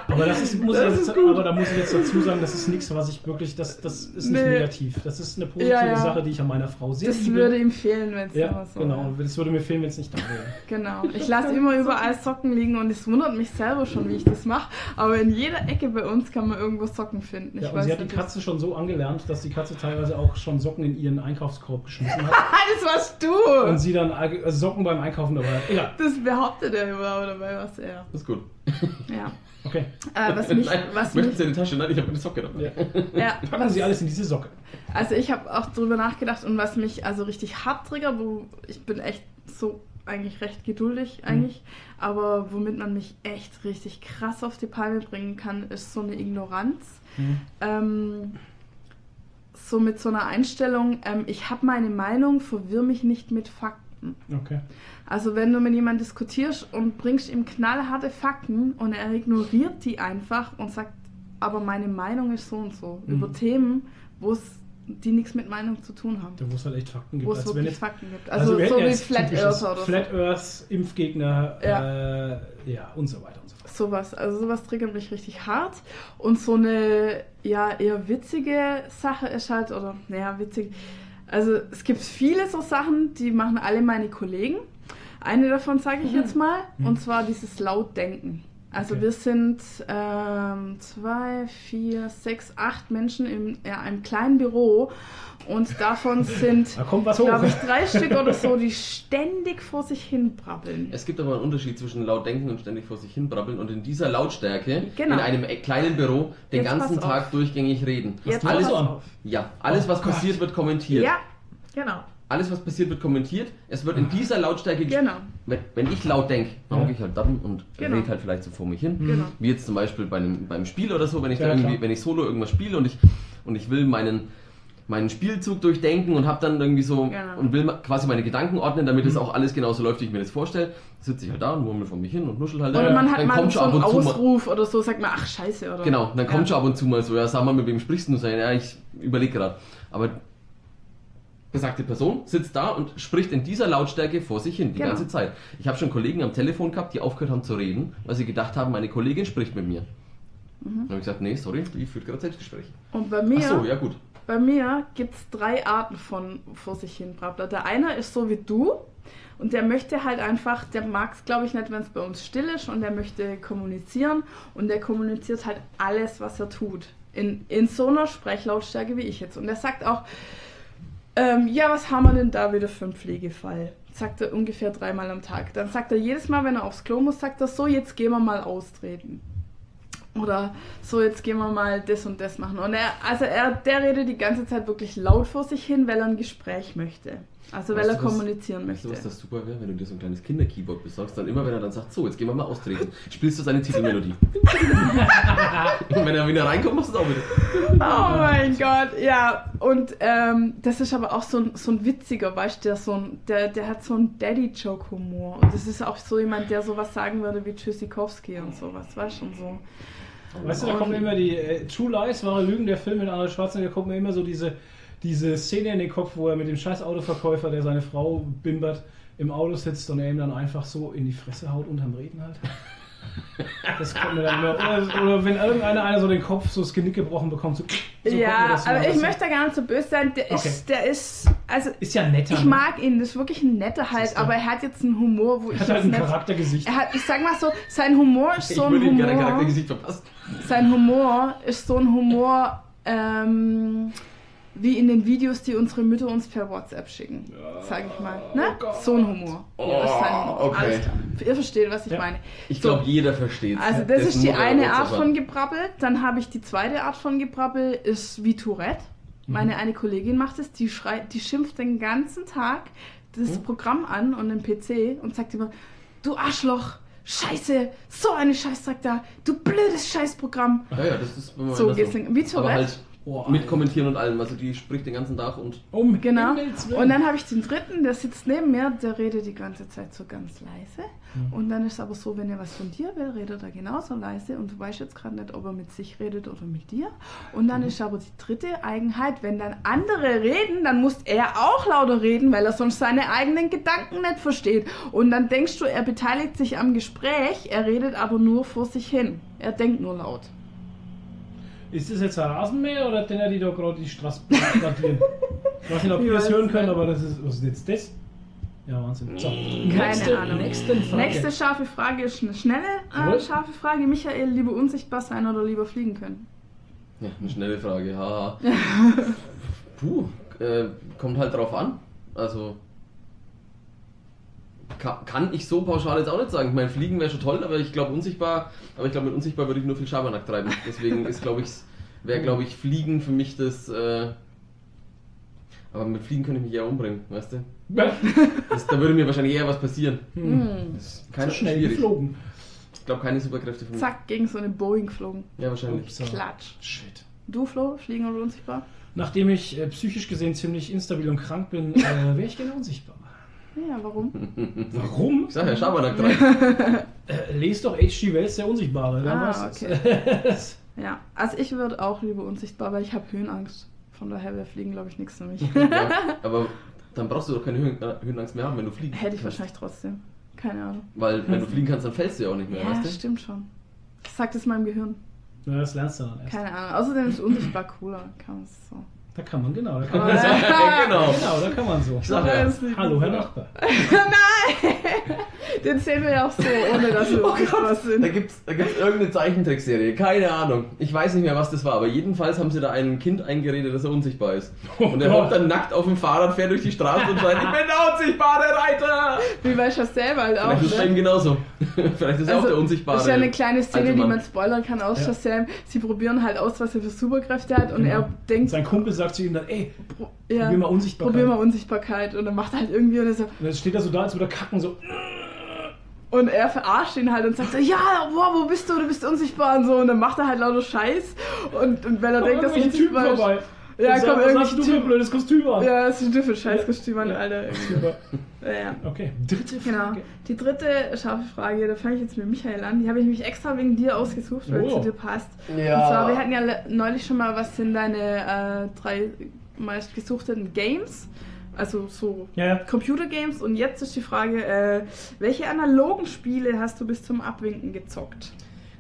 aber das ist, muss Das ich jetzt, aber da muss ich jetzt dazu sagen, das ist nichts, was ich wirklich, das, das ist nicht Nee. negativ. Das ist eine positive Ja, ja. Sache, die ich an meiner Frau sehr Das liebe. würde ihm fehlen, wenn es ja, so genau. wäre. Das würde mir fehlen, wenn es nicht da wäre. Genau. Ich lasse immer überall Socken liegen und es wundert mich selber schon, wie ich das mache. Aber in jeder Ecke bei uns kann man irgendwo Socken finden. Ich Ja, und sie hat die Katze schon so angelernt, dass die Katze teilweise auch schon Socken in ihren Einkaufskorb geschmissen hat das warst du! und sie dann äh, Socken beim Einkaufen dabei hat. Egal. das behauptet er immer, aber dabei war es er. Das ist gut. Ja. Okay. Äh, was mich, Nein, was möchten mich, Sie in die Tasche? Nein, ich habe eine Socke dabei. Ja. ja, Packen Sie alles in diese Socke. also ich habe auch drüber nachgedacht und was mich also richtig hart triggert, wo ich bin echt so eigentlich recht geduldig eigentlich, aber womit man mich echt richtig krass auf die Palme bringen kann, ist so eine Ignoranz. Mhm. Ähm, so mit so einer Einstellung, ähm, ich habe meine Meinung, verwirr mich nicht mit Fakten. Okay. Also wenn du mit jemandem diskutierst und bringst ihm knallharte Fakten und er ignoriert die einfach und sagt, aber meine Meinung ist so und so, Mhm. über Themen, wo es die nichts mit Meinung zu tun haben. Da wo es halt echt Fakten gibt. Wo es Als wenn wirklich jetzt, Fakten gibt. also Also, so wie Flat Earther oder Flat so. Earth, Impfgegner, ja. Äh, ja, und so weiter und so fort. Sowas, also sowas triggert mich richtig hart. Und so eine, ja, eher witzige Sache ist halt, oder, naja, witzig. Also es gibt viele so Sachen, die machen alle meine Kollegen. Eine davon sage ich jetzt mal, Mhm. und zwar dieses Lautdenken. Also Okay. wir sind ähm, zwei, vier, sechs, acht Menschen in ja, einem kleinen Büro und davon sind, Da glaube ich, drei Stück oder so, die ständig vor sich hin brabbeln. Es gibt aber einen Unterschied zwischen laut denken und ständig vor sich hin brabbeln und in dieser Lautstärke Genau. in einem e- kleinen Büro den Jetzt ganzen auf. Tag durchgängig reden. Jetzt alles so pass an. auf. ja, alles was Oh passiert wird kommentiert. Ja, genau. Alles was passiert wird kommentiert. Es wird in dieser Lautstärke Genau. Wenn, wenn ich laut denke, dann hocke ich halt da und Genau. rede halt vielleicht so vor mich hin. Genau. Wie jetzt zum Beispiel bei einem, beim Spiel oder so, wenn ich Ja, da irgendwie, klar. wenn ich solo irgendwas spiele und ich und ich will meinen meinen Spielzug durchdenken und habe dann irgendwie so Genau. und will ma- quasi meine Gedanken ordnen, damit es auch alles genauso läuft, wie ich mir das vorstelle. Sitze ich halt da und murmel vor mich hin und nuschel halt. Oder man hat dann mal so einen mal, Ausruf oder so, sagt man, ach scheiße, oder? Genau, dann kommt schon ab und zu mal so, ja, sag mal, mit wem sprichst du? Und ja, ich überlege gerade. Aber besagte Person sitzt da und spricht in dieser Lautstärke vor sich hin die Genau. ganze Zeit. Ich habe schon Kollegen am Telefon gehabt, die aufgehört haben zu reden, weil sie gedacht haben, meine Kollegin spricht mit mir. Mhm. Dann habe ich gesagt, nee, sorry, die führt gerade Selbstgespräche. Und bei mir, Ach so, ja gut. bei mir gibt es drei Arten von vor sich hin Brabbler. Der eine ist so wie du und der möchte halt einfach, der mag es glaube ich nicht, wenn es bei uns still ist und der möchte kommunizieren und der kommuniziert halt alles, was er tut. In, in so einer Sprechlautstärke wie ich jetzt. Und der sagt auch, ähm, ja, was haben wir denn da wieder für einen Pflegefall? Sagt er ungefähr dreimal am Tag. Dann sagt er jedes Mal, wenn er aufs Klo muss, sagt er so, jetzt gehen wir mal austreten. Oder so, jetzt gehen wir mal das und das machen. Und er, also er, der redet die ganze Zeit wirklich laut vor sich hin, weil er ein Gespräch möchte. Also weil Weißt er du, was- kommunizieren Weißt du, möchte. was das super wäre, wenn du dir so ein kleines Kinderkeyboard besorgst, dann immer, wenn er dann sagt, so, jetzt gehen wir mal austreten, spielst du seine Titelmelodie. Und wenn er wieder reinkommt, machst du es auch wieder. Oh mein Gott, ja. Und ähm, das ist aber auch so ein, so ein witziger, weißt du, der, so ein, der, der hat so einen Daddy-Joke-Humor. Und das ist auch so jemand, der sowas sagen würde wie Tschüssikowski und sowas, weißt du, und so. Weißt du, da kommen immer die äh, True Lies, wahre Lügen, der Film mit Arnold Schwarzenegger, da kommt mir immer so diese, diese Szene in den Kopf, wo er mit dem scheiß Autoverkäufer, der seine Frau bimbert, im Auto sitzt und er ihm dann einfach so in die Fresse haut unterm Reden halt. Das kommt mir dann immer. Oder, oder wenn irgendeiner einer so den Kopf so das Genick gebrochen bekommt, so, so kommt mir ja, das aber ich möchte da gar nicht so böse sein. Der Okay. ist, der ist, also Ist ja netter. ich ne? mag ihn, das ist wirklich ein netter halt, aber er hat jetzt einen Humor, wo ich Hat halt ein nicht. Charaktergesicht. Er hat, ich sag mal so, sein Humor ist Ich so ein würde ihm gerne ein. Charaktergesicht verpassen. Sein Humor ist so ein Humor, ähm, wie in den Videos, die unsere Mütter uns per WhatsApp schicken. Sag ich mal. Ne? Oh. So ein Humor. das ist sein Humor. okay. Alles klar. Ihr versteht, was ich Ja. meine. Ich So. glaube, jeder versteht Also das ist die eine Art von Gebrabbel. Dann habe ich die zweite Art von Gebrabbel, ist wie Tourette. Mhm. Meine eine Kollegin macht es, die schreit, die schimpft den ganzen Tag das Mhm. Programm an und den PC und sagt immer, du Arschloch, Scheiße, so eine Scheißdreck da, du blödes Scheißprogramm. Ja, ja, das ist So das geht's lang. Wie Aber Tourette. Oh, mit kommentieren und allem. Also die spricht den ganzen Tag und Um Genau. Und dann habe ich den dritten, der sitzt neben mir, der redet die ganze Zeit so ganz leise. Mhm. Und dann ist es aber so, wenn er was von dir will, redet er genauso leise und du weißt jetzt gerade nicht, ob er mit sich redet oder mit dir. Und Mhm. dann ist aber die dritte Eigenheit, wenn dann andere reden, dann muss er auch lauter reden, weil er sonst seine eigenen Gedanken nicht versteht. Und dann denkst du, er beteiligt sich am Gespräch, er redet aber nur vor sich hin. Er denkt nur laut. Ist das jetzt ein Rasenmäher oder den die da gerade die Straße gradieren? Ich weiß nicht, ob ihr das hören könnt, aber das ist. Was ist jetzt das? Ja, Wahnsinn. So, Keine nächste, Ahnung. Nächste Frage. Nächste scharfe Frage ist eine schnelle äh, scharfe Frage. Michael, lieber unsichtbar sein oder lieber fliegen können? ja, eine schnelle Frage. Haha. Puh, äh, kommt halt drauf an. Also kann, kann ich so pauschal jetzt auch nicht sagen. Ich meine, Fliegen wäre schon toll, aber ich glaube unsichtbar, aber ich glaube mit unsichtbar würde ich nur viel Schabernack treiben. Deswegen ist glaube ich wäre glaube ich Fliegen für mich das äh, aber mit Fliegen könnte ich mich eher umbringen, weißt du? Das, da würde mir wahrscheinlich eher was passieren. Hm. Das ist so keine schnell schwierig. geflogen. Ich glaube keine Superkräfte für mich. Zack, gegen so eine Boeing geflogen. Ja, wahrscheinlich. Upsa. Klatsch. Shit. Du, Flo, fliegen oder unsichtbar? Nachdem ich äh, psychisch gesehen ziemlich instabil und krank bin, äh, wäre ich gerne unsichtbar. Ja, warum? Warum? Ich sag ja, Schabernack treiben. Äh, lest doch H.G. Wells, der Unsichtbare. Dann Ah, du's. Ja, also ich würde auch lieber unsichtbar, weil ich habe Höhenangst. Von daher wäre Fliegen, glaube ich, nichts für mich. ja, aber dann brauchst du doch keine Höhen, äh, Höhenangst mehr haben, wenn du fliegen Hätte ich kannst. wahrscheinlich trotzdem. Keine Ahnung. Weil wenn du fliegen kannst, dann fällst du ja auch nicht mehr, Ja, weißt du? stimmt schon. Ich sag das meinem Gehirn. Ja, das lernst du dann erst. Keine Ahnung. Außerdem ist unsichtbar cooler. Kann man es so. Da kann man, genau. Da kann Aber- man so. genau. Genau, da kann man so. Ich sag ja. Hallo, Herr Nachbar. Nein! Den sehen wir ja auch so, ohne dass wir Oh Gott, sind. da gibt's, da gibt's irgendeine Zeichentrickserie, keine Ahnung. Ich weiß nicht mehr, was das war, aber jedenfalls haben sie da einem Kind eingeredet, dass er unsichtbar ist. Oh und er hockt dann nackt auf dem Fahrrad, fährt durch die Straße und schreit, ich bin der unsichtbare Reiter! Wie das selber halt auch, Vielleicht ist bei ne? genauso. Vielleicht ist er auch der unsichtbare. Das ist ja eine kleine Szene, alte die man spoilern kann aus Ja. Shazam. Sie probieren halt aus, was er für Superkräfte hat und Genau. er denkt, Sein Kumpel sagt zu ihm dann, ey, pro- ja, probier mal Unsichtbarkeit. probier mal Unsichtbarkeit und dann macht er halt irgendwie und er so, Und dann steht er so da, als würde er kacken, so. Und er verarscht ihn halt und sagt so, ja, wow, wo bist du, du bist unsichtbar und so und dann macht er halt lauter Scheiß und, und wenn er denkt, dass er irgendwelche Typen unsichtbar ist, vorbei. Ja, Und kommen was irgendwelche hast du für ein blödes Kostüm an? ja, das ist ein Scheißkostüm an, Alter. irgendwie. Ja, ja. Okay, dritte Genau. Frage. Die dritte scharfe Frage, da fange ich jetzt mit Michael an. Die habe ich mich extra wegen dir ausgesucht, weil Oh. es zu dir passt. Ja. Und zwar, wir hatten ja neulich schon mal, was sind deine äh, drei meistgesuchteten Games? Also so Ja. Computergames. Und jetzt ist die Frage, äh, welche analogen Spiele hast du bis zum Abwinken gezockt?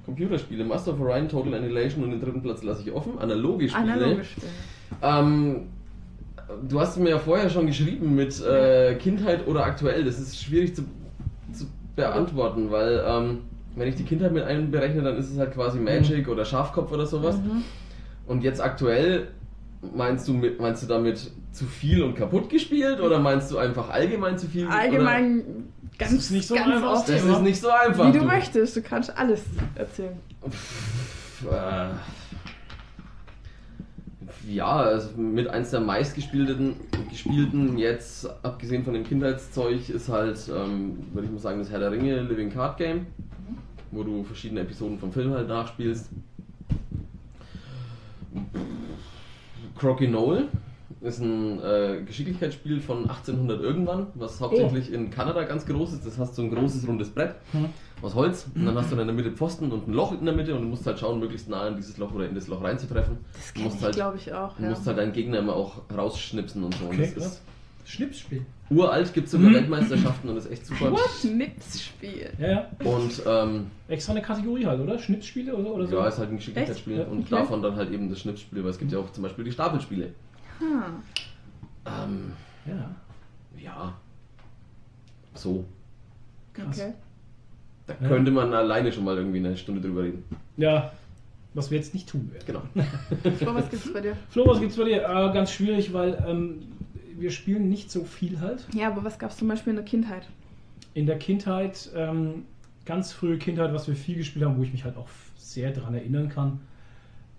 Computerspiele, Master of Orion, Total Annihilation und den dritten Platz lasse ich offen. Analoge Spiele. Analoge Spiele. Ähm, du hast mir ja vorher schon geschrieben mit äh, Kindheit oder aktuell. Das ist schwierig zu, zu beantworten, weil ähm, wenn ich die Kindheit mit einberechne, dann ist es halt quasi Magic oder Schafkopf oder sowas. Mhm. Und jetzt aktuell meinst du mit, meinst du damit zu viel und kaputt gespielt oder meinst du einfach allgemein zu viel? Allgemein ganz, ist nicht so ganz einfach, oft. Oder? Das Ja. ist nicht so einfach. Wie du möchtest, du kannst alles erzählen. Äh, Ja, also mit eins der meistgespielten gespielten jetzt, abgesehen von dem Kindheitszeug, ist halt, ähm, würde ich mal sagen, das Herr der Ringe Living Card Game, wo du verschiedene Episoden vom Film halt nachspielst. Crocky Knoll ist ein äh, Geschicklichkeitsspiel von 1800 irgendwann, was hauptsächlich in Kanada ganz groß ist. Das hast so ein großes rundes Brett Hm. aus Holz und dann hast du in der Mitte Pfosten und ein Loch in der Mitte und du musst halt schauen, möglichst nah in dieses Loch oder in das Loch reinzutreffen. Das Du kenne musst ich, halt, glaube ich, auch. du Ja. musst halt deinen Gegner immer auch rausschnipsen und so. Okay, und das ist, Schnipsspiel. Uralt gibt es sogar Mhm. Weltmeisterschaften und das ist echt super. Schnipsspiel. Ja, ja. Und ähm, Extra eine Kategorie halt, oder? Schnipsspiele oder, oder so? ja, ist halt ein Geschicklichkeitsspiel und okay. davon dann halt eben das Schnittspiel, weil es gibt ja auch zum Beispiel die Stapelspiele. Ah. Ähm, ja. ja, so. Krass. Okay. Da Ja. könnte man alleine schon mal irgendwie eine Stunde drüber reden. Ja, was wir jetzt nicht tun werden. Genau. Flo, was gibt's bei dir? Flo, was gibt's bei dir? Äh, ganz schwierig, weil ähm, wir spielen nicht so viel halt. Ja, aber was gab's zum Beispiel in der Kindheit? In der Kindheit, ähm, ganz frühe Kindheit, was wir viel gespielt haben, wo ich mich halt auch sehr dran erinnern kann,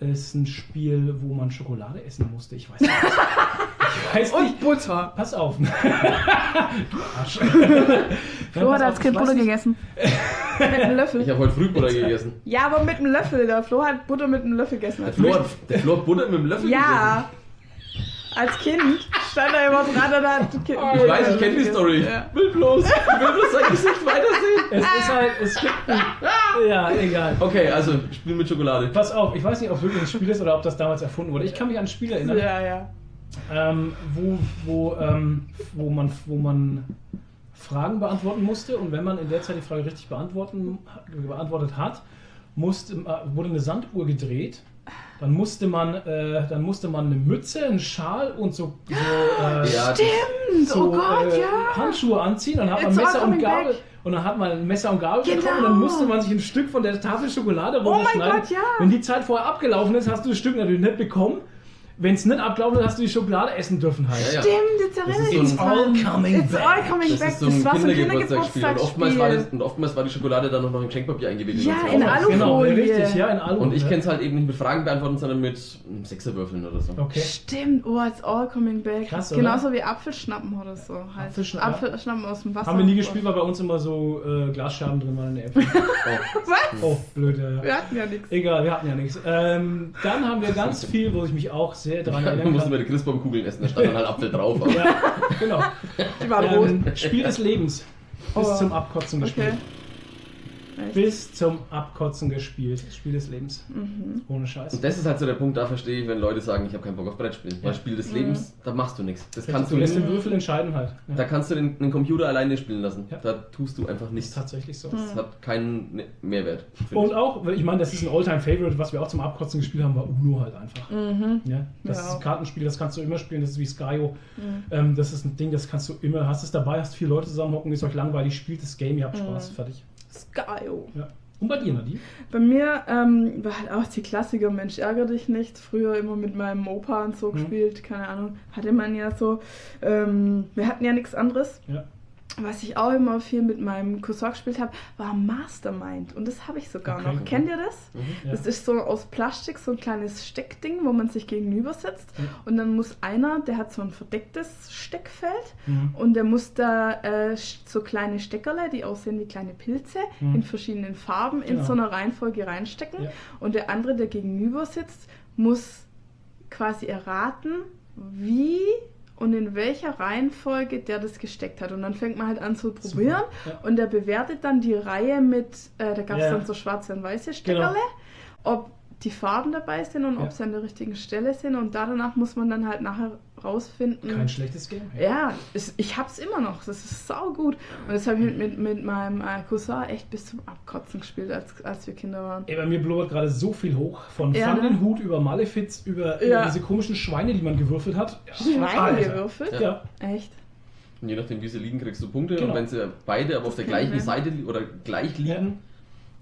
ist ein Spiel, wo man Schokolade essen musste. Ich weiß nicht. ich weiß nicht. Butter. Pass auf. du Arsch. Flo hat pass als auf, Kind Butter gegessen. mit einem Löffel. Ich habe heute früh Butter gegessen. Ja, aber mit einem Löffel. Der Flo hat Butter mit einem Löffel gegessen. Der Flo, hat, der Flo hat Butter mit dem Löffel ja. Als Kind stand er immer dran und hat. Ich weiß, ich kenne die Story. Ja. Will bloß, ich will bloß sein Gesicht weitersehen. Es ist halt, es gibt ein, Ja, egal. Okay, also Spiel mit Schokolade. Pass auf, ich weiß nicht, ob es wirklich ein Spiel ist oder ob das damals erfunden wurde. Ich kann mich an ein Spiel erinnern, Ja, ja. ähm, wo, wo, ähm, wo, man, wo man Fragen beantworten musste und wenn man in der Zeit die Frage richtig beantworten, beantwortet hat, musste, äh, wurde eine Sanduhr gedreht. Dann musste man, äh, dann musste man eine Mütze, einen Schal und so, so, äh, Ja, Stimmt, so oh Gott, äh, ja. Handschuhe anziehen, dann hat man It's Messer und Gabel back. und dann hat man ein Messer und Gabel Genau. bekommen und dann musste man sich ein Stück von der Tafel Schokolade Oh mein runterschneiden. Gott, ja. Wenn die Zeit vorher abgelaufen ist, hast du das Stück natürlich nicht bekommen. Wenn es nicht abgelaufen ist, hast du die Schokolade essen dürfen halt. Ja, ja. Stimmt, jetzt erinnere ist ich mich. It's all coming It's back. all coming Das back. ist so ein das war so ein Kindergeburtstagsspiel. Und oftmals, war das, und oftmals war die Schokolade dann noch in Geschenkpapier eingewickelt. Ja, in. Alufolie. Genau, richtig, ja, in Alu. Und ich kenne es halt eben nicht mit Fragen beantworten, sondern mit Sechserwürfeln oder so. Okay. Stimmt, oh, it's all coming back. Krass, oder? Genauso wie Apfelschnappen oder so. Halt. Apfelschna- Apfelschnappen aus dem Wasser. Haben wir nie gespielt, weil bei uns immer so äh, Glasscherben drin waren in der Äpfel. Oh. Was? Oh, blöd, ja. Wir hatten ja nichts. Egal, wir hatten ja nichts. Ähm, dann haben wir ganz viel, wo ich mich auch sehr dran Da erinnern mussten wir kann. die Christbaumkugeln essen, da stand dann halt Apfel drauf. Aber Ja, genau. Die waren rot. Ähm, Spiel des Lebens. Bis Oh. zum Abkotzen gespielt. Okay. Echt? Bis zum Abkotzen gespielt. Spiel des Lebens. Mhm. Ohne Scheiß. Und das ist halt so der Punkt, da verstehe ich, wenn Leute sagen, ich habe keinen Bock auf Brettspielen. Weil Ja. Spiel des Mhm. Lebens, da machst du nichts. Das kannst du du lässt nicht. den Würfel entscheiden halt. Ja. Da kannst du den, den Computer alleine spielen lassen. Ja. Da tust du einfach ist nichts. tatsächlich so. Das hat keinen ne- Mehrwert. Und ich. auch, weil ich meine, das ist ein Alltime-Favorite, was wir auch zum Abkotzen gespielt haben, war Uno halt einfach. Mhm. Ja, das Ja, ist ein. Kartenspiel, das kannst du immer spielen, das ist wie Skyo. Mhm. Ähm, das ist ein Ding, das kannst du immer, hast es dabei, hast vier Leute zusammenhocken, ist euch langweilig, spielt das Game, ihr habt Spaß, Mhm. fertig. Skyo. Ja. Und bei dir, Nadine? Bei mir ähm, war halt auch die Klassiker, Mensch, ärgere dich nicht. Früher immer mit meinem Opa und so Mhm. gespielt, keine Ahnung. Hatte man ja so. Ähm, wir hatten ja nichts anderes. Ja. Was ich auch immer viel mit meinem Cousin gespielt habe, war Mastermind. Und das habe ich sogar Okay. noch. Kennt ihr das? Mhm. Ja. Das ist so aus Plastik, so ein kleines Steckding, wo man sich gegenüber setzt. Ja. Und dann muss einer, der hat so ein verdecktes Steckfeld. Mhm. Und der muss da äh, so kleine Steckerle, die aussehen wie kleine Pilze, Mhm. in verschiedenen Farben in Genau. so einer Reihenfolge reinstecken. Ja. Und der andere, der gegenüber sitzt, muss quasi erraten, wie und in welcher Reihenfolge der das gesteckt hat. Und dann fängt man halt an zu probieren. Ja. Und der bewertet dann die Reihe mit, äh, da gab es Ja. dann so schwarze und weiße Steckerle, ob die Farben dabei sind und Ja. ob sie an der richtigen Stelle sind. Und da danach muss man dann halt nachher rausfinden. Kein schlechtes Game. Ja, es, ich hab's immer noch. Das ist sau gut. Und das habe ich mit, mit, mit meinem äh, Cousin echt bis zum Abkotzen gespielt, als, als wir Kinder waren. Ey, bei mir blubbert gerade so viel hoch. Von Ja, Fang ne? den Hut über Malefiz, über, Ja. über diese komischen Schweine, die man gewürfelt hat. Schweine Alter. gewürfelt? Ja. Echt? Und je nachdem, wie sie liegen, kriegst du Punkte. Genau. Und wenn sie beide aber auf der gleichen ich Seite oder gleich liegen,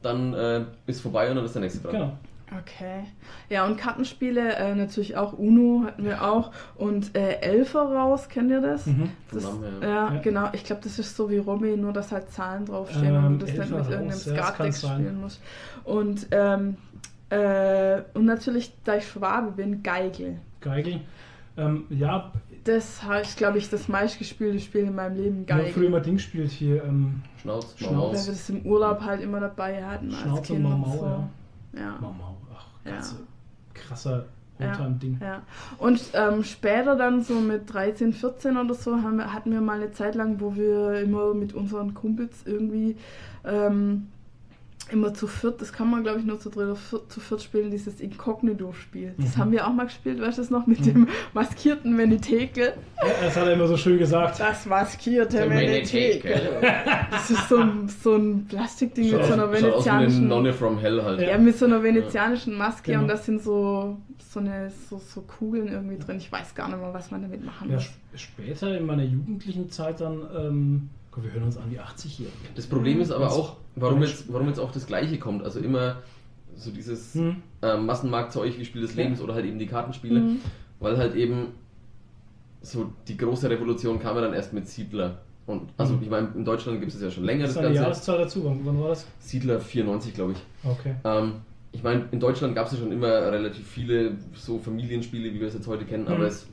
dann äh, ist vorbei und dann ist der nächste dran. Genau. Okay. Ja, und Kartenspiele, äh, natürlich auch Uno hatten wir auch. Und äh, Elfer raus, kennt ihr das? Mhm. das her. ja, Ja. genau. Ich glaube, das ist so wie Romy, nur dass halt Zahlen draufstehen Ähm, und du das Elfer mit raus, irgendeinem sein. spielen musst. Und, ähm, äh, und natürlich, da ich Schwabe bin, Geigel. Geigel. Ähm, ja, Das ist, glaube ich, das meistgespielte Spiel in meinem Leben, wir haben früher Geigel. immer Ding gespielt hier. Ähm, Schnauz, Schnauz. Weil wir das im Urlaub halt immer dabei hatten als Schnauze Kind Mau und Mau, so. ja. Ja. Mau Mau. Ganz krasser Ja. Oldtime-Ding. Ja. Und ähm, später dann so mit 13, 14 oder so haben wir, hatten wir mal eine Zeit lang, wo wir immer mit unseren Kumpels irgendwie ähm, immer zu viert, das kann man glaube ich nur zu dritt oder vier- zu viert spielen, dieses Inkognito-Spiel. Das Mhm. haben wir auch mal gespielt, weißt du das noch, mit dem maskierten Menetekel. Ja, das hat er immer so schön gesagt. Das maskierte Menetekel. Das ist so ein, so ein Plastikding mit so einer venezianischen... Nonne from Hell halt. Ja, mit so einer venezianischen Maske Genau. und das sind so, so, eine, so, so Kugeln irgendwie drin. Ich weiß gar nicht mehr, was man damit machen Ja, muss. sp- später in meiner jugendlichen Zeit dann, ähm, Gott, wir hören uns an wie 80-Jährige. Das Problem ist aber Das- auch, warum jetzt, warum jetzt auch das Gleiche kommt. Also immer so dieses Hm. äh, Massenmarktzeug wie Spiel des Lebens oder halt eben die Kartenspiele. Mhm. Weil halt eben so die große Revolution kam ja dann erst mit Siedler. Und also Mhm. ich meine, in Deutschland gibt es ja schon länger Das das ist eine Ganze. Jahreszahl dazu. Wann, wann war das? Siedler 94, glaube ich. Okay. Ähm, ich meine, in Deutschland gab es ja schon immer relativ viele so Familienspiele, wie wir es jetzt heute kennen, Mhm. aber es,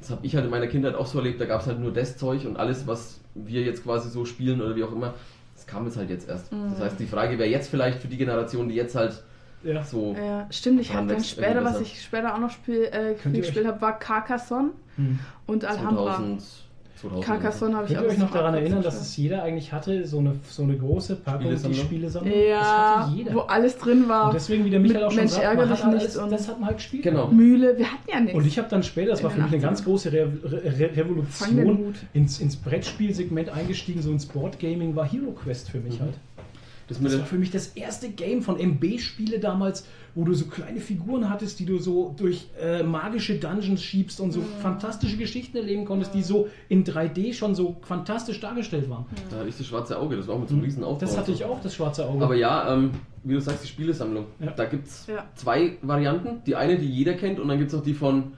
das habe ich halt in meiner Kindheit auch so erlebt, da gab es halt nur das Zeug und alles, was wir jetzt quasi so spielen oder wie auch immer, das kam jetzt halt jetzt erst. Mhm. Das heißt, die Frage wäre jetzt vielleicht für die Generation, die jetzt halt Ja. so... Ja, stimmt. Ich habe dann später, was ich später auch noch spiel, äh, gespielt habe, war Carcassonne Hm. und Alhambra. 2000, 2000 Carcassonne habe ich Könnt ihr euch noch daran erinnern, dass es jeder eigentlich hatte, so eine, so eine große Packung, die Spielesammlung? Ja, hatte jeder. wo alles drin war. Und deswegen, wie der Michael auch schon Mensch, sagt, man hat nicht alles, und- das hat man halt gespielt. Genau. Mühle, wir hatten ja nichts. Und ich habe dann später, das war für mich eine 80ern. ganz große Re Re Revolution, ins, ins Brettspielsegment eingestiegen, so ins Boardgaming war Hero Quest für mich Mhm. halt. Das Das war für mich das erste Game von MB-Spiele damals, wo du so kleine Figuren hattest, die du so durch äh, magische Dungeons schiebst und so fantastische Geschichten erleben konntest, die so in 3D schon so fantastisch dargestellt waren. da hatte ich das schwarze Auge, das war auch mit so einem riesen Aufbau. Das hatte ich auch, das schwarze Auge. Aber ja, ähm, wie du sagst, die Spielesammlung. Ja. Da gibt es Ja. zwei Varianten. Die eine, die jeder kennt, und dann gibt es noch die von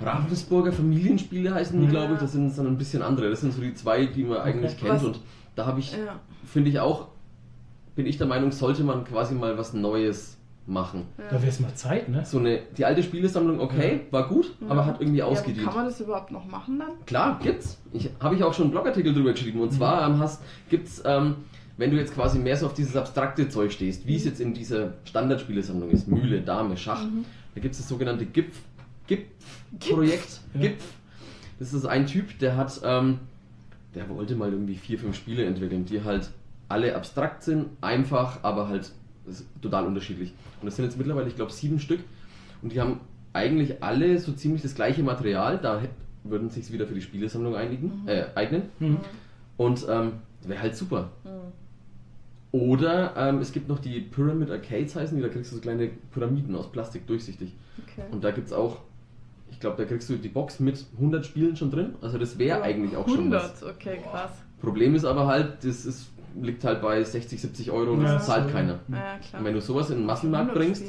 Ravensburger Familienspiele heißen die, Ja. glaube ich. Das sind dann ein bisschen andere. Das sind so die zwei, die man eigentlich kennt. Was- Und da habe ich, Ja. finde ich auch, bin ich der Meinung, sollte man quasi mal was Neues machen. da wäre es mal Zeit, ne? So eine, die alte Spielesammlung, okay, war gut, aber hat irgendwie ja, wie ausgedient. kann man das überhaupt noch machen dann? Klar, gibt's. Ich habe ich auch schon einen Blogartikel drüber geschrieben. Und zwar ähm, hast, gibt's, ähm, wenn du jetzt quasi mehr so auf dieses abstrakte Zeug stehst, wie es jetzt in dieser Standardspielesammlung ist, Mühle, Dame, Schach, da gibt es das sogenannte GIPF, GIPF-Projekt. Ja. GIPF. Das ist ein Typ, der hat, ähm, der wollte mal irgendwie vier, fünf Spiele entwickeln, die halt alle abstrakt sind, einfach, aber halt total unterschiedlich. Und das sind jetzt mittlerweile, ich glaube, sieben Stück. Und die haben eigentlich alle so ziemlich das gleiche Material. Da würden sich wieder für die Spielesammlung einigen, äh, eignen. Mhm. Und ähm, wäre halt super. Oder ähm, es gibt noch die Pyramid Arcades heißen die, da kriegst du so kleine Pyramiden aus Plastik, durchsichtig. Okay. Und da gibt es auch, ich glaube, da kriegst du die Box mit 100 Spielen schon drin. Also das wäre eigentlich auch schon was. 100, okay, krass. Problem ist aber halt, das ist, liegt halt bei 60, 70 Euro und Ja, das zahlt so. keiner. Ja, klar. Und wenn du sowas in den Massenmarkt 100 bringst,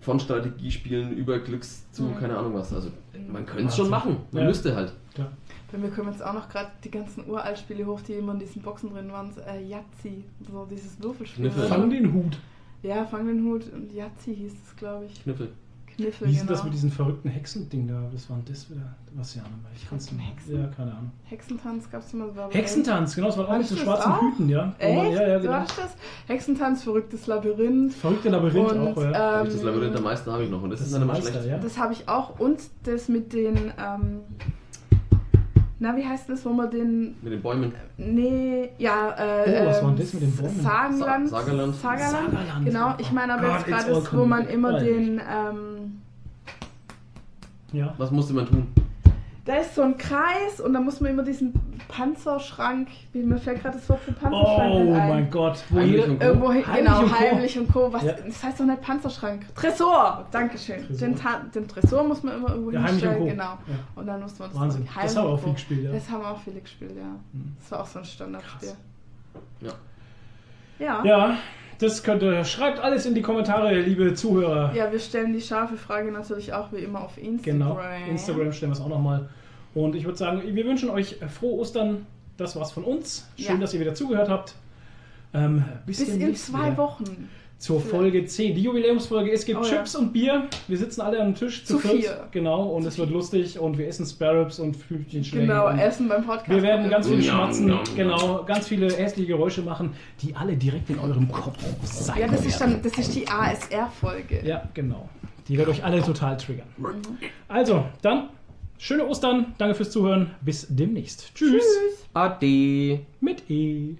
von Strategiespielen über Glücks zu Mhm. keine Ahnung was, also man könnte es schon machen, man Ja. müsste halt. Bei mir kommen jetzt auch noch gerade die ganzen Uralt-Spiele hoch, die immer in diesen Boxen drin waren. Äh, Yazzi, so dieses Würfelspiel. Kniffel. Fang den Hut. Ja, Fang den Hut und Yazzi hieß es, glaube ich. Kniffel. Kniffel, Wie ist denn genau. das mit diesem verrückten Hexending da? Das war das wieder. Was ja, ich kann's Verrückten nicht. Hexen? Ja, keine Ahnung. Hexentanz gab es immer so. Hexentanz, genau, das war auch mit so schwarzen auch? Hüten, ja. Man- Echt? Ja, ja, So genau. war das? Hexentanz, verrücktes Labyrinth. Verrückte Labyrinth Und, auch, ja. Ähm, Labyrinth am meisten habe ich noch und das, Das ist dann immer Meister, schlecht. ja. Das habe ich auch. Und das mit den. Ähm, na, wie heißt das, wo man den. Mit den Bäumen. Nee, ja, äh. Oh, was war denn ähm, das mit den Bäumen? Sagenland. Sa- Sagerland. Sagerland. Sagerland. Genau, ich meine aber Oh jetzt gerade wo man immer Ja, den. Ähm, Ja. Was musste man tun? da ist so ein Kreis und da muss man immer diesen Panzerschrank. Wie mir fällt gerade das Wort für Panzerschrank Oh ein. mein Gott. Wo Heimlich und. Irgendwo hin, Heimlich genau, und Co. heimlich und Co. Was, Ja. Das heißt doch nicht Panzerschrank. Tresor! Dankeschön. Tresor. Den, den Tresor muss man immer irgendwo Ja, heimlich und hinstellen. Co. Genau. Ja. Und dann muss man das Wahnsinn. so Das heimlich haben wir auch und viel gespielt, ja. Das haben wir auch viele gespielt, ja. Das war auch so ein Standardspiel. Ja. Ja. Ja, das könnte. Schreibt alles in die Kommentare, liebe Zuhörer. Ja, wir stellen die scharfe Frage natürlich auch wie immer auf Instagram. Genau. Instagram stellen wir es auch nochmal. Und ich würde sagen, wir wünschen euch frohe Ostern. Das war's von uns. Schön, Ja. dass ihr wieder zugehört habt. Ähm, bis Bis in zwei wieder Wochen. Zur Folge 10. Die Jubiläumsfolge. Es gibt Oh ja. Chips und Bier. Wir sitzen alle am Tisch zu, Zu viert. vier. Genau. Und Zu es wird vier. lustig. Und wir essen Sparrows und Flüchtchenschläge. Genau, Essen beim Podcast. Wir werden ganz viel Yum, schmatzen, genau, ganz viele hässliche Geräusche machen, die alle direkt in eurem Kopf sein Ja, das ist dann, das ist die ASR-Folge. Ja, genau. Die wird euch alle total triggern. Also, dann schöne Ostern, danke fürs Zuhören, bis demnächst. Tschüss. Tschüss. Ade. Mit E.